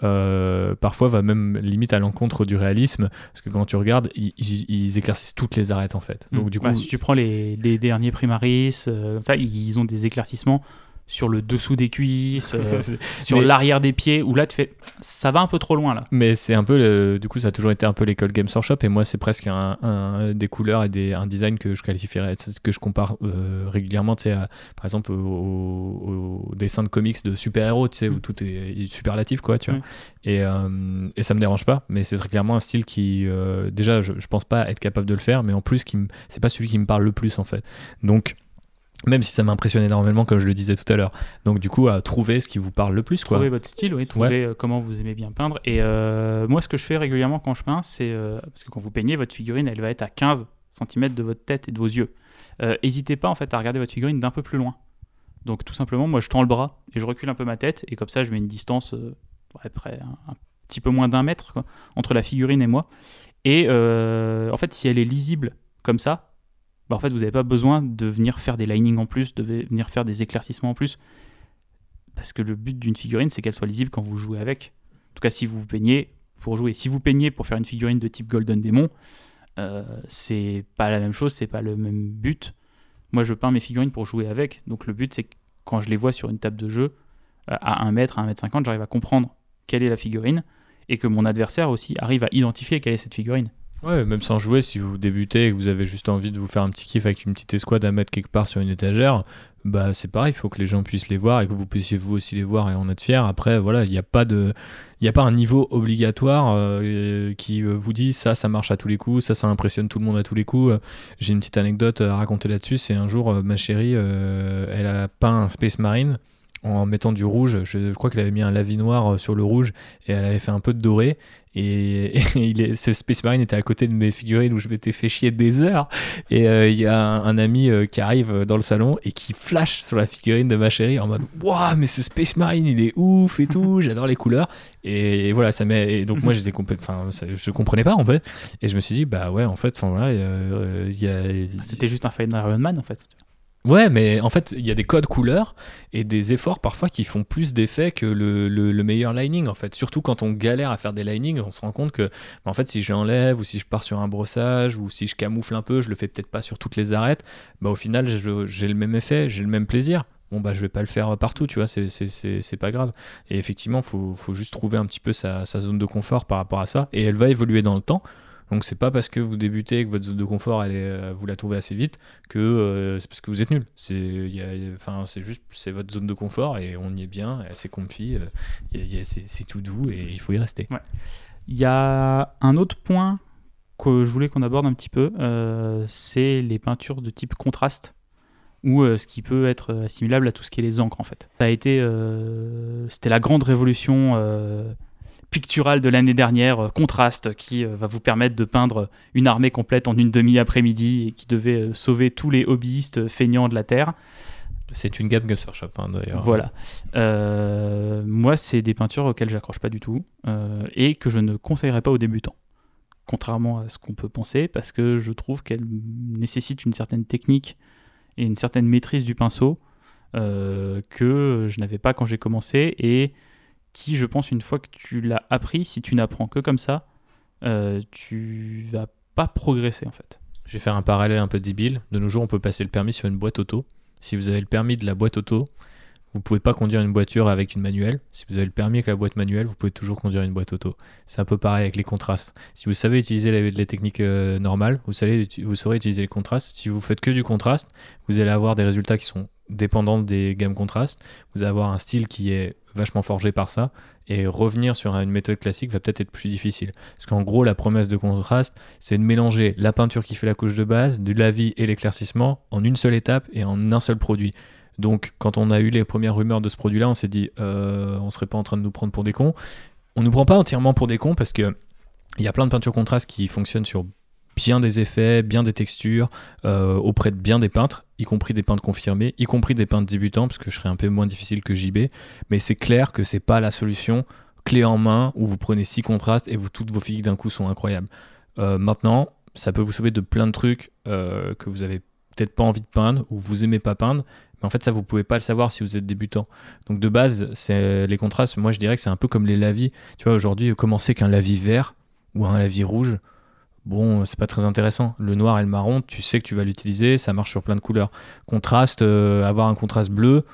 euh, parfois va même limite à l'encontre du réalisme parce que quand tu regardes ils, ils- éclaircissent toutes les arêtes en fait donc du coup Bah, si tu prends les, les derniers primaris, euh, ça, ils ont des éclaircissements sur le dessous des cuisses, euh, sur l'arrière des pieds, où là tu fais ça va un peu trop loin là. Mais c'est un peu, le, du coup, ça a toujours été un peu l'école Games Workshop et moi c'est presque un, des couleurs et des, un design que je qualifierais, que je compare euh, régulièrement, tu sais, par exemple au, dessin de comics de super-héros, tu sais, où mm. tout est, superlatif quoi, tu vois. Et, euh, et, ça me dérange pas, mais c'est très clairement un style qui, déjà, je, je pense pas être capable de le faire, mais en plus, qui c'est pas celui qui me parle le plus en fait. Donc même si ça m'impressionne énormément, comme je le disais tout à l'heure. Donc, du coup, à trouver ce qui vous parle le plus. Quoi. Trouver votre style, oui, trouver euh, comment vous aimez bien peindre. Et euh, moi, ce que je fais régulièrement quand je peins, c'est. Euh, parce que quand vous peignez, votre figurine, elle va être à 15 cm de votre tête et de vos yeux. N'hésitez pas, en fait, à regarder votre figurine d'un peu plus loin. Donc, tout simplement, moi, je tends le bras et je recule un peu ma tête. Et comme ça, je mets une distance, à près un, un, petit peu moins d'un mètre, entre la figurine et moi. Et en fait, si elle est lisible comme ça, bah, en fait, vous n'avez pas besoin de venir faire des linings en plus, de venir faire des éclaircissements en plus. Parce que le but d'une figurine, c'est qu'elle soit lisible quand vous jouez avec. En tout cas, si vous peignez pour jouer. Si vous peignez pour faire une figurine de type Golden Demon, euh, c'est pas la même chose, c'est pas le même but. Moi, je peins mes figurines pour jouer avec. Donc, le but, c'est que quand je les vois sur une table de jeu, euh, à 1 mètre, à 1 mètre 50, j'arrive à comprendre quelle est la figurine et que mon adversaire aussi arrive à identifier quelle est cette figurine. Ouais, même sans jouer, si vous débutez et que vous avez juste envie de vous faire un petit kiff avec une petite escouade à mettre quelque part sur une étagère, bah c'est pareil, il faut que les gens puissent les voir et que vous puissiez vous aussi les voir et en être fier. Après, voilà, il n'y a pas de, il a pas un niveau obligatoire euh, qui euh, vous dit ça, ça marche à tous les coups, ça, ça impressionne tout le monde à tous les coups. J'ai une petite anecdote à raconter là-dessus. C'est un jour, ma chérie, euh, elle a peint un Space Marine en mettant du rouge. Je, crois qu'elle avait mis un lavis noir sur le rouge et elle avait fait un peu de doré. Et, il est, ce Space Marine était à côté de mes figurines où je m'étais fait chier des heures. Et euh, il y a un, ami euh, qui arrive dans le salon et qui flash sur la figurine de ma chérie en mode Waouh, mais ce Space Marine il est ouf et tout, j'adore les couleurs. Et, voilà, ça met. donc moi j'étais enfin, je comprenais pas en fait. Et je me suis dit Bah ouais, en fait, enfin voilà, il y a. C'était juste un Final Iron Man en fait. Ouais, mais en fait, il y a des codes couleurs et des efforts parfois qui font plus d'effet que le, le, meilleur lining, en fait. Surtout quand on galère à faire des linings, on se rend compte que, bah, en fait, si j'enlève ou si je pars sur un brossage ou si je camoufle un peu, je le fais peut-être pas sur toutes les arêtes, bah, au final, j'ai le même effet, j'ai le même plaisir. Bon, bah, je vais pas le faire partout, tu vois, c'est pas grave. Et effectivement, faut, faut, juste trouver un petit peu sa zone de confort par rapport à ça. Et elle va évoluer dans le temps. Donc c'est pas parce que vous débutez et que votre zone de confort, elle est, euh, vous la trouvez assez vite, que euh, c'est parce que vous êtes nul. C'est, enfin, c'est juste, c'est votre zone de confort et on y est bien, c'est comfy, euh, c'est, tout doux et il faut y rester. Il y a un autre point que je voulais qu'on aborde un petit peu, c'est les peintures de type contraste ou ce qui peut être assimilable à tout ce qui est les encres en fait. Ça a été, c'était la grande révolution pictural de l'année dernière, euh, Contraste, qui euh, va vous permettre de peindre une armée complète en une demi-après-midi et qui devait euh, sauver tous les hobbyistes feignants de la Terre. C'est une gamme Games Workshop hein, d'ailleurs. Voilà. moi, c'est des peintures auxquelles j'accroche pas du tout et que je ne conseillerais pas aux débutants. Contrairement à ce qu'on peut penser, parce que je trouve qu'elles nécessitent une certaine technique et une certaine maîtrise du pinceau que je n'avais pas quand j'ai commencé et qui, je pense, une fois que tu l'as appris, si tu n'apprends que comme ça, euh, tu vas pas progresser en fait. Je vais faire un parallèle un peu débile. De nos jours, on peut passer le permis sur une boîte auto. Si vous avez le permis de la boîte auto, vous pouvez pas conduire une voiture avec une manuelle. Si vous avez le permis avec la boîte manuelle, vous pouvez toujours conduire une boîte auto. C'est un peu pareil avec les contrastes. Si vous savez utiliser les, techniques euh, normales, vous, savez, vous saurez utiliser les contrastes. Si vous faites que du contraste, vous allez avoir des résultats qui sont dépendants des gammes contrastes. Vous allez avoir un style qui est vachement forgé par ça. Et revenir sur une méthode classique va peut-être être plus difficile. Parce qu'en gros, la promesse de contraste, c'est de mélanger la peinture qui fait la couche de base, du lavis et l'éclaircissement en une seule étape et en un seul produit. Donc, quand on a eu les premières rumeurs de ce produit-là, on s'est dit, euh, on serait pas en train de nous prendre pour des cons. On nous prend pas entièrement pour des cons parce que il y a plein de peintures contrastes qui fonctionnent sur bien des effets, bien des textures, euh, auprès de bien des peintres, y compris des peintres confirmés, y compris des peintres débutants, parce que je serais un peu moins difficile que JB. Mais c'est clair que c'est pas la solution clé en main où vous prenez six contrastes et vous, toutes vos figues d'un coup sont incroyables. Euh, maintenant, ça peut vous sauver de plein de trucs euh, que vous avez peut-être pas envie de peindre ou vous aimez pas peindre. En fait, ça, vous pouvez pas le savoir si vous êtes débutant. Donc, de base, c'est les contrastes. Moi, je dirais que c'est un peu comme les lavis. Tu vois, aujourd'hui, commencer qu'un lavis vert ou un lavis rouge, bon, c'est pas très intéressant. Le noir et le marron, tu sais que tu vas l'utiliser, ça marche sur plein de couleurs. Contraste, euh, avoir un contraste bleu,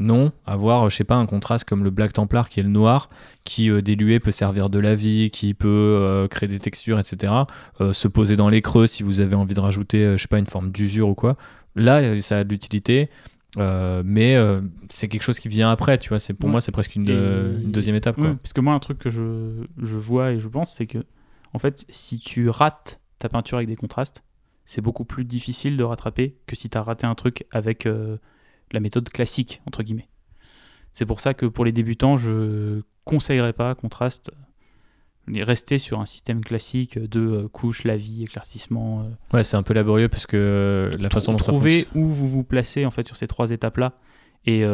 Non, avoir, je sais pas, un contraste comme le Black Templar qui est le noir, qui euh, dilué peut servir de la vie, qui peut euh, créer des textures, etc. Euh, se poser dans les creux si vous avez envie de rajouter, je sais pas, une forme d'usure ou quoi. Là, ça a de l'utilité. Mais c'est quelque chose qui vient après, tu vois. C'est pour moi, c'est presque une, deuxième étape. Quoi. parce que moi, un truc que je, je vois et je pense, c'est que en fait, si tu rates ta peinture avec des contrastes, c'est beaucoup plus difficile de rattraper que si tu as raté un truc avec la méthode classique, entre guillemets. C'est pour ça que pour les débutants, je conseillerais pas contraste rester sur un système classique de euh, couches, lavis, éclaircissement. Euh. Ouais, c'est un peu laborieux parce que euh, la façon dont ça fonctionne. où vous vous placez en fait sur ces trois étapes-là. Et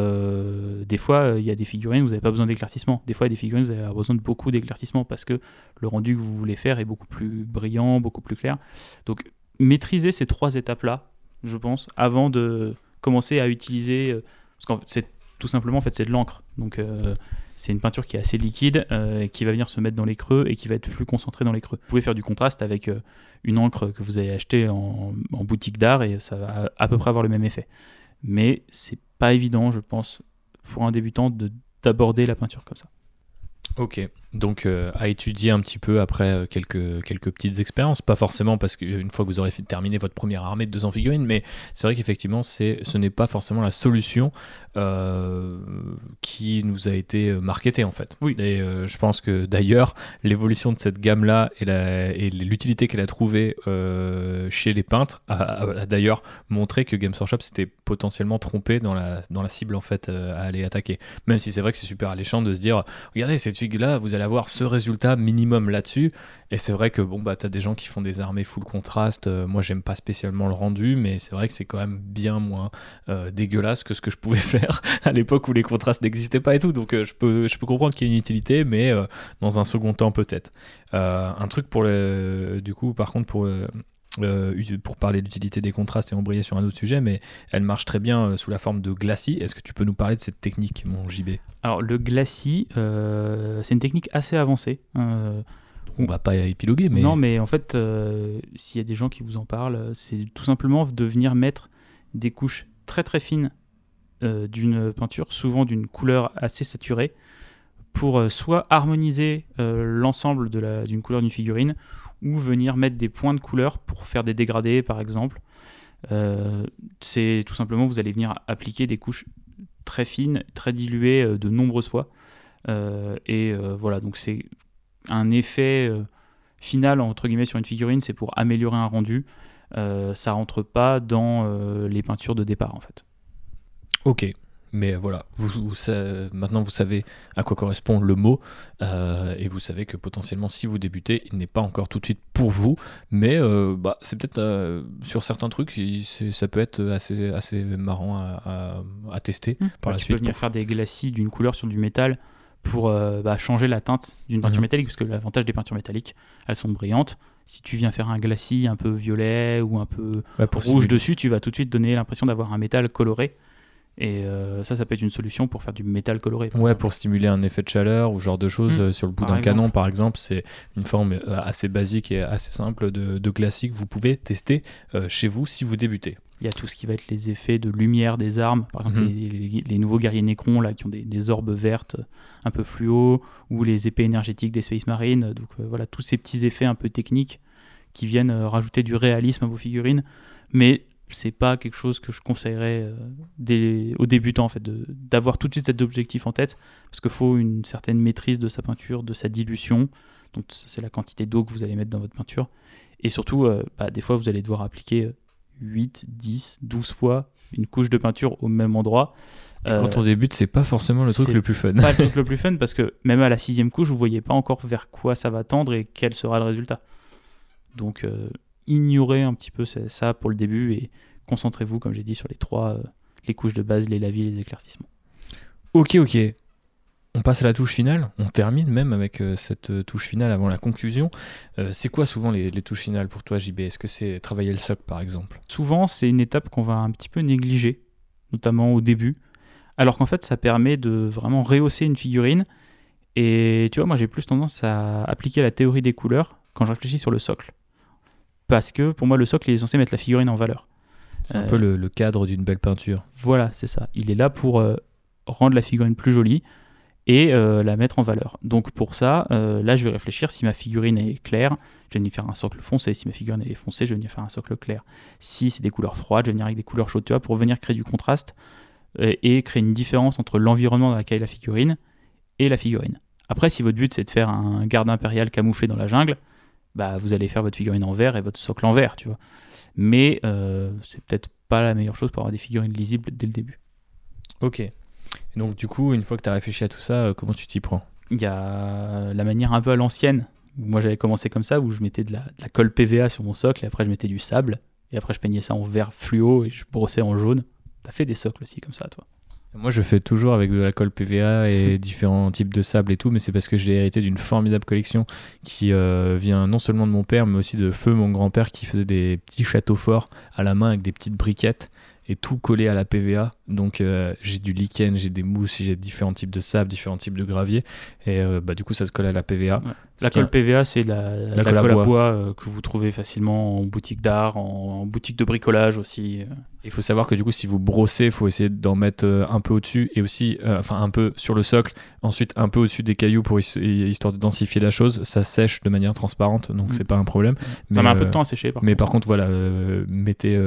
des fois, il y a des figurines, vous n'avez pas besoin d'éclaircissement. Des fois, il y a des figurines, vous avez besoin de beaucoup d'éclaircissement parce que le rendu que vous voulez faire est beaucoup plus brillant, beaucoup plus clair. Donc, maîtriser ces trois étapes-là, je pense, avant de, commencer à utiliser, euh, parce que c'est tout simplement en fait c'est de l'encre, donc euh, c'est une peinture qui est assez liquide, euh, qui va venir se mettre dans les creux et qui va être plus concentrée dans les creux. Vous pouvez faire du contraste avec une encre que vous avez achetée en, en boutique d'art et ça va à peu près avoir le même effet. Mais c'est pas évident, je pense, pour un débutant d'aborder la peinture comme ça. Ok, donc euh, à étudier un petit peu après euh, quelques, quelques petites expériences, pas forcément parce qu'une fois que vous aurez terminé votre première armée de 200 figurines, mais c'est vrai qu'effectivement ce n'est pas forcément la solution euh, qui nous a été marketée en fait. Oui. Et je pense que d'ailleurs l'évolution de cette gamme-là et l'utilité qu'elle a trouvée chez les peintres a, d'ailleurs montré que Games Workshop s'était potentiellement trompé dans la, dans la cible en fait à aller attaquer. Même si c'est vrai que c'est super alléchant de se dire, regardez cette là vous allez avoir ce résultat minimum là-dessus. Et c'est vrai que bon, bah, tu as des gens qui font des armées full contraste. Euh, moi, j'aime pas spécialement le rendu, mais c'est vrai que c'est quand même bien moins euh, dégueulasse que ce que je pouvais faire à l'époque où les contrastes n'existaient pas et tout. Donc, euh, je, peux, je peux comprendre qu'il y ait une utilité, mais dans un second temps, peut-être. un truc pour le. Du coup, par contre, pour euh, pour parler de l'utilité des contrastes et embrayer sur un autre sujet, mais elle marche très bien euh, sous la forme de glacis. Est-ce que tu peux nous parler de cette technique, mon JB Alors, le glacis, euh, c'est une technique assez avancée. on va pas épiloguer, mais. Non, mais en fait, s'il y a des gens qui vous en parlent, c'est tout simplement de venir mettre des couches très très fines d'une peinture, souvent d'une couleur assez saturée, pour soit harmoniser l'ensemble d'une couleur d'une figurine, ou venir mettre des points de couleur pour faire des dégradés par exemple. Euh, c'est tout simplement vous allez venir appliquer des couches très fines, très diluées euh, de nombreuses fois. Euh, et voilà, donc c'est un effet final entre guillemets sur une figurine, c'est pour améliorer un rendu. ça rentre pas dans les peintures de départ en fait. Ok, mais voilà, vous, maintenant vous savez à quoi correspond le mot euh, et vous savez que potentiellement si vous débutez, il n'est pas encore tout de suite pour vous, mais euh, bah, c'est peut-être euh, sur certains trucs, ça peut être assez, assez marrant à, tester mmh. par la tu suite. Tu peux venir faire des glacis d'une couleur sur du métal pour bah, changer la teinte d'une peinture mmh. métallique, parce que l'avantage des peintures métalliques, elles sont brillantes. Si tu viens faire un glacis un peu violet ou un peu rouge dessus, tu vas tout de suite donner l'impression d'avoir un métal coloré. Et euh, ça, ça peut être une solution pour faire du métal coloré. Ouais, pour stimuler un effet de chaleur ou genre de choses. Mmh. Euh, sur le bout d'un canon, par exemple, c'est une forme euh, assez basique et assez simple de, de classique. Vous pouvez tester chez vous si vous débutez. Il y a tout ce qui va être les effets de lumière des armes. Par exemple, mmh. les, nouveaux guerriers Necron là, qui ont des, des, orbes vertes un peu fluo, ou les épées énergétiques des Space Marines. Donc voilà, tous ces petits effets un peu techniques qui viennent rajouter du réalisme à vos figurines. Mais c'est pas quelque chose que je conseillerais euh, des, aux débutants en fait d'avoir tout de suite cet objectif en tête parce qu'il faut une certaine maîtrise de sa peinture, de sa dilution. Donc c'est la quantité d'eau que vous allez mettre dans votre peinture et surtout euh, bah, des fois vous allez devoir appliquer 8, 10, 12 fois une couche de peinture au même endroit. quand on débute, c'est pas forcément le truc le plus fun. Pas le truc le plus fun parce que même à la sixième couche, vous voyez pas encore vers quoi ça va tendre et quel sera le résultat. Donc euh, ignorez un petit peu ça pour le début et concentrez-vous, comme j'ai dit, sur les trois euh, les couches de base, les lavis, les éclaircissements. Ok, ok. On passe à la touche finale. On termine même avec euh, cette euh, touche finale avant la conclusion. c'est quoi souvent les, touches finales pour toi, JB Est-ce que c'est travailler le soc, par exemple? Souvent, c'est une étape qu'on va un petit peu négliger, notamment au début, alors qu'en fait, ça permet de vraiment rehausser une figurine. Et tu vois, moi, j'ai plus tendance à appliquer la théorie des couleurs quand je réfléchis sur le socle parce que pour moi le socle est censé mettre la figurine en valeur. C'est un peu le, cadre d'une belle peinture. Voilà, c'est ça. Il est là pour euh, rendre la figurine plus jolie et euh, la mettre en valeur. Donc pour ça, euh, là je vais réfléchir si ma figurine est claire, je vais venir faire un socle foncé. Si ma figurine est foncée, je vais venir faire un socle clair. Si c'est des couleurs froides, je vais venir avec des couleurs chaudes, tu vois, pour venir créer du contraste euh, et créer une différence entre l'environnement dans lequel est la figurine et la figurine. Après, si votre but c'est de faire un garde impérial camouflé dans la jungle, bah vous allez faire votre figurine en vert et votre socle en vert, tu vois. Mais c'est peut-être pas la meilleure chose pour avoir des figurines lisibles dès le début. Ok. donc, du coup, une fois que tu as réfléchi à tout ça, euh, comment tu t'y prends? Il y a la manière un peu à l'ancienne. Moi, j'avais commencé comme ça, où je mettais de la, colle PVA sur mon socle, et après, je mettais du sable, et après, je peignais ça en vert fluo, et je brossais en jaune. T'as fait des socles aussi comme ça, toi moi, je fais toujours avec de la colle PVA et différents types de sable et tout, mais c'est parce que j'ai hérité d'une formidable collection qui euh, vient non seulement de mon père, mais aussi de Feu, mon grand-père, qui faisait des petits châteaux forts à la main avec des petites briquettes et tout collé à la PVA. Donc euh, j'ai du lichen, j'ai des mousses, j'ai différents types de sable, différents types de gravier. Et euh, bah, du coup, ça se colle à la PVA. La colle PVA, c'est la, la, colle, à bois, euh, que vous trouvez facilement en boutique d'art, en, boutique de bricolage aussi. Il faut savoir que du coup, si vous brossez, il faut essayer d'en mettre un peu au-dessus et aussi, enfin un peu sur le socle, ensuite un peu au-dessus des cailloux pour histoire de densifier la chose. Ça sèche de manière transparente, donc mm. c'est pas un problème. Ça met un peu de temps à sécher. Par mais par contre, voilà, mettez,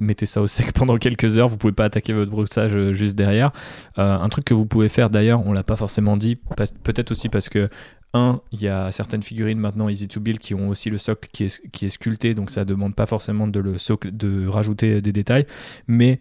mettez ça au sec pendant quelques heures. Vous pouvez pas attaquer votre brossage euh, juste derrière. Euh, un truc que vous pouvez faire d'ailleurs, on l'a pas forcément dit, peut-être aussi parce que un, il y a certaines figurines maintenant Easy to Build qui ont aussi le socle qui est, sculpté, donc ça demande pas forcément de le socle, de rajouter des détails, mais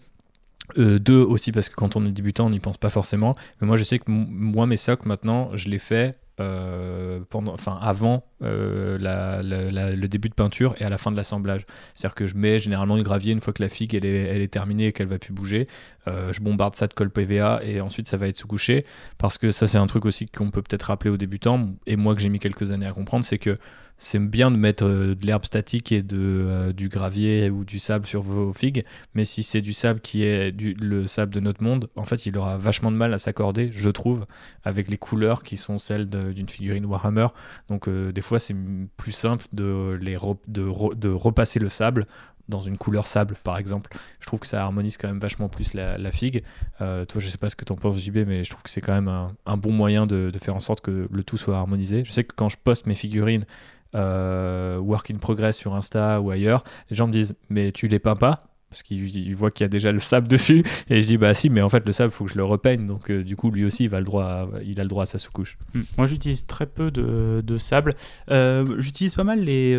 euh, deux aussi parce que quand on est débutant on n'y pense pas forcément. Mais moi je sais que moi mes socles maintenant je les fais euh, pendant, enfin avant euh, le début de peinture et à la fin de l'assemblage. C'est-à-dire que je mets généralement le gravier une fois que la figue elle est, elle est terminée et qu'elle va plus bouger. Euh, je bombarde ça de colle PVA et ensuite ça va être sous-couché. Parce que ça c'est un truc aussi qu'on peut peut-être rappeler aux débutants et moi que j'ai mis quelques années à comprendre, c'est que c'est bien de mettre euh, de l'herbe statique et de, euh, du gravier ou du sable sur vos figues, mais si c'est du sable qui est du, le sable de notre monde, en fait, il aura vachement de mal à s'accorder, je trouve, avec les couleurs qui sont celles d'une figurine Warhammer. Donc, euh, des fois, c'est plus simple de, les de, de, repasser le sable dans une couleur sable, par exemple. Je trouve que ça harmonise quand même vachement plus la, figue. toi, je sais pas ce que tu en penses, JB, mais je trouve que c'est quand même un, bon moyen de, faire en sorte que le tout soit harmonisé. Je sais que quand je poste mes figurines, euh, work in progress sur Insta ou ailleurs, les gens me disent mais tu les peins pas? Parce qu'ils voient qu'il y a déjà le sable dessus et je dis bah si mais en fait le sable faut que je le repeigne donc euh, du coup lui aussi il, va le droit à, il a le droit à sa sous-couche. Hmm. Moi j'utilise très peu de, de sable. Euh, j'utilise pas mal les,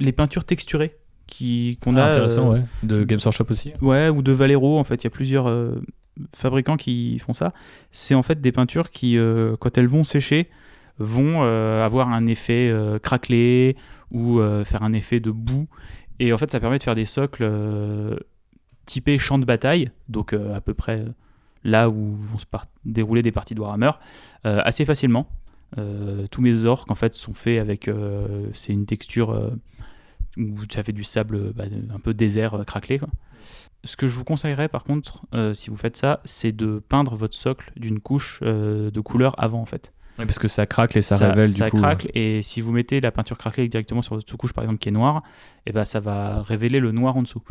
les peintures texturées qui qu'on ah, a intéressant ouais. de Games Workshop aussi. Ouais ou de Valero en fait il y a plusieurs fabricants qui font ça. C'est en fait des peintures qui quand elles vont sécher vont euh, avoir un effet euh, craquelé ou euh, faire un effet de boue. Et en fait, ça permet de faire des socles typés champ de bataille, donc à peu près là où vont se dérouler des parties de Warhammer, assez facilement. tous mes orques en fait sont faits avec c'est une texture où ça fait du sable bah, un peu désert craquelé Ce que je vous conseillerais par contre, si vous faites ça, c'est de peindre votre socle d'une couche de couleur avant en fait parce que ça craque et ça, révèle du coup. Ça craque et si vous mettez la peinture craquelée directement sur votre sous-couche par exemple qui est noire, et eh ben ça va révéler le noir en dessous.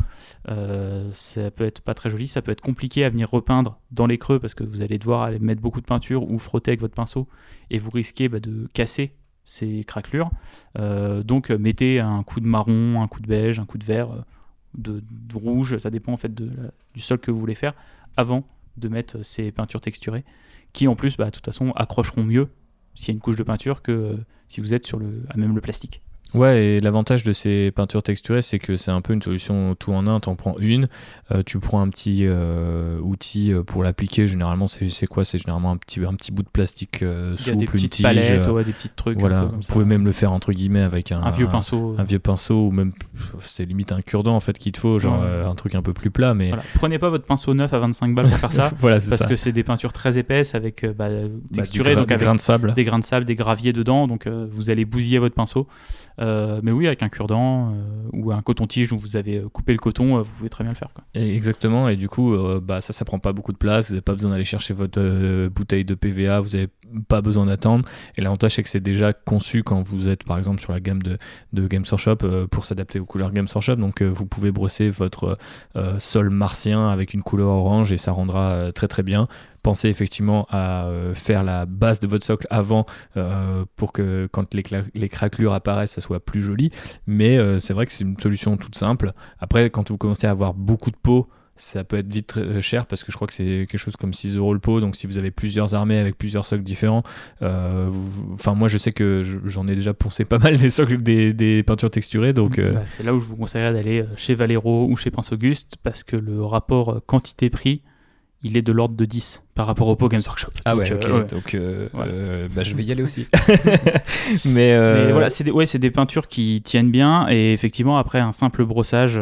Euh, ça peut être pas très joli, ça peut être compliqué à venir repeindre dans les creux parce que vous allez devoir aller mettre beaucoup de peinture ou frotter avec votre pinceau et vous risquez bah, de casser ces craquelures. Euh, donc mettez un coup de marron, un coup de beige, un coup de vert, euh, de, rouge, ça dépend en fait de du sol que vous voulez faire avant de mettre ces peintures texturées qui en plus bah, de toute façon accrocheront mieux s'il y a une couche de peinture que euh, si vous êtes sur le, à même le plastique. Ouais, et l'avantage de ces peintures texturées, c'est que c'est un peu une solution tout en un. Tu en prends une, euh, tu prends un petit euh, outil pour l'appliquer. Généralement, c'est quoi? C'est généralement un petit, un petit bout de plastique souple, des petites palettes, des petits trucs. Voilà, vous pouvez même le faire entre guillemets avec un, un vieux pinceau. Un, vieux pinceau, ou même c'est limite un cure-dent en fait qu'il te faut, genre un truc un peu plus plat. Mais prenez pas votre pinceau neuf à 25 balles pour faire ça. voilà, parce que c'est des peintures très épaisses avec bah, bah texturées, donc des grains de sable, des grains de sable, des graviers dedans, donc vous allez bousiller votre pinceau. Euh, mais oui, avec un cure-dent euh, ou un coton-tige dont vous avez euh, coupé le coton, vous pouvez très bien le faire. Quoi. exactement, et du coup, bah, ça, ça prend pas beaucoup de place. Vous n'avez pas besoin d'aller chercher votre bouteille de PVA, vous n'avez pas besoin d'attendre. Et l'avantage, c'est que c'est déjà conçu quand vous êtes, par exemple, sur la gamme de, de Games Workshop pour s'adapter aux couleurs Games Workshop. Donc, vous pouvez brosser votre sol martien avec une couleur orange et ça rendra très très bien. Pensez effectivement à faire la base de votre socle avant pour que quand les, les, craquelures apparaissent, ça soit plus joli. Mais c'est vrai que c'est une solution toute simple. Après, quand vous commencez à avoir beaucoup de peau, ça peut être vite euh, cher parce que je crois que c'est quelque chose comme 6 euros le pot. Donc si vous avez plusieurs armées avec plusieurs socles différents, euh, enfin moi je sais que j'en ai déjà poncé pas mal des socles, des, peintures texturées. Donc euh, bah, c'est là où je vous conseillerais d'aller chez Valero ou chez Pince Auguste parce que le rapport quantité-prix il est de l'ordre de 10 par rapport au pot Games Workshop. Ah ouais, ok. Donc, bah, je vais y aller aussi. mais, voilà, c'est des, ouais, des peintures qui tiennent bien et effectivement, après un simple brossage,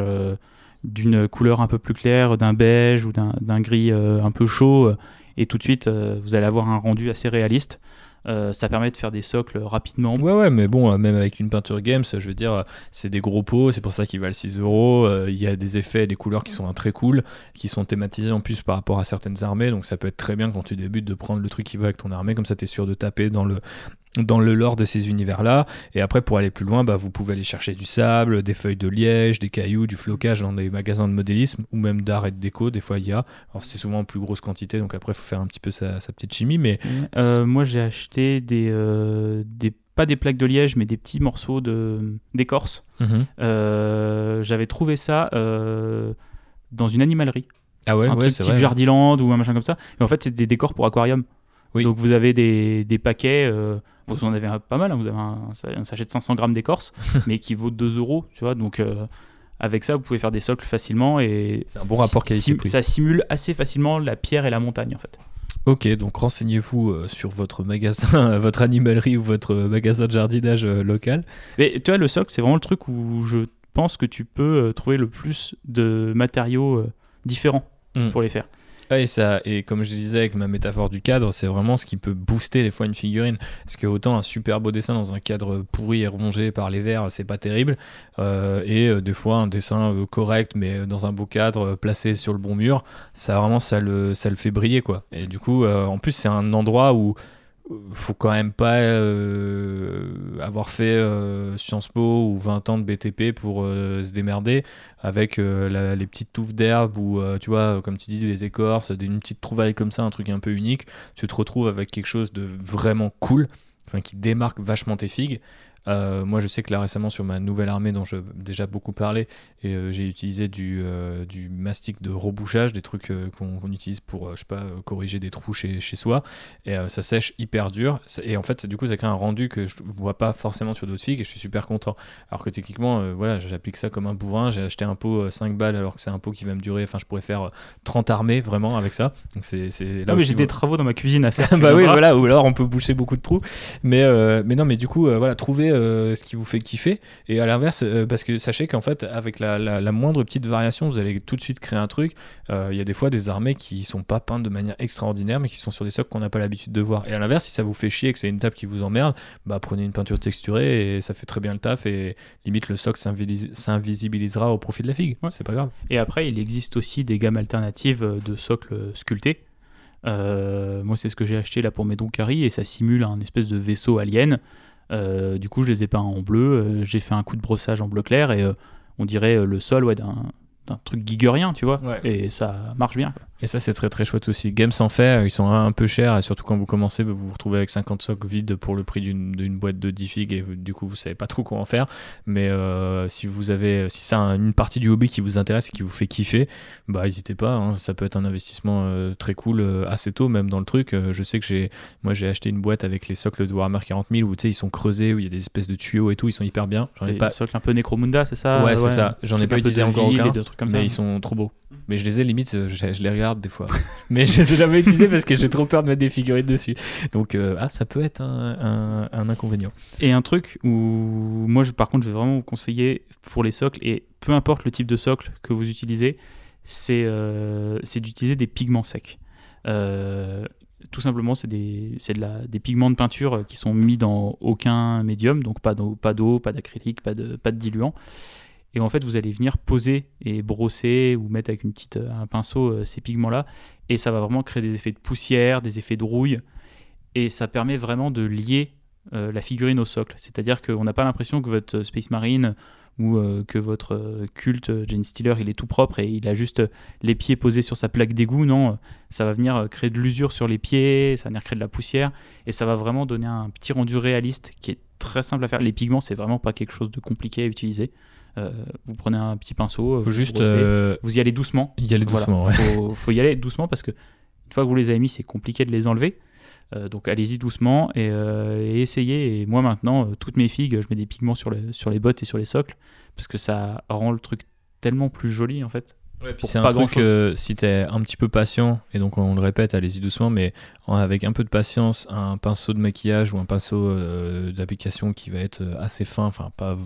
d'une couleur un peu plus claire, d'un beige ou d'un gris euh, un peu chaud, et tout de suite euh, vous allez avoir un rendu assez réaliste. Euh, ça permet de faire des socles rapidement. Ouais, ouais, mais bon, même avec une peinture Games, je veux dire, c'est des gros pots, c'est pour ça qu'ils valent 6 euros. Il y a des effets, des couleurs qui sont très cool, qui sont thématisés en plus par rapport à certaines armées, donc ça peut être très bien quand tu débutes de prendre le truc qui va avec ton armée, comme ça tu es sûr de taper dans le, dans le lore de ces univers-là. Et après, pour aller plus loin, bah, vous pouvez aller chercher du sable, des feuilles de liège, des cailloux, du flocage dans des magasins de modélisme ou même d'art et de déco. Des fois, il y a. Alors, c'est souvent en plus grosse quantité, donc après, il faut faire un petit peu sa, petite chimie. Mais euh, moi, j'ai acheté des, euh, des, pas des plaques de liège, mais des petits morceaux d'écorce. Mhm. Euh, j'avais trouvé ça dans une animalerie. Ah ouais, un ouais, truc type Jardiland ou un machin comme ça. Et en fait, c'est des décors pour aquarium. Oui. Donc vous avez des, des paquets, vous en avez pas mal, hein. vous avez un, sachet de 500 grammes d'écorce, mais qui vaut 2 euros, tu vois. Donc euh, avec ça, vous pouvez faire des socles facilement et c'est un bon rapport qualité-prix. Ça simule assez facilement la pierre et la montagne en fait. Ok, donc renseignez-vous euh, sur votre magasin, votre animalerie ou votre magasin de jardinage euh, local. Mais tu vois, le socle, c'est vraiment le truc où je pense que tu peux trouver le plus de matériaux différents hmm. pour les faire. Ouais, et, ça, et comme je disais avec ma métaphore du cadre, c'est vraiment ce qui peut booster des fois une figurine. Parce que autant un super beau dessin dans un cadre pourri et rongé par les verres, c'est pas terrible. Euh, et euh, des fois un dessin euh, correct, mais dans un beau cadre placé sur le bon mur, ça vraiment ça le, ça le fait briller quoi. Et du coup, en plus c'est un endroit où faut quand même pas euh, avoir fait euh, Sciences Po ou 20 ans de BTP pour euh, se démerder avec les petites touffes d'herbe ou tu vois comme tu dis les écorces une petite trouvaille comme ça un truc un peu unique. Tu te retrouves avec quelque chose de vraiment cool enfin qui démarque vachement tes figues euh, moi, je sais que là récemment, sur ma nouvelle armée dont j'ai déjà beaucoup parlé, et euh, j'ai utilisé du, euh, du mastic de rebouchage, des trucs qu'on utilise pour, je sais pas, corriger des trous chez, chez soi. Et ça sèche hyper dur. Et en fait, du coup, ça crée un rendu que je vois pas forcément sur d'autres figues et je suis super content. Alors que techniquement, voilà, j'applique ça comme un bourrin. J'ai acheté un pot 5 balles alors que c'est un pot qui va me durer. Enfin, je pourrais faire 30 armées vraiment avec ça. Donc, c'est là. mais j'ai des travaux dans ma cuisine à faire. bah oui, voilà. Ou alors on peut boucher beaucoup de trous. Mais, mais non, mais du coup, voilà, trouver euh, ce qui vous fait kiffer. Et à l'inverse, euh, parce que sachez qu'en fait, avec la, moindre petite variation, vous allez tout de suite créer un truc. Euh, il y a des fois des armées qui sont pas peintes de manière extraordinaire, mais qui sont sur des socles qu'on n'a pas l'habitude de voir. Et à l'inverse, si ça vous fait chier et que c'est une table qui vous emmerde, bah prenez une peinture texturée et ça fait très bien le taf. Et limite, le socle s'invisibilisera au profit de la figue. C'est pas grave. Et après, il existe aussi des gammes alternatives de socles sculptés. moi, c'est ce que j'ai acheté là pour mes Donkari et ça simule un espèce de vaisseau alien. Euh, du coup, je les ai peints en bleu. Euh, j'ai fait un coup de brossage en bleu clair et euh, on dirait le sol ouais, d'un truc gigerien, tu vois. Et ça marche bien. Et ça, c'est très très chouette aussi. Games en fait, ils sont un peu chers et surtout quand vous commencez, vous vous retrouvez avec 50 socles vides pour le prix d'une boîte de 10 figues et du coup, vous savez pas trop quoi en faire. Mais euh, si vous avez, si c'est une partie du hobby qui vous intéresse et qui vous fait kiffer, bah n'hésitez pas. Hein. ça peut être un investissement euh, très cool euh, assez tôt, même dans le truc. je sais que j'ai, moi, j'ai acheté une boîte avec les socles de Warhammer 40 000 où tu sais, ils sont creusés, où il y a des espèces de tuyaux et tout, ils sont hyper bien. J'en ai pas. Socle un peu Necromunda, c'est ça? Ouais, c'est ça. J'en ai pas utilisé encore aucun. mais ils sont trop beaux. Mais je les ai limite, je, je les regarde des fois. mais je les ai jamais utilisés parce que j'ai trop peur de mettre des figurines dessus. Donc, euh, ah, ça peut être un, inconvénient. Et un truc où moi, par contre, je vais vraiment vous conseiller pour les socles, et peu importe le type de socle que vous utilisez, c'est euh, d'utiliser des pigments secs. Euh, tout simplement, c'est des, de des pigments de peinture qui sont mis dans aucun médium, donc pas d'eau, pas d'acrylique, pas de, pas de diluant. Et en fait, vous allez venir poser et brosser ou mettre avec une petite, euh, un pinceau euh, ces pigments-là. Et ça va vraiment créer des effets de poussière, des effets de rouille. Et ça permet vraiment de lier euh, la figurine au socle. C'est-à-dire qu'on n'a pas l'impression que votre Space Marine ou que votre culte Jane Steeler il est tout propre et il a juste les pieds posés sur sa plaque d'égout. Non, ça va venir créer de l'usure sur les pieds, ça va venir créer de la poussière et ça va vraiment donner un petit rendu réaliste qui est très simple à faire. Les pigments, c'est vraiment pas quelque chose de compliqué à utiliser. Vous prenez un petit pinceau, faut vous, juste vous y allez doucement. Y aller doucement, ouais. faut, faut, y aller doucement parce que une fois que vous les avez mis, c'est compliqué de les enlever. Euh, donc allez-y doucement et, euh, essayez. Et moi maintenant, euh, toutes mes figues, je mets des pigments sur les bottes et sur les socles parce que ça rend le truc tellement plus joli en fait. C'est un truc que si t'es un petit peu patient, et donc on le répète, allez-y doucement, mais avec un peu de patience, un pinceau de maquillage ou un pinceau d'application qui va être assez fin, enfin pas,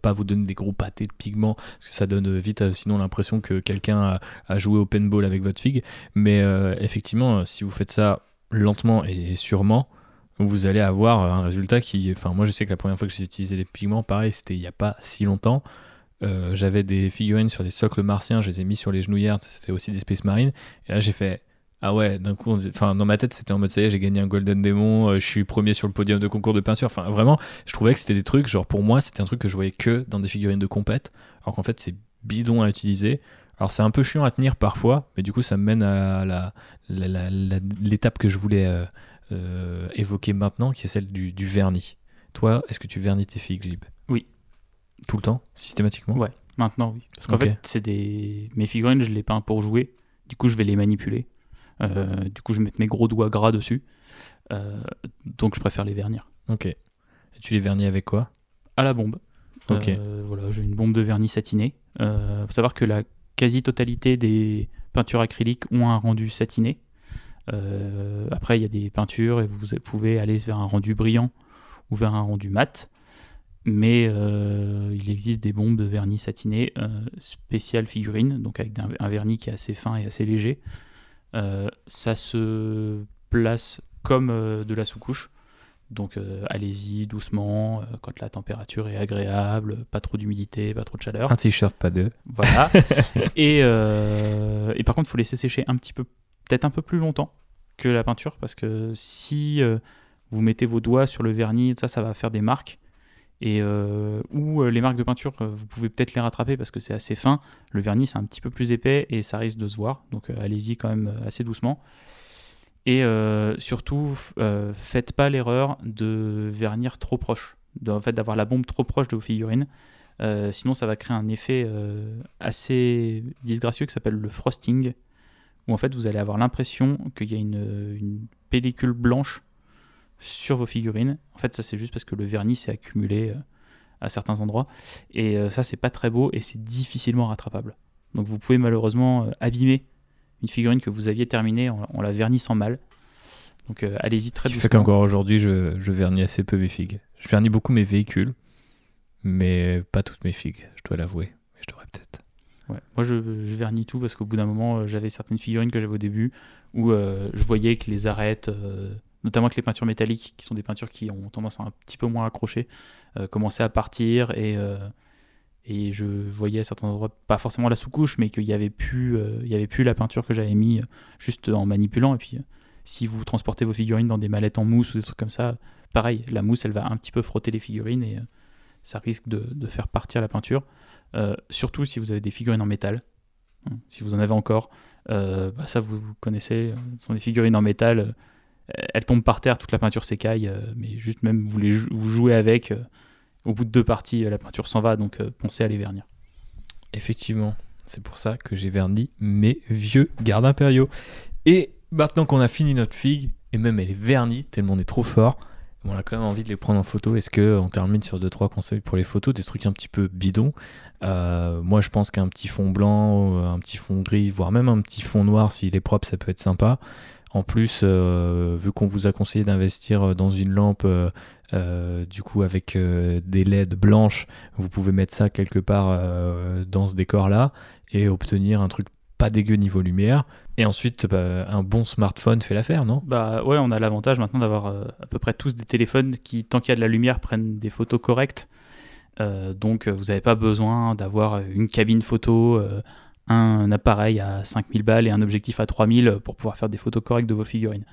pas vous donner des gros pâtés de pigments, parce que ça donne vite sinon l'impression que quelqu'un a, a, joué au paintball avec votre figue. Mais effectivement, si vous faites ça lentement et sûrement, vous allez avoir un résultat qui. Enfin, moi, je sais que la première fois que j'ai utilisé des pigments, pareil, c'était il n'y a pas si longtemps. Euh, j'avais des figurines sur des socles martiens, je les ai mis sur les genouillères, c'était aussi des Space Marines. Et là, j'ai fait. Ah ouais, d'un coup, enfin, dans ma tête, c'était en mode ça y est, j'ai gagné un Golden Demon, euh, je suis premier sur le podium de concours de peinture. Enfin, vraiment, je trouvais que c'était des trucs, genre pour moi, c'était un truc que je voyais que dans des figurines de compète, alors qu'en fait, c'est bidon à utiliser. Alors c'est un peu chiant à tenir parfois, mais du coup ça me mène à l'étape que je voulais euh, évoquer maintenant, qui est celle du, vernis. Toi, est-ce que tu vernis tes figues. Tout le temps Systématiquement Ouais, maintenant oui. Parce qu'en fait, c'est des... mes figurines, je les peins pour jouer. Du coup, je vais les manipuler. Euh, du coup, je vais mettre mes gros doigts gras dessus. donc, je préfère les vernir. Ok. Et tu les vernis avec quoi? À la bombe. Ok. voilà, j'ai une bombe de vernis satiné. Il faut savoir que la quasi-totalité des peintures acryliques ont un rendu satiné. Euh, après, il y a des peintures et vous pouvez aller vers un rendu brillant ou vers un rendu mat. Mais euh, il existe des bombes de vernis satiné euh, spéciales figurines, donc avec un, vernis qui est assez fin et assez léger. ça se place comme de la sous-couche. Donc euh, allez-y doucement, euh, quand la température est agréable, pas trop d'humidité, pas trop de chaleur. Un t-shirt, pas deux. Voilà. et, euh, et, par contre, il faut laisser sécher un petit peu, peut-être un peu plus longtemps que la peinture, parce que si vous mettez vos doigts sur le vernis, ça, ça va faire des marques. Et ou les marques de peinture, vous pouvez peut-être les rattraper parce que c'est assez fin. Le vernis, c'est un petit peu plus épais et ça risque de se voir. Donc allez-y quand même assez doucement. Et euh, surtout, euh, faites pas l'erreur de vernir trop proche, en fait d'avoir la bombe trop proche de vos figurines. Euh, sinon, ça va créer un effet assez disgracieux qui s'appelle le frosting, où en fait vous allez avoir l'impression qu'il y a une, pellicule blanche sur vos figurines. En fait, ça c'est juste parce que le vernis s'est accumulé à certains endroits, et ça c'est pas très beau et c'est difficilement rattrapable. Donc vous pouvez malheureusement abîmer une figurine que vous aviez terminée en, la vernissant mal. Donc euh, allez-y très doucement. fait qu'encore aujourd'hui, je, je, vernis assez peu mes figues. Je vernis beaucoup mes véhicules, mais pas toutes mes figues, je dois l'avouer. Je devrais peut-être. Ouais. Moi, je, je, vernis tout parce qu'au bout d'un moment, euh, j'avais certaines figurines que j'avais au début où euh, je voyais que les arêtes, notamment avec les peintures métalliques, qui sont des peintures qui ont tendance à un petit peu moins accrocher, commençaient à partir et et je voyais à certains endroits, pas forcément la sous-couche, mais qu'il n'y avait, plus, euh, y avait plus la peinture que j'avais mis euh, juste en manipulant. Et puis, euh, si vous transportez vos figurines dans des mallettes en mousse ou des trucs comme ça, pareil, la mousse, elle va un petit peu frotter les figurines et ça risque de, faire partir la peinture. surtout si vous avez des figurines en métal. Hein, si vous en avez encore, bah, ça vous connaissez, ce sont des figurines en métal. Elles tombent par terre, toute la peinture s'écaille, mais juste même vous, les, jouez avec au bout de deux parties, la peinture s'en va, donc euh, pensez à les vernir. Effectivement, c'est pour ça que j'ai verni mes vieux gardes impériaux. Et maintenant qu'on a fini notre figue, et même elle est vernie, tellement on est trop fort, on a quand même envie de les prendre en photo. Est-ce qu'on termine sur 2-3 conseils pour les photos, des trucs un petit peu bidons? Euh, Moi, je pense qu'un petit fond blanc, un petit fond gris, voire même un petit fond noir, s'il est propre, ça peut être sympa. En plus, euh, vu qu'on vous a conseillé d'investir dans une lampe euh, du coup, avec euh, des LED blanches, vous pouvez mettre ça quelque part euh, dans ce décor-là et obtenir un truc pas dégueu niveau lumière. Et ensuite, bah, un bon smartphone fait l'affaire, non? Bah ouais, on a l'avantage maintenant d'avoir à peu près tous des téléphones qui, tant qu'il y a de la lumière, prennent des photos correctes. donc vous n'avez pas besoin d'avoir une cabine photo, un appareil à 5000 balles et un objectif à 3000 pour pouvoir faire des photos correctes de vos figurines.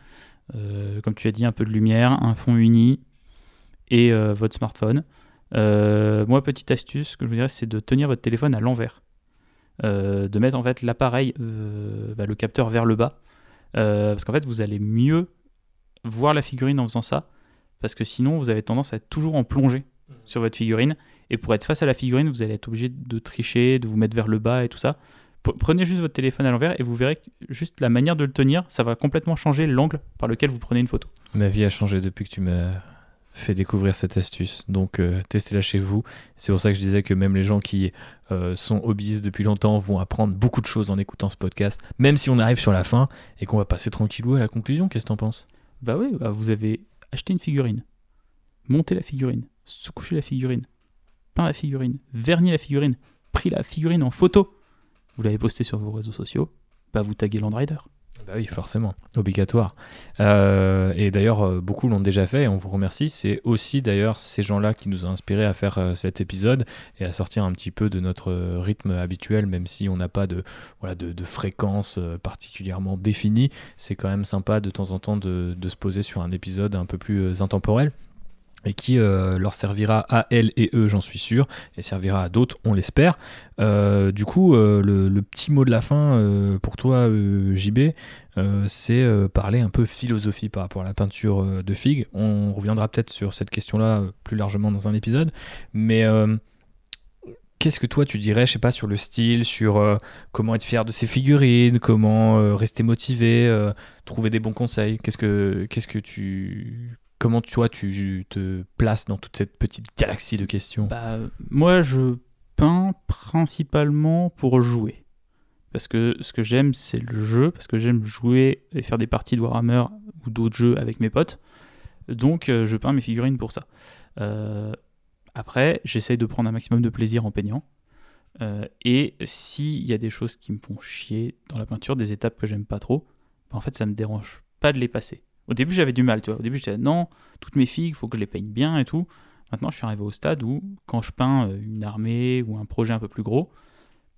comme tu as dit, un peu de lumière, un fond uni, et euh, votre smartphone. Euh, moi, petite astuce, ce que je vous dirais, c'est de tenir votre téléphone à l'envers. Euh, de mettre en fait l'appareil, euh, bah, le capteur vers le bas. Euh, parce qu'en fait, vous allez mieux voir la figurine en faisant ça. Parce que sinon, vous avez tendance à être toujours en plongée sur votre figurine. Et pour être face à la figurine, vous allez être obligé de tricher, de vous mettre vers le bas et tout ça. Prenez juste votre téléphone à l'envers et vous verrez que juste la manière de le tenir, ça va complètement changer l'angle par lequel vous prenez une photo. Ma vie a changé depuis que tu m'as fait découvrir cette astuce. Donc, euh, testez-la chez vous. C'est pour ça que je disais que même les gens qui euh, sont hobbyistes depuis longtemps vont apprendre beaucoup de choses en écoutant ce podcast, même si on arrive sur la fin et qu'on va passer tranquillou à la conclusion. Qu'est-ce que t'en penses? Bah oui, bah vous avez acheté une figurine, monté la figurine, sous-couché la figurine, peint la figurine, verni la figurine, pris la figurine en photo. Vous l'avez posté sur vos réseaux sociaux, bah vous taguez Landrider. Bah oui, forcément, obligatoire. Euh, et d'ailleurs, euh, beaucoup l'ont déjà fait et on vous remercie. C'est aussi d'ailleurs ces gens-là qui nous ont inspirés à faire euh, cet épisode et à sortir un petit peu de notre rythme habituel, même si on n'a pas de, voilà, de, fréquence particulièrement définie. C'est quand même sympa de temps en temps de, se poser sur un épisode un peu plus intemporel et qui euh, leur servira à elles et eux, j'en suis sûr, et servira à d'autres, on l'espère. Euh, du coup, euh, le, petit mot de la fin pour toi, JB, c'est parler un peu philosophie par rapport à la peinture de figues. On reviendra peut-être sur cette question-là plus largement dans un épisode, mais qu'est-ce que toi tu dirais, je sais pas, sur le style, sur comment être fier de ses figurines, comment rester motivé, trouver des bons conseils? Qu'est-ce que, qu'est-ce que tu, comment toi tu te places dans toute cette petite galaxie de questions Bah, moi, je peins principalement pour jouer. Parce que ce que j'aime, c'est le jeu, parce que j'aime jouer et faire des parties de Warhammer ou d'autres jeux avec mes potes. Donc, euh, je peins mes figurines pour ça. Euh, après, j'essaye de prendre un maximum de plaisir en peignant. Euh, et s'il y a des choses qui me font chier dans la peinture, des étapes que j'aime pas trop, bah, en fait, ça me dérange pas de les passer. Au début, j'avais du mal, tu vois. Au début, j'étais non, toutes mes figues, il faut que je les peigne bien et tout. Maintenant, je suis arrivé au stade où, quand je peins euh, une armée ou un projet un peu plus gros,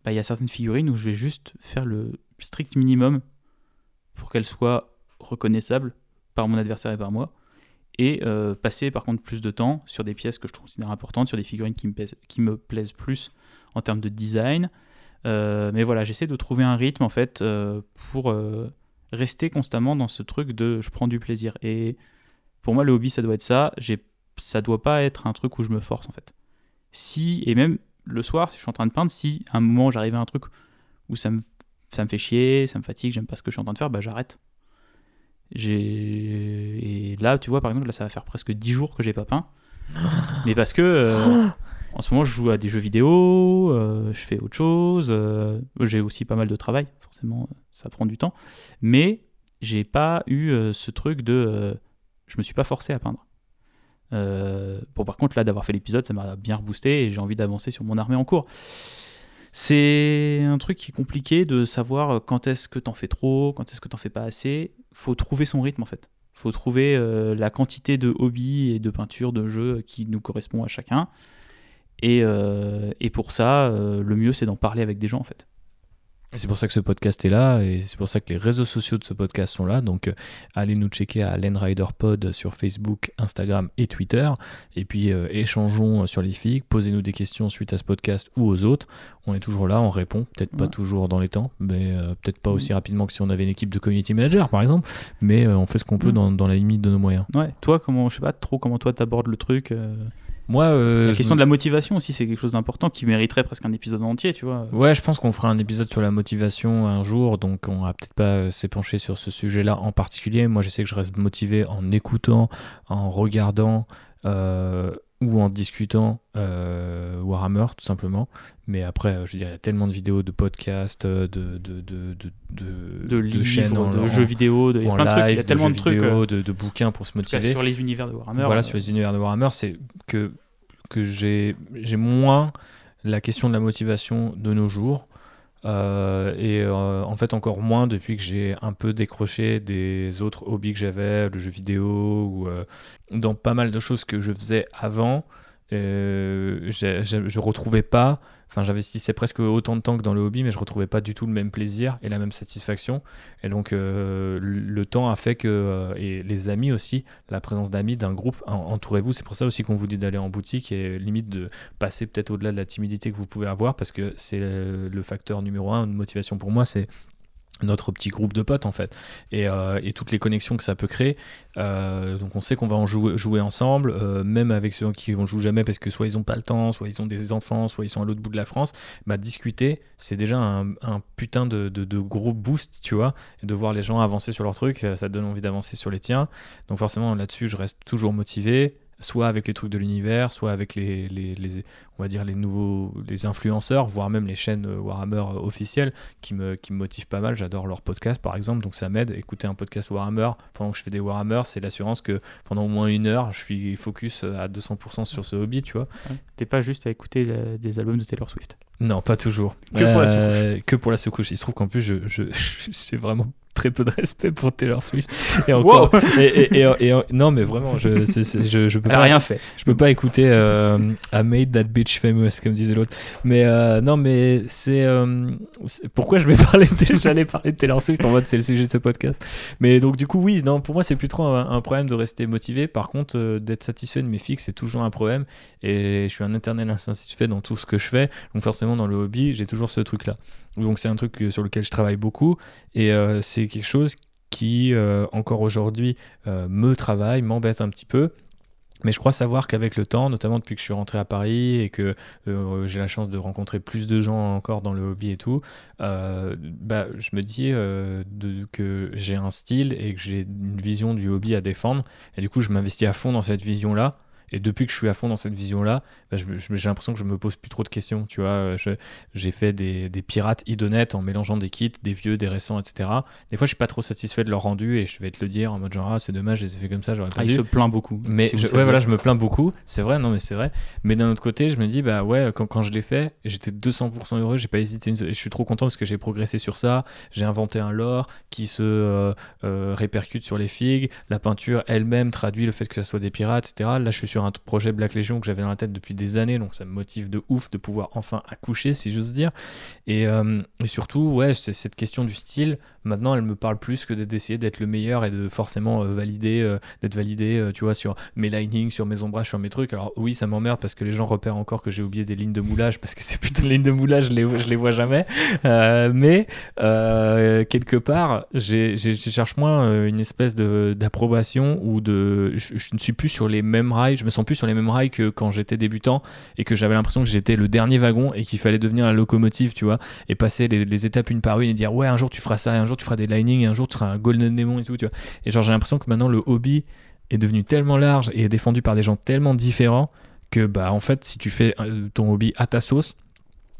bah, il y a certaines figurines où je vais juste faire le strict minimum pour qu'elles soient reconnaissables par mon adversaire et par moi. Et euh, passer par contre plus de temps sur des pièces que je considère importantes, sur des figurines qui me, plaisent, qui me plaisent plus en termes de design. Euh, mais voilà, j'essaie de trouver un rythme en fait pour rester constamment dans ce truc de je prends du plaisir. Et pour moi, le hobby, ça doit être ça. J'ai ça doit pas être un truc où je me force en fait. Si, et même le soir, si je suis en train de peindre, si à un moment j'arrive à un truc où ça me, ça me fait chier, ça me fatigue, j'aime pas ce que je suis en train de faire, bah j'arrête. J'ai... Et là, tu vois, par exemple, là, ça va faire presque 10 jours que j'ai pas peint. Mais parce que euh, en ce moment, je joue à des jeux vidéo, euh, je fais autre chose, euh, j'ai aussi pas mal de travail, forcément, ça prend du temps. Mais j'ai pas eu euh, ce truc de. euh, je me suis pas forcé à peindre. Euh, bon, par contre, là, d'avoir fait l'épisode, ça m'a bien reboosté et j'ai envie d'avancer sur mon armée en cours. C'est un truc qui est compliqué de savoir quand est-ce que t'en fais trop, quand est-ce que t'en fais pas assez. Faut trouver son rythme en fait. Faut trouver euh, la quantité de hobbies et de peinture, de jeux qui nous correspond à chacun. Et, euh, et pour ça, euh, le mieux c'est d'en parler avec des gens en fait. C'est pour ça que ce podcast est là et c'est pour ça que les réseaux sociaux de ce podcast sont là. Donc euh, allez nous checker à Len Rider Pod sur Facebook, Instagram et Twitter. Et puis euh, échangeons sur les figues, posez-nous des questions suite à ce podcast ou aux autres. On est toujours là, on répond. Peut-être pas toujours dans les temps, mais euh, peut-être pas aussi rapidement que si on avait une équipe de community manager par exemple. Mais euh, on fait ce qu'on peut Mm. dans, dans la limite de nos moyens. Ouais. Toi, comment, je sais pas trop comment toi t'abordes le truc. Moi, euh, la question me- de la motivation aussi, c'est quelque chose d'important qui mériterait presque un épisode entier, tu vois. Ouais, je pense qu'on fera un épisode sur la motivation un jour, donc on va peut-être pas euh, s'épancher sur ce sujet-là en particulier. Moi, je sais que je reste motivé en écoutant, en regardant euh, ou en discutant euh, Warhammer, tout simplement. Mais après, euh, je veux dire, il y a tellement de vidéos, de podcasts, euh, de, de, de, de, de, De livres, chaînes en- de en- jeux vidéo, de, il y a plein de trucs. Il y a tellement de, trucs. vidéo, euh, de, de bouquins pour se cas, motiver sur les univers de Warhammer. voilà euh, sur les univers de Warhammer c'est que que j'ai j'ai moins la question de la motivation de nos jours Euh, et euh, en fait encore moins depuis que j'ai un peu décroché des autres hobbies que j'avais le jeu vidéo ou euh, dans pas mal de choses que je faisais avant euh, je retrouvais pas, enfin j'investissais presque autant de temps que dans le hobby, mais je retrouvais pas du tout le même plaisir et la même satisfaction. Et donc euh, le temps a fait que, euh, et les amis aussi, la présence d'amis, d'un groupe, en- entourez-vous. C'est pour ça aussi qu'on vous dit d'aller en boutique et limite de passer peut-être au-delà de la timidité que vous pouvez avoir, parce que c'est euh, le facteur numéro un de motivation pour moi, c'est notre petit groupe de potes en fait. Et, euh, toutes les connexions que ça peut créer Euh, donc on sait qu'on va en jouer, jouer ensemble euh, même avec ceux qui ne jouent jamais parce que soit ils ont pas le temps soit ils ont des enfants soit ils sont à l'autre bout de la France bah discuter c'est déjà un, putain de, gros boost tu vois. Et de voir les gens avancer sur leurs trucs ça, ça donne envie d'avancer sur les tiens. Donc forcément là-dessus je reste toujours motivé soit avec les trucs de l'univers, soit avec les, les, les- on va dire les nouveaux, les influenceurs, voire même les chaînes euh, Warhammer euh, officielles qui me, qui me motivent pas mal. J'adore leur podcast par exemple, donc ça m'aide. Écouter un podcast Warhammer pendant que je fais des Warhammer, c'est l'assurance que pendant au moins une heure, je suis focus euh, à 200% sur ce hobby, tu vois. T'es pas juste à écouter des albums de Taylor Swift? Non, pas toujours. Que pour la Euh, Que pour la sous-couche. Il se trouve qu'en plus, je, je, j'ai vraiment très peu de respect pour Taylor Swift. Et encore. et, et- et- et- non, mais vraiment, je, je peux Elle pas. rien fait. Je peux pas écouter euh, I made that bitch famous comme disait l'autre. Mais euh, non, mais c'est euh, c'est- pourquoi je vais parler. De, j'allais parler de Taylor Swift en mode c'est le sujet de ce podcast. Mais donc du coup oui, non, pour moi c'est plus trop un, un problème de rester motivé. Par contre, euh, d'être satisfait de mes fixes c'est toujours un problème. Et je suis un éternel insatisfait dans tout ce que je fais. Donc forcément dans le hobby j'ai toujours ce truc là. Donc c'est un truc sur lequel je travaille beaucoup et euh, c'est quelque chose qui euh, encore aujourd'hui euh, me travaille, m'embête un petit peu. Mais je crois savoir qu'avec le temps, notamment depuis que je suis rentré à Paris et que j'ai la chance de rencontrer plus de gens encore dans le hobby et tout, bah, je me dis que j'ai un style et que j'ai une vision du hobby à défendre. Et du coup, je m'investis à fond dans cette vision-là. Et depuis que je suis à fond dans cette vision-là, bah, j'ai l'impression que je me pose plus trop de questions. Tu vois, Euh, j'ai fait des, des pirates idonettes en mélangeant des kits, des vieux, des récents, etc. Des fois, je suis pas trop satisfait de leur rendu et je vais te le dire en mode genre, ah, c'est dommage, je les ai fait comme ça, j'aurais pas Ah, il dû. se plaint beaucoup. Mais si je, ouais, voilà, je me plains beaucoup. C'est vrai, non, mais c'est vrai. Mais d'un autre côté, je me dis, bah ouais, quand, quand je l'ai fait, j'étais 200% heureux. J'ai pas hésité. une Je suis trop content parce que j'ai progressé sur ça. J'ai inventé un lore qui se euh, euh, répercute sur les figues. La peinture elle-même traduit le fait que ça soit des pirates, etc. Là, je suis sur un projet Black Legion que j'avais dans la tête depuis des années, donc ça me motive de ouf de pouvoir enfin accoucher, si j'ose dire. Et, euh, et surtout, ouais, cette question du style, maintenant, elle me parle plus que d'essayer d'être le meilleur et de forcément euh, valider, euh, d'être validé, tu vois, sur mes linings, sur mes ombrages, sur mes trucs. Alors oui, ça m'emmerde parce que les gens repèrent encore que j'ai oublié des lignes de moulage parce que ces putains de lignes de moulage, je les, vois jamais. Mais quelque part, je cherche moins une espèce d'approbation ou de. Je, je ne suis plus sur les mêmes rails, je me plus sur les mêmes rails que quand j'étais débutant et que j'avais l'impression que j'étais le dernier wagon et qu'il fallait devenir la locomotive, tu vois, et passer les, étapes une par une et dire ouais, un jour tu feras ça, un jour tu feras des linings, un jour tu seras un golden démon et tout, tu vois. Et genre, j'ai l'impression que maintenant le hobby est devenu tellement large et est défendu par des gens tellement différents que bah en fait si tu fais euh, ton hobby à ta sauce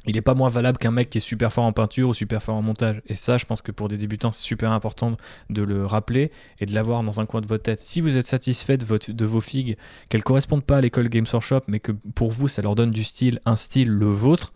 il est pas moins valable qu'un mec qui est super fort en peinture ou super fort en montage. Et ça je pense que pour des débutants c'est super important de le rappeler et de l'avoir dans un coin de votre tête. Si vous êtes satisfait de vos figues qu'elles correspondent pas à l'école Games Workshop mais que pour vous ça leur donne du style un style le vôtre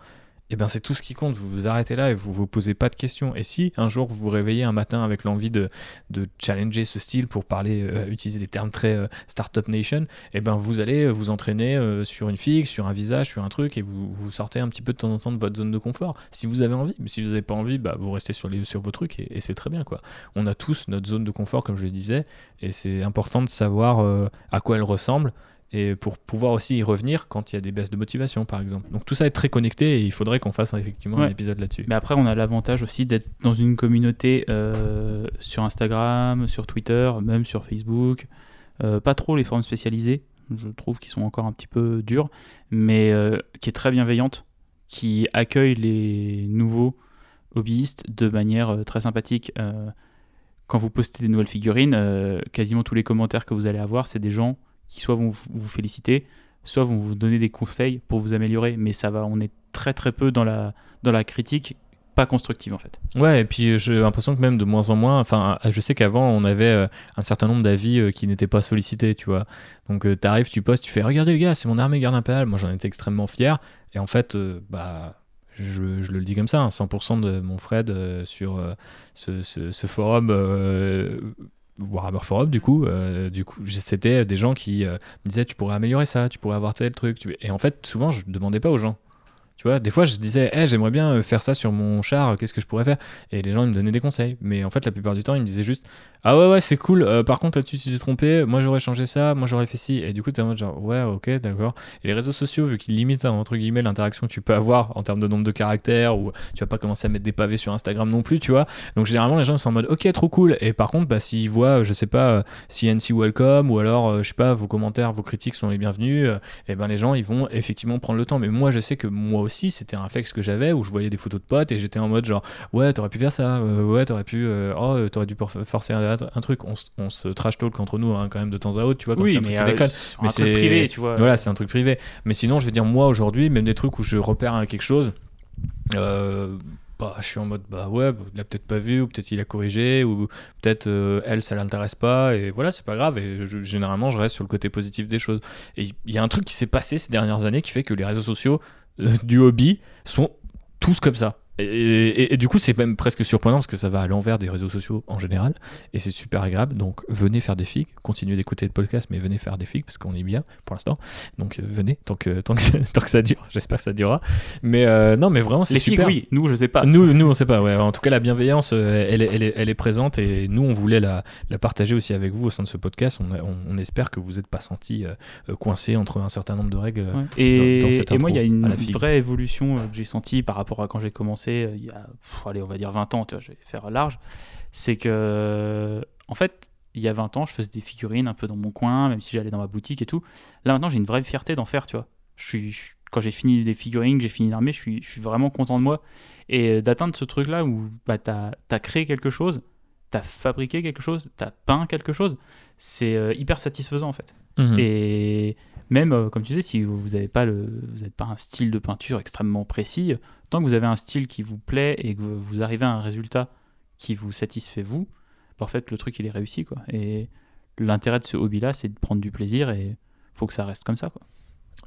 et ben c'est tout ce qui compte. Vous vous arrêtez là et vous vous posez pas de questions. Et si un jour vous vous réveillez un matin avec l'envie de, de challenger ce style pour parler, euh, utiliser des termes très euh, startup nation, et ben vous allez vous entraîner euh, sur une figue, sur un visage, sur un truc et vous, vous sortez un petit peu de temps en temps de votre zone de confort. Si vous avez envie, mais si vous n'avez pas envie, bah vous restez sur, les, sur vos trucs et, et c'est très bien quoi. On a tous notre zone de confort comme je le disais et c'est important de savoir euh, à quoi elle ressemble et pour pouvoir aussi y revenir quand il y a des baisses de motivation par exemple. Donc tout ça est très connecté et il faudrait qu'on fasse effectivement un épisode là-dessus. Mais après, on a l'avantage aussi d'être dans une communauté euh, sur Instagram, sur Twitter, même sur Facebook. Euh, pas trop les forums spécialisées, je trouve qu'ils sont encore un petit peu durs, mais euh, qui est très bienveillante, qui accueille les nouveaux hobbyistes de manière très sympathique. Quand vous postez des nouvelles figurines, euh, quasiment tous les commentaires que vous allez avoir, c'est des gens qui soit vont vous- féliciter, soit vont vous donner des conseils pour vous améliorer. Mais ça va, on est très très peu dans la, dans la critique, pas constructive en fait. Ouais, et puis j'ai l'impression que même de moins en moins, enfin, je sais qu'avant on avait euh, un certain nombre d'avis euh, qui n'étaient pas sollicités, tu vois. Donc euh, t'arrives, tu postes, tu fais regardez le gars, c'est mon armée garde impériale. Moi j'en étais extrêmement fier. Et en fait, euh, bah. Je, je le dis comme ça, hein, 100% de mon Fred euh, sur euh, ce, ce- forum euh, Warhammer Forum du coup euh, du coup c'était des gens qui euh, me disaient tu pourrais améliorer ça tu pourrais avoir tel truc et en fait souvent je demandais pas aux gens des fois je disais j'aimerais bien euh, faire ça sur mon char euh, qu'est-ce que je pourrais faire? Et les gens me donnaient des conseils. Mais en fait la plupart du temps ils me disaient juste ah ouais ouais c'est cool. Euh, par contre là-dessus tu t'es trompé. Moi j'aurais changé ça. Moi j'aurais fait ci et du coup t'es en mode genre ouais ok d'accord et les réseaux sociaux vu qu'ils limitent hein, entre guillemets l'interaction que tu peux avoir en termes de nombre de caractères ou tu vas pas commencer à mettre des pavés sur Instagram non plus tu vois. Donc généralement les gens sont en mode ok trop cool et par contre bah, s'ils voient je sais pas euh, CNC welcome ou alors je sais pas vos commentaires vos critiques sont les bienvenus et ben les gens ils vont effectivement prendre le temps. Mais moi je sais que moi aussi c'était un réflexe que j'avais où je voyais des photos de potes et j'étais en mode genre ouais t'aurais pu faire ça euh, ouais t'aurais pu euh, oh euh, t'aurais dû forcer un, un truc on, on se trash talk entre nous hein, quand même de temps à autre tu vois quand truc qui euh, déconne. Mais c'est- privé, tu vois. voilà, c'est un truc privé. Mais sinon, je veux dire, moi aujourd'hui, même des trucs où je repère quelque chose, euh, bah, je suis en mode, bah ouais, il a peut-être pas vu, ou peut-être il a corrigé, ou peut-être euh, elle, ça l'intéresse pas, et voilà, c'est pas grave. Et je- généralement, je reste sur le côté positif des choses. Et il y a un truc qui s'est passé ces dernières années qui fait que les réseaux sociaux du hobby sont tous comme ça. Et, et- et du coup, c'est même presque surprenant parce que ça va à l'envers des réseaux sociaux en général et c'est super agréable. Donc, venez faire des figues, continuez d'écouter le podcast, mais venez faire des figues parce qu'on est bien pour l'instant. Donc, euh, venez tant que, tant, que, ça- tant que ça dure. J'espère que ça durera. Mais euh, non, mais vraiment, c'est super. oui, nous, je sais pas. Nous, nous, on sait pas. Ouais. En tout cas, la bienveillance, euh, elle, est- elle, est, elle est présente et nous, on voulait la, la partager aussi avec vous au sein de ce podcast. On, on, on espère que vous n'êêtes pas senti euh, coincé entre un certain nombre de règles. Ouais. Et, dans cette et moi, il y a une vraie évolution que j'ai sentie par rapport à quand j'ai commencé, euh, il y a, pff, allez, on va dire 20 ans, tu vois, je vais faire large. C'est que, en fait, il y a 20 ans, je faisais des figurines un peu dans mon coin, même si j'allais dans ma boutique et tout. Là, maintenant, j'ai une vraie fierté d'en faire, tu vois. Je suis, je- quand j'ai fini les figurines, j'ai fini l'armée, je suis, je suis vraiment content de moi. Et euh, d'atteindre ce truc-là où bah, tu as, créé quelque chose, tu as fabriqué quelque chose, tu as peint quelque chose, c'est euh, hyper satisfaisant, en fait. Mhm. Et même, euh, comme tu disais, si vous n'avez pas, le, vous pas un style de peinture extrêmement précis, tant que vous avez un style qui vous plaît et que vous arrivez à un résultat qui vous satisfait vous, bah, en fait, le truc, il est réussi. Quoi. Et l'intérêt de ce hobby-là, c'est de prendre du plaisir et faut que ça reste comme ça. Quoi.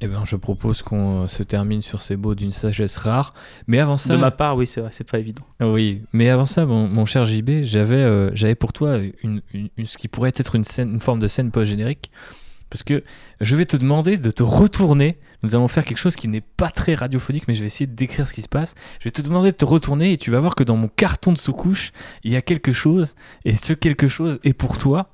Eh ben, je propose qu'on euh, se termine sur ces mots d'une sagesse rare. Mais avant ça, De ma part, oui, c'est vrai, c'est pas évident. oui. Mais avant ça, mon, mon cher JB, j'avais, euh, j'avais pour toi une, une- une- ce qui pourrait être une scène, une forme de scène post-générique, parce que je vais te demander de te retourner. Nous allons faire quelque chose qui n'est pas très radiophonique, mais je vais essayer de décrire ce qui se passe. Je vais te demander de te retourner et tu vas voir que dans mon carton de sous-couche, il y a quelque chose, et ce quelque chose est pour toi.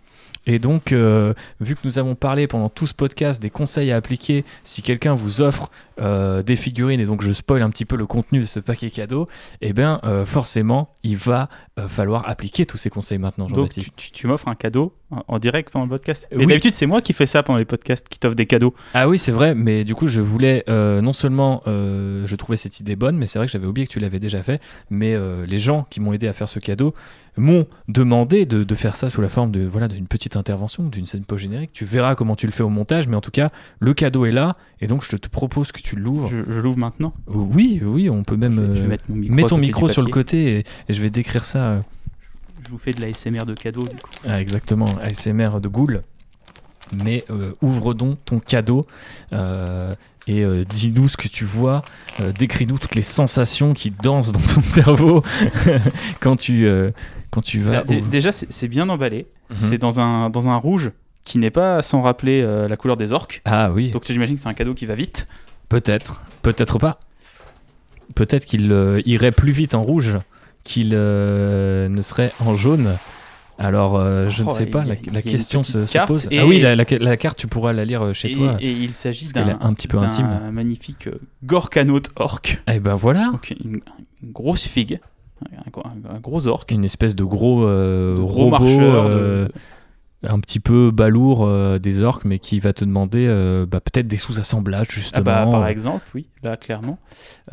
Et donc, euh, vu que nous avons parlé pendant tout ce podcast des conseils à appliquer si quelqu'un vous offre euh, des figurines, et donc je spoil un petit peu le contenu de ce paquet cadeau, eh bien, euh, forcément, il va euh, falloir appliquer tous ces conseils maintenant, tu, Jean-Baptiste. tu- tu m'offres un cadeau en, en direct pendant le podcast? Et Oui. d'habitude, c'est moi qui fais ça pendant les podcasts, qui t'offre des cadeaux. Ah oui, c'est vrai, mais du coup, je voulais non seulement je trouvais cette idée bonne, mais c'est vrai que j'avais oublié que tu l'avais déjà fait. Mais les gens qui m'ont aidé à faire ce cadeau m'ont demandé de, de faire ça sous la forme de voilà d'une petite intervention, d'une scène post générique. Tu verras comment tu le fais au montage, mais en tout cas, le cadeau est là, et donc je te, te propose que tu l'ouvres. Je, je l'ouvre maintenant. Oui, oui, on peut même. Je vais, je vais euh, mettre mon micro. mets ton micro sur le côté et, et je vais décrire ça. euh, Je vous fais de la SMR de cadeaux, du coup. Ah, exactement, ASMR de Ghoul. Mais euh, ouvre donc ton cadeau euh, et euh, dis-nous ce que tu vois. Euh, Décris-nous toutes les sensations qui dansent dans ton cerveau quand tu, euh, quand tu vas. Ouvrir. déjà, c'est bien emballé. Mhm. C'est dans un, dans un rouge qui n'est pas sans rappeler euh, la couleur des orques. Ah oui, Donc j'imagine que c'est un cadeau qui va vite. Peut-être, peut-être pas. Peut-être qu'il euh, irait plus vite en rouge qu'il euh, ne serait en jaune. Alors, euh, je ne Oh, sais pas, a- la, question se, pose. et- Ah oui, la, la- la carte, tu pourras la lire chez et, toi. et il s'agit d'un un petit peu intime. magnifique euh, Gorkanaut orc. Eh ben voilà, Donc une, une grosse figue, un, gros- un gros orc. une espèce de gros, euh, de gros robot, marcheur. de- un petit peu balourd euh, des orques, mais qui va te demander euh, bah, peut-être des sous-assemblages Ah justement. bah, par exemple, oui, là clairement.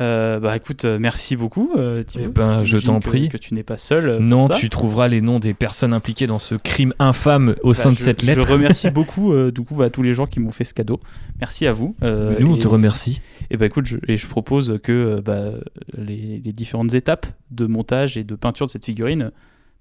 Euh, bah écoute, euh, merci beaucoup euh, Thibaut. Eh ben, je t'en prie. Que tu n'es pas seul. euh, non, ça. tu trouveras les noms des personnes impliquées dans ce crime infâme au Bah, sein de cette lettre. Je remercie beaucoup euh, du coup bah, tous les gens qui m'ont fait ce cadeau. Merci à vous. Euh, Nous, on et- te remercie. Et bah écoute, je, et je propose que euh, bah, les, les différentes étapes de montage et de peinture de cette figurine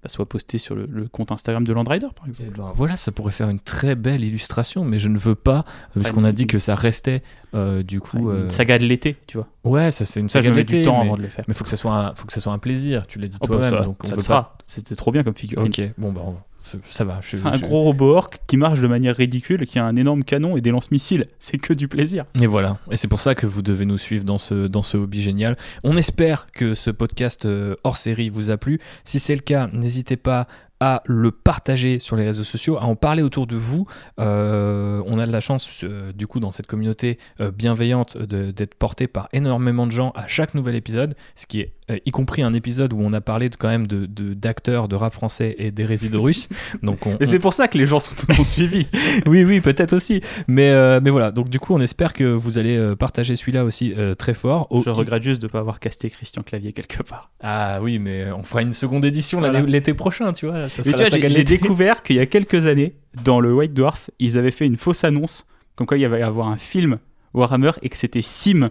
bah, soient postées sur le, le compte Instagram de Landrider par Eh exemple. ben, voilà, ça pourrait faire une très belle illustration, mais je ne veux pas, parce Ah, qu'on a dit que ça restait euh, du coup. Une euh, saga de l'été, tu vois. Ouais, ça c'est une saga me mets du temps mais... avant de le faire. mais faut que ça soit un, faut que ça soit un plaisir. Tu l'as dit Oh, toi-même, ça, donc on ça veut sera. C'était trop bien comme figurine. Ok, bon bah on- ça va. je- C'est un je- gros robot orc qui marche de manière ridicule, qui a un énorme canon et des lance-missiles. C'est que du plaisir. Et voilà, et c'est pour ça que vous devez nous suivre dans ce, dans ce hobby génial. On espère que ce podcast euh, hors série vous a plu. Si c'est le cas, n'hésitez pas à le partager sur les réseaux sociaux, à en parler autour de vous. Euh, on a de la chance, euh, du coup, dans cette communauté euh, bienveillante, d'être porté par énormément de gens à chaque nouvel épisode, ce qui est y compris un épisode où on a parlé de, quand même de de- d'acteurs de, rap français et des résidus russes. Donc on, Et c'est pour ça que les gens sont tout suivis. oui, oui, peut-être aussi. Mais, euh, mais voilà, donc du coup, on espère que vous allez euh, partager celui-là aussi euh, très fort. Au- Je regrette juste de ne pas avoir casté Christian Clavier quelque part. Ah oui, mais on fera une seconde édition Voilà. l'été prochain, tu vois. Ça Mais sera tu la vois, j'ai découvert qu'il y a quelques années, dans le White Dwarf, ils avaient fait une fausse annonce, comme quoi il y avait avoir un film Warhammer et que c'était Sim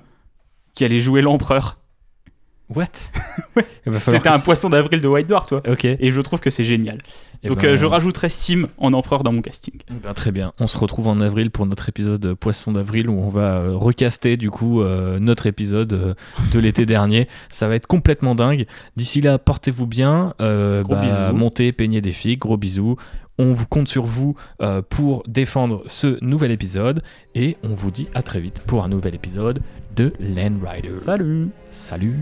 qui allait jouer l'empereur. What? Ouais. C'était un que- poisson d'avril de White Dwarf, toi. Ok. Eh Et je trouve que c'est génial. Donc ben, euh, je rajouterai Sim en empereur dans mon casting. ben, très bien. On se retrouve en avril pour notre épisode euh, Poisson d'avril où on va euh, recaster du coup euh, notre épisode de l'été dernier. Ça va être complètement dingue. D'ici là, portez-vous bien. euh, Gros bah, bisous. montez, peignez des figues. Gros bisous. On vous compte sur vous pour défendre ce nouvel épisode et on vous dit à très vite pour un nouvel épisode de Land Rider. Salut Salut